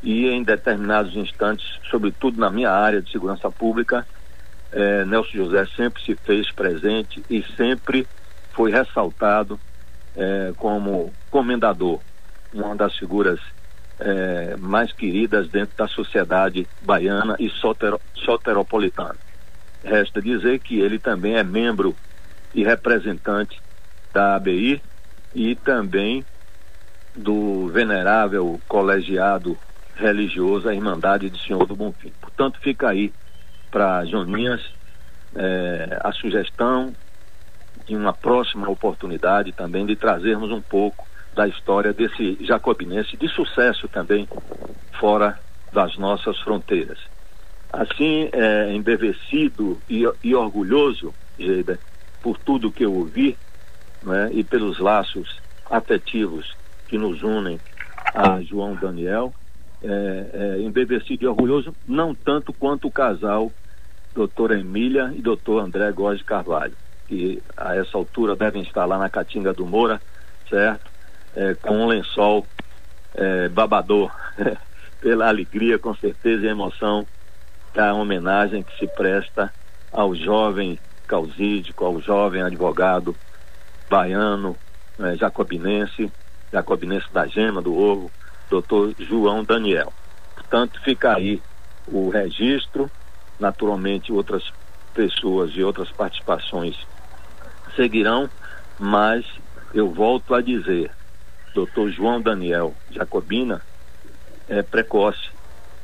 e em determinados instantes, sobretudo na minha área de segurança pública, eh, Nelson José sempre se fez presente e sempre foi ressaltado eh, como comendador, uma das figuras é, mais queridas dentro da sociedade baiana e sotero, soteropolitana. Resta dizer que ele também é membro e representante da ABI e também do venerável colegiado religioso a Irmandade de Senhor do Bonfim. Portanto, fica aí para Joninhas é, a sugestão de uma próxima oportunidade também de trazermos um pouco da história desse jacobinense de sucesso também fora das nossas fronteiras. Assim, é, embevecido e, e orgulhoso, Geida, por tudo que eu ouvi né, e pelos laços afetivos que nos unem a João Daniel, é, é, embevecido e orgulhoso, não tanto quanto o casal doutora Emília e doutor André Góes Carvalho, que a essa altura devem estar lá na Caatinga do Moura, certo? é, com um lençol é, babador, pela alegria, com certeza e emoção da homenagem que se presta ao jovem causídico, ao jovem advogado baiano, é, jacobinense, jacobinense da Gema, do Ovo, doutor João Daniel. Portanto, fica aí o registro, naturalmente outras pessoas e outras participações seguirão, mas eu volto a dizer, doutor João Daniel Jacobina é precoce.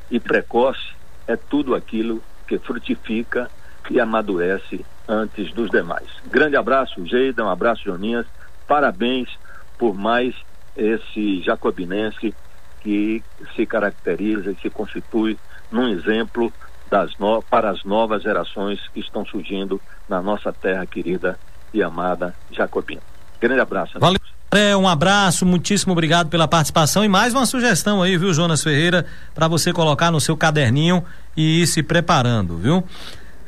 E precoce é tudo aquilo que frutifica e amadurece antes dos demais. Grande abraço, Geida, um abraço, Joninhas. Parabéns por mais esse jacobinense que se caracteriza e se constitui num exemplo no... para as novas gerações que estão surgindo na nossa terra querida e amada Jacobina. Grande abraço. Valeu. É, um abraço, muitíssimo obrigado pela participação e mais uma sugestão aí, viu, Jonas Ferreira, para você colocar no seu caderninho e ir se preparando, viu?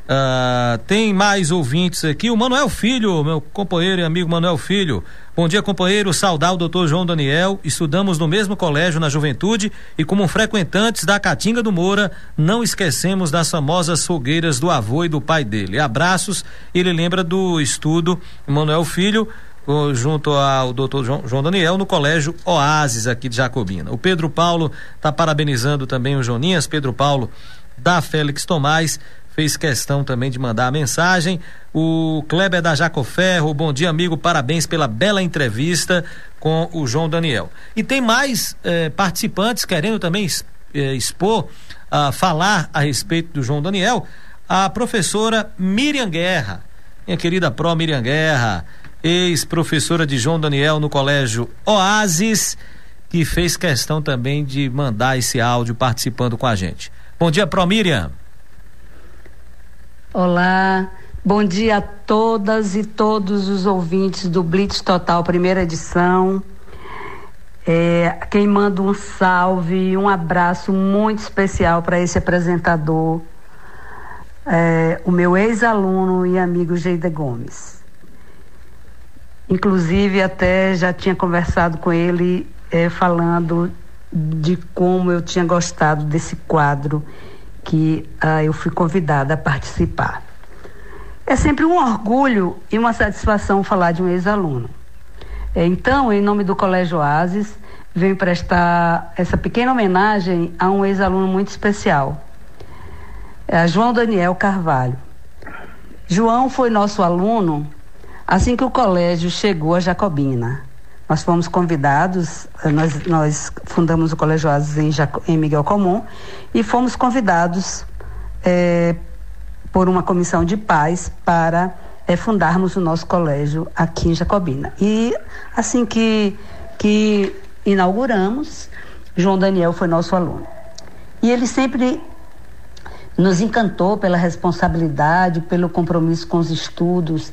Uh, tem mais ouvintes aqui. O Manuel Filho, meu companheiro e amigo Manuel Filho. Bom dia, companheiro. Saudar o doutor João Daniel. Estudamos no mesmo colégio na juventude e, como frequentantes da Caatinga do Moura, não esquecemos das famosas fogueiras do avô e do pai dele. Abraços. Ele lembra do estudo Manuel Filho junto ao doutor João Daniel no colégio Oasis aqui de Jacobina. O Pedro Paulo está parabenizando também o Joninhas, Pedro Paulo da Félix Tomás fez questão também de mandar a mensagem. O Kleber da Jacoferro, bom dia, amigo, parabéns pela bela entrevista com o João Daniel. E tem mais eh, participantes querendo também eh, expor, uh, falar a respeito do João Daniel. A professora Miriam Guerra, minha querida pró Miriam Guerra, ex-professora de João Daniel no Colégio Oasis, que fez questão também de mandar esse áudio participando com a gente. Bom dia, pró Miriam. Olá, bom dia a todas e todos os ouvintes do Blitz Total, primeira edição. É, quem manda um salve, um abraço muito especial para esse apresentador, é, o meu ex-aluno e amigo Geide Gomes. Inclusive, até já tinha conversado com ele é, falando de como eu tinha gostado desse quadro que ah, eu fui convidada a participar. É sempre um orgulho e uma satisfação falar de um ex-aluno. Então, em nome do Colégio Oasis, venho prestar essa pequena homenagem a um ex-aluno muito especial, é João Daniel Carvalho. João foi nosso aluno assim que o colégio chegou a Jacobina. Nós fomos convidados, nós, nós fundamos o Colégio Oasis em, em Miguel Comum e fomos convidados é, por uma comissão de paz para é, fundarmos o nosso colégio aqui em Jacobina. E assim que, que inauguramos, João Daniel foi nosso aluno. E ele sempre nos encantou pela responsabilidade, pelo compromisso com os estudos,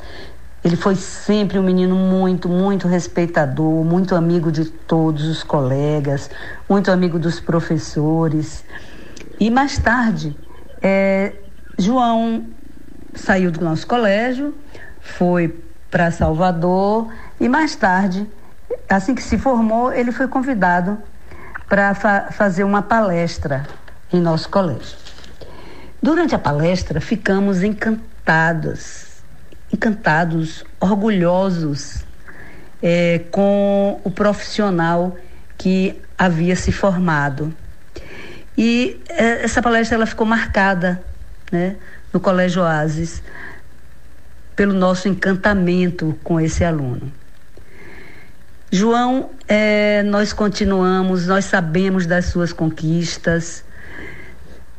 ele foi sempre um menino muito, muito respeitador, muito amigo de todos os colegas, muito amigo dos professores. E mais tarde, é, João saiu do nosso colégio, foi para Salvador e mais tarde, assim que se formou, ele foi convidado para fa fazer uma palestra em nosso colégio. Durante a palestra, ficamos encantados encantados, orgulhosos é, com o profissional que havia se formado. E é, essa palestra ela ficou marcada né, no Colégio Oasis pelo nosso encantamento com esse aluno. João, é, nós continuamos, nós sabemos das suas conquistas,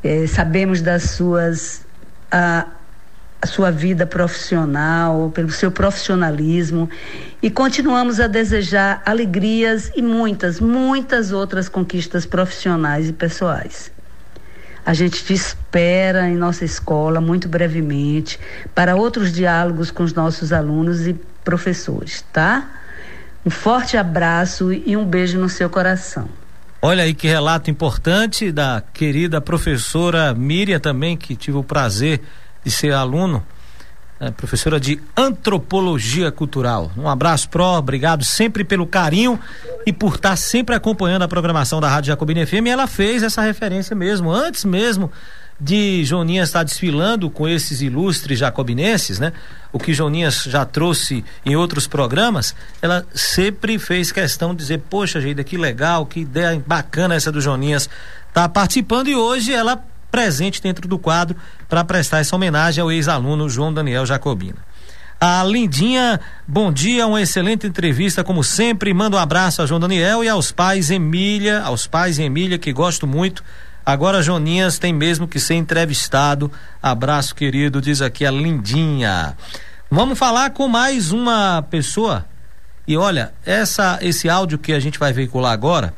é, sabemos das suas ah, a sua vida profissional, pelo seu profissionalismo e continuamos a desejar alegrias e muitas, muitas outras conquistas profissionais e pessoais. A gente te espera em nossa escola muito brevemente para outros diálogos com os nossos alunos e professores, tá? Um forte abraço e um beijo no seu coração. Olha aí que relato importante da querida professora Miriam também, que tive o prazer de ser aluno, é, professora de antropologia cultural. Um abraço, Pro, obrigado sempre pelo carinho e por estar sempre acompanhando a programação da Rádio Jacobina FM. E ela fez essa referência mesmo, antes mesmo de Joninhas estar desfilando com esses ilustres jacobinenses, né? O que Joninhas já trouxe em outros programas, ela sempre fez questão de dizer, poxa, Geida, que legal, que ideia bacana essa do Joninhas tá participando e hoje ela presente dentro do quadro para prestar essa homenagem ao ex-aluno João Daniel Jacobina. A Lindinha, bom dia, uma excelente entrevista, como sempre. Manda um abraço a João Daniel e aos pais Emília, aos pais Emília, que gosto muito. Agora Joninhas tem mesmo que ser entrevistado. Abraço, querido, diz aqui a Lindinha. Vamos falar com mais uma pessoa. E olha, essa, esse áudio que a gente vai veicular agora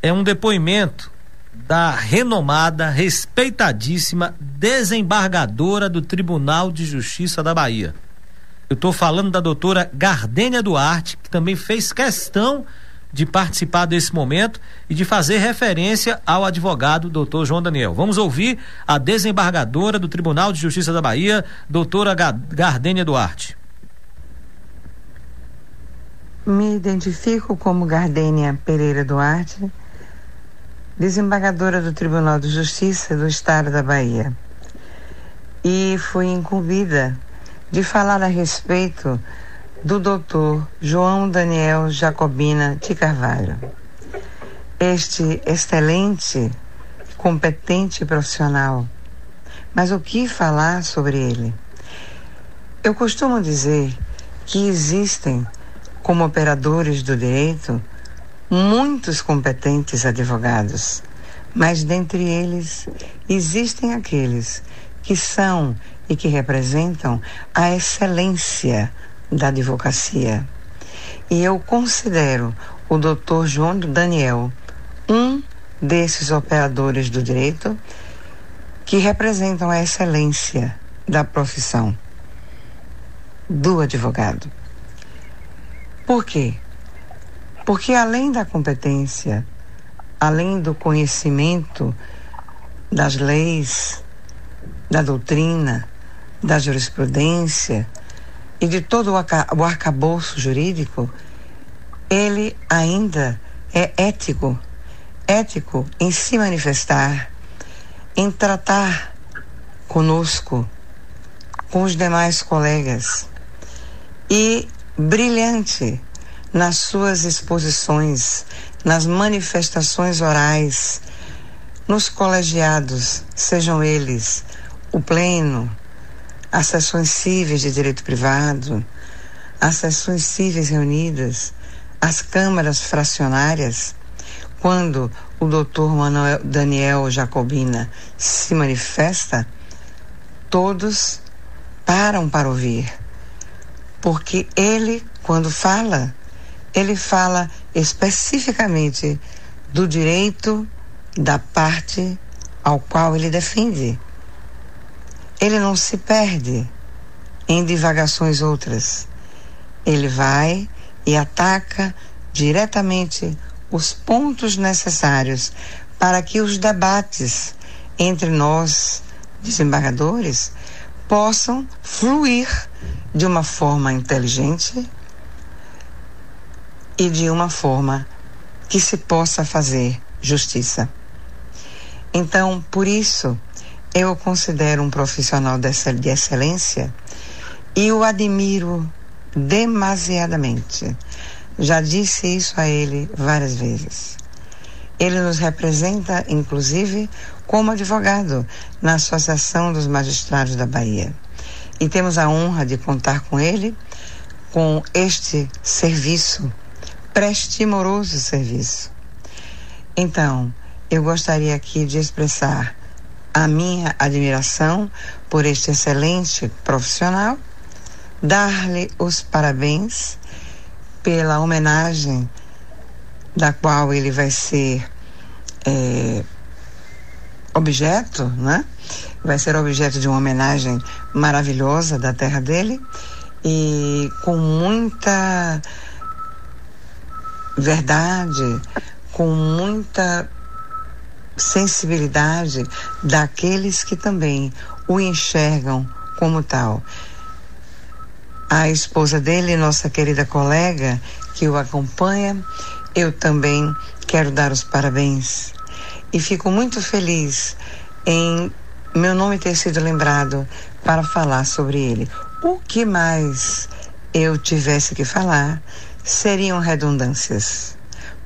é um depoimento da renomada, respeitadíssima desembargadora do Tribunal de Justiça da Bahia. Eu estou falando da doutora Gardênia Duarte, que também fez questão de participar desse momento e de fazer referência ao advogado doutor João Daniel. Vamos ouvir a desembargadora do Tribunal de Justiça da Bahia, doutora Gardênia Duarte. Me identifico como Gardênia Pereira Duarte, desembargadora do Tribunal de Justiça do Estado da Bahia. E fui incumbida de falar a respeito do doutor João Daniel Jacobina de Carvalho. Este excelente, competente profissional. Mas o que falar sobre ele? Eu costumo dizer que existem, como operadores do direito, muitos competentes advogados, mas dentre eles existem aqueles que são e que representam a excelência da advocacia. E eu considero o doutor João Daniel um desses operadores do direito que representam a excelência da profissão do advogado. Por quê? Porque além da competência, além do conhecimento das leis, da doutrina, da jurisprudência e de todo o, arca arcabouço jurídico, ele ainda é ético, ético em se manifestar, em tratar conosco, com os demais colegas, e brilhante nas suas exposições, nas manifestações orais, nos colegiados, sejam eles o pleno, as sessões cíveis de direito privado, as sessões cíveis reunidas, as câmaras fracionárias, quando o doutor Manuel Daniel Jacobina se manifesta, todos param para ouvir, porque ele, quando fala, ele fala especificamente do direito da parte ao qual ele defende. Ele não se perde em divagações outras. Ele vai e ataca diretamente os pontos necessários para que os debates entre nós, desembargadores, possam fluir de uma forma inteligente e de uma forma que se possa fazer justiça. Então, por isso, eu o considero um profissional de excelência e o admiro demasiadamente. Já disse isso a ele várias vezes. Ele nos representa, inclusive, como advogado na Associação dos Magistrados da Bahia. E temos a honra de contar com ele, com este serviço, prestimoroso serviço. Então, eu gostaria aqui de expressar a minha admiração por este excelente profissional, dar-lhe os parabéns pela homenagem da qual ele vai ser é, objeto, né? Vai ser objeto de uma homenagem maravilhosa da terra dele e com muita verdade, com muita sensibilidade daqueles que também o enxergam como tal. A esposa dele, nossa querida colega, que o acompanha, eu também quero dar os parabéns. E fico muito feliz em meu nome ter sido lembrado para falar sobre ele. O que mais eu tivesse que falar seriam redundâncias,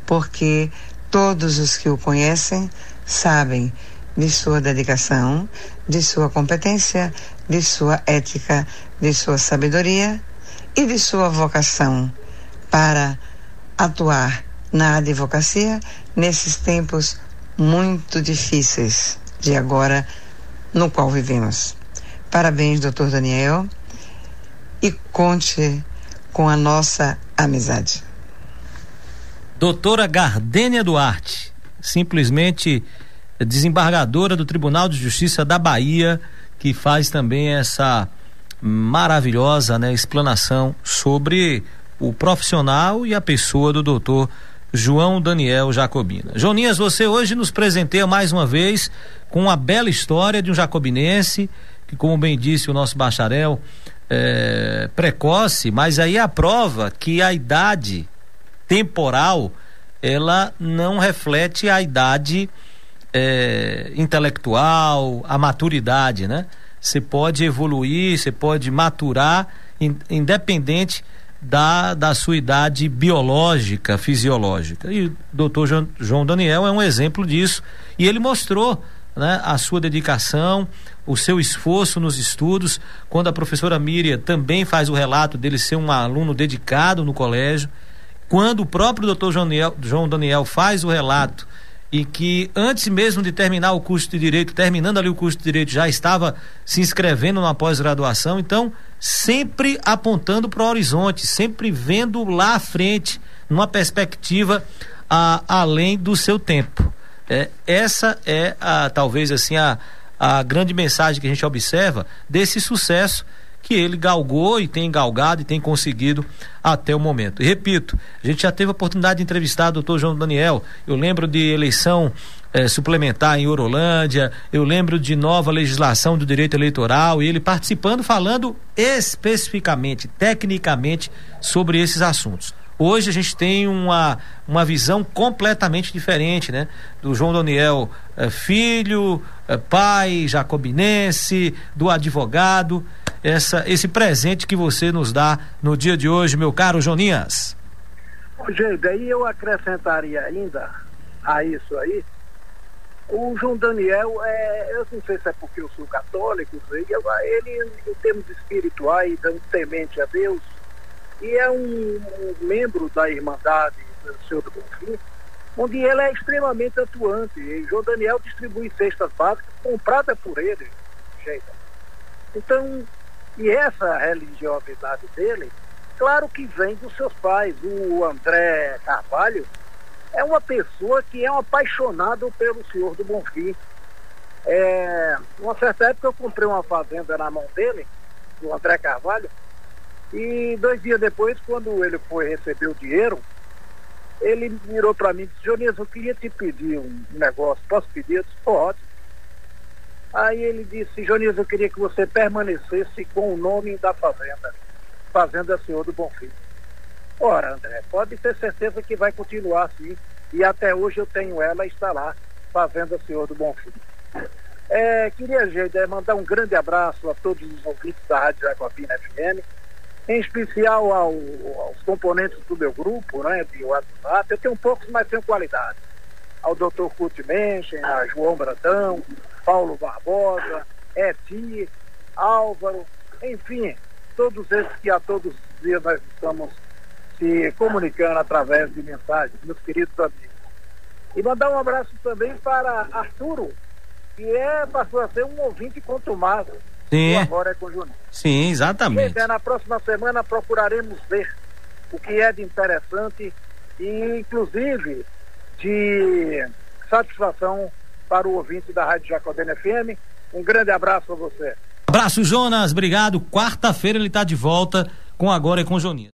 porque todos os que o conhecem sabem de sua dedicação, de sua competência, de sua ética, de sua sabedoria e de sua vocação para atuar na advocacia nesses tempos muito difíceis de agora no qual vivemos. Parabéns, doutor Daniel, e conte com a nossa amizade. Doutora Gardênia Duarte, simplesmente desembargadora do Tribunal de Justiça da Bahia, que faz também essa maravilhosa né, explanação sobre o profissional e a pessoa do doutor João Daniel Jacobina. Joninhas, você hoje nos presenteia mais uma vez com uma bela história de um jacobinense que, como bem disse o nosso bacharel, é, precoce, mas aí a prova que a idade temporal ela não reflete a idade é, intelectual, a maturidade, né? Você pode evoluir, você pode maturar, in, independente da, da sua idade biológica, fisiológica. E o doutor João Daniel é um exemplo disso. E ele mostrou né, a sua dedicação, o seu esforço nos estudos. Quando a professora Miriam também faz o relato dele ser um aluno dedicado no colégio. Quando o próprio doutor João Daniel faz o relato e que antes mesmo de terminar o curso de direito, terminando ali o curso de direito, já estava se inscrevendo na pós-graduação. Então, sempre apontando para o horizonte, sempre vendo lá à frente, numa perspectiva a, além do seu tempo. É, essa é a, talvez assim a, a grande mensagem que a gente observa desse sucesso que ele galgou e tem galgado e tem conseguido até o momento. E repito, a gente já teve a oportunidade de entrevistar o doutor João Daniel. Eu lembro de eleição eh, suplementar em Orolândia, eu lembro de nova legislação do direito eleitoral e ele participando, falando especificamente, tecnicamente, sobre esses assuntos. Hoje a gente tem uma, uma visão completamente diferente, né? Do João Daniel eh, filho, eh, pai, jacobinense, do advogado essa, esse presente que você nos dá no dia de hoje, meu caro Joninhas. Gente, aí eu acrescentaria ainda a isso aí, o João Daniel, é, eu não sei se é porque eu sou católico, ele, em termos espirituais, é temente a Deus, e é um, membro da Irmandade do Senhor do Bonfim, onde ele é extremamente atuante. E João Daniel distribui cestas básicas comprada por ele. Gente. Então, e essa religiosidade dele, claro que vem dos seus pais. O André Carvalho é uma pessoa que é um apaixonado pelo Senhor do Bonfim. É, uma certa época eu comprei uma fazenda na mão dele, do André Carvalho, e dois dias depois, quando ele foi receber o dinheiro, ele virou para mim e disse, Jonias, eu queria te pedir um negócio, posso pedir? Eu disse, pode. Aí ele disse, Jonias, eu queria que você permanecesse com o nome da fazenda, Fazenda Senhor do Bonfim. Ora, André, pode ter certeza que vai continuar assim. E até hoje eu tenho ela está lá, Fazenda Senhor do Bonfim. É, queria, gente, mandar um grande abraço a todos os ouvintes da Rádio Jacobina FM, em especial ao, aos componentes do meu grupo, né, de WhatsApp. Eu tenho poucos, mas tenho qualidade. Ao Dr. Kurt Menchen, a João Brandão, Paulo Barbosa, Eti, Álvaro, enfim, todos esses que a todos os dias nós estamos se comunicando através de mensagens, meus queridos amigos. E mandar um abraço também para Arturo, que é, passou a ser um ouvinte contumado. Sim. Agora é com Juninho. Sim, exatamente. Na próxima semana procuraremos ver o que é de interessante e, inclusive, de satisfação para o ouvinte da Rádio Jacobina FM. Um grande abraço a você. Abraço, Jonas. Obrigado. Quarta-feira ele está de volta com Agora é com Joninha.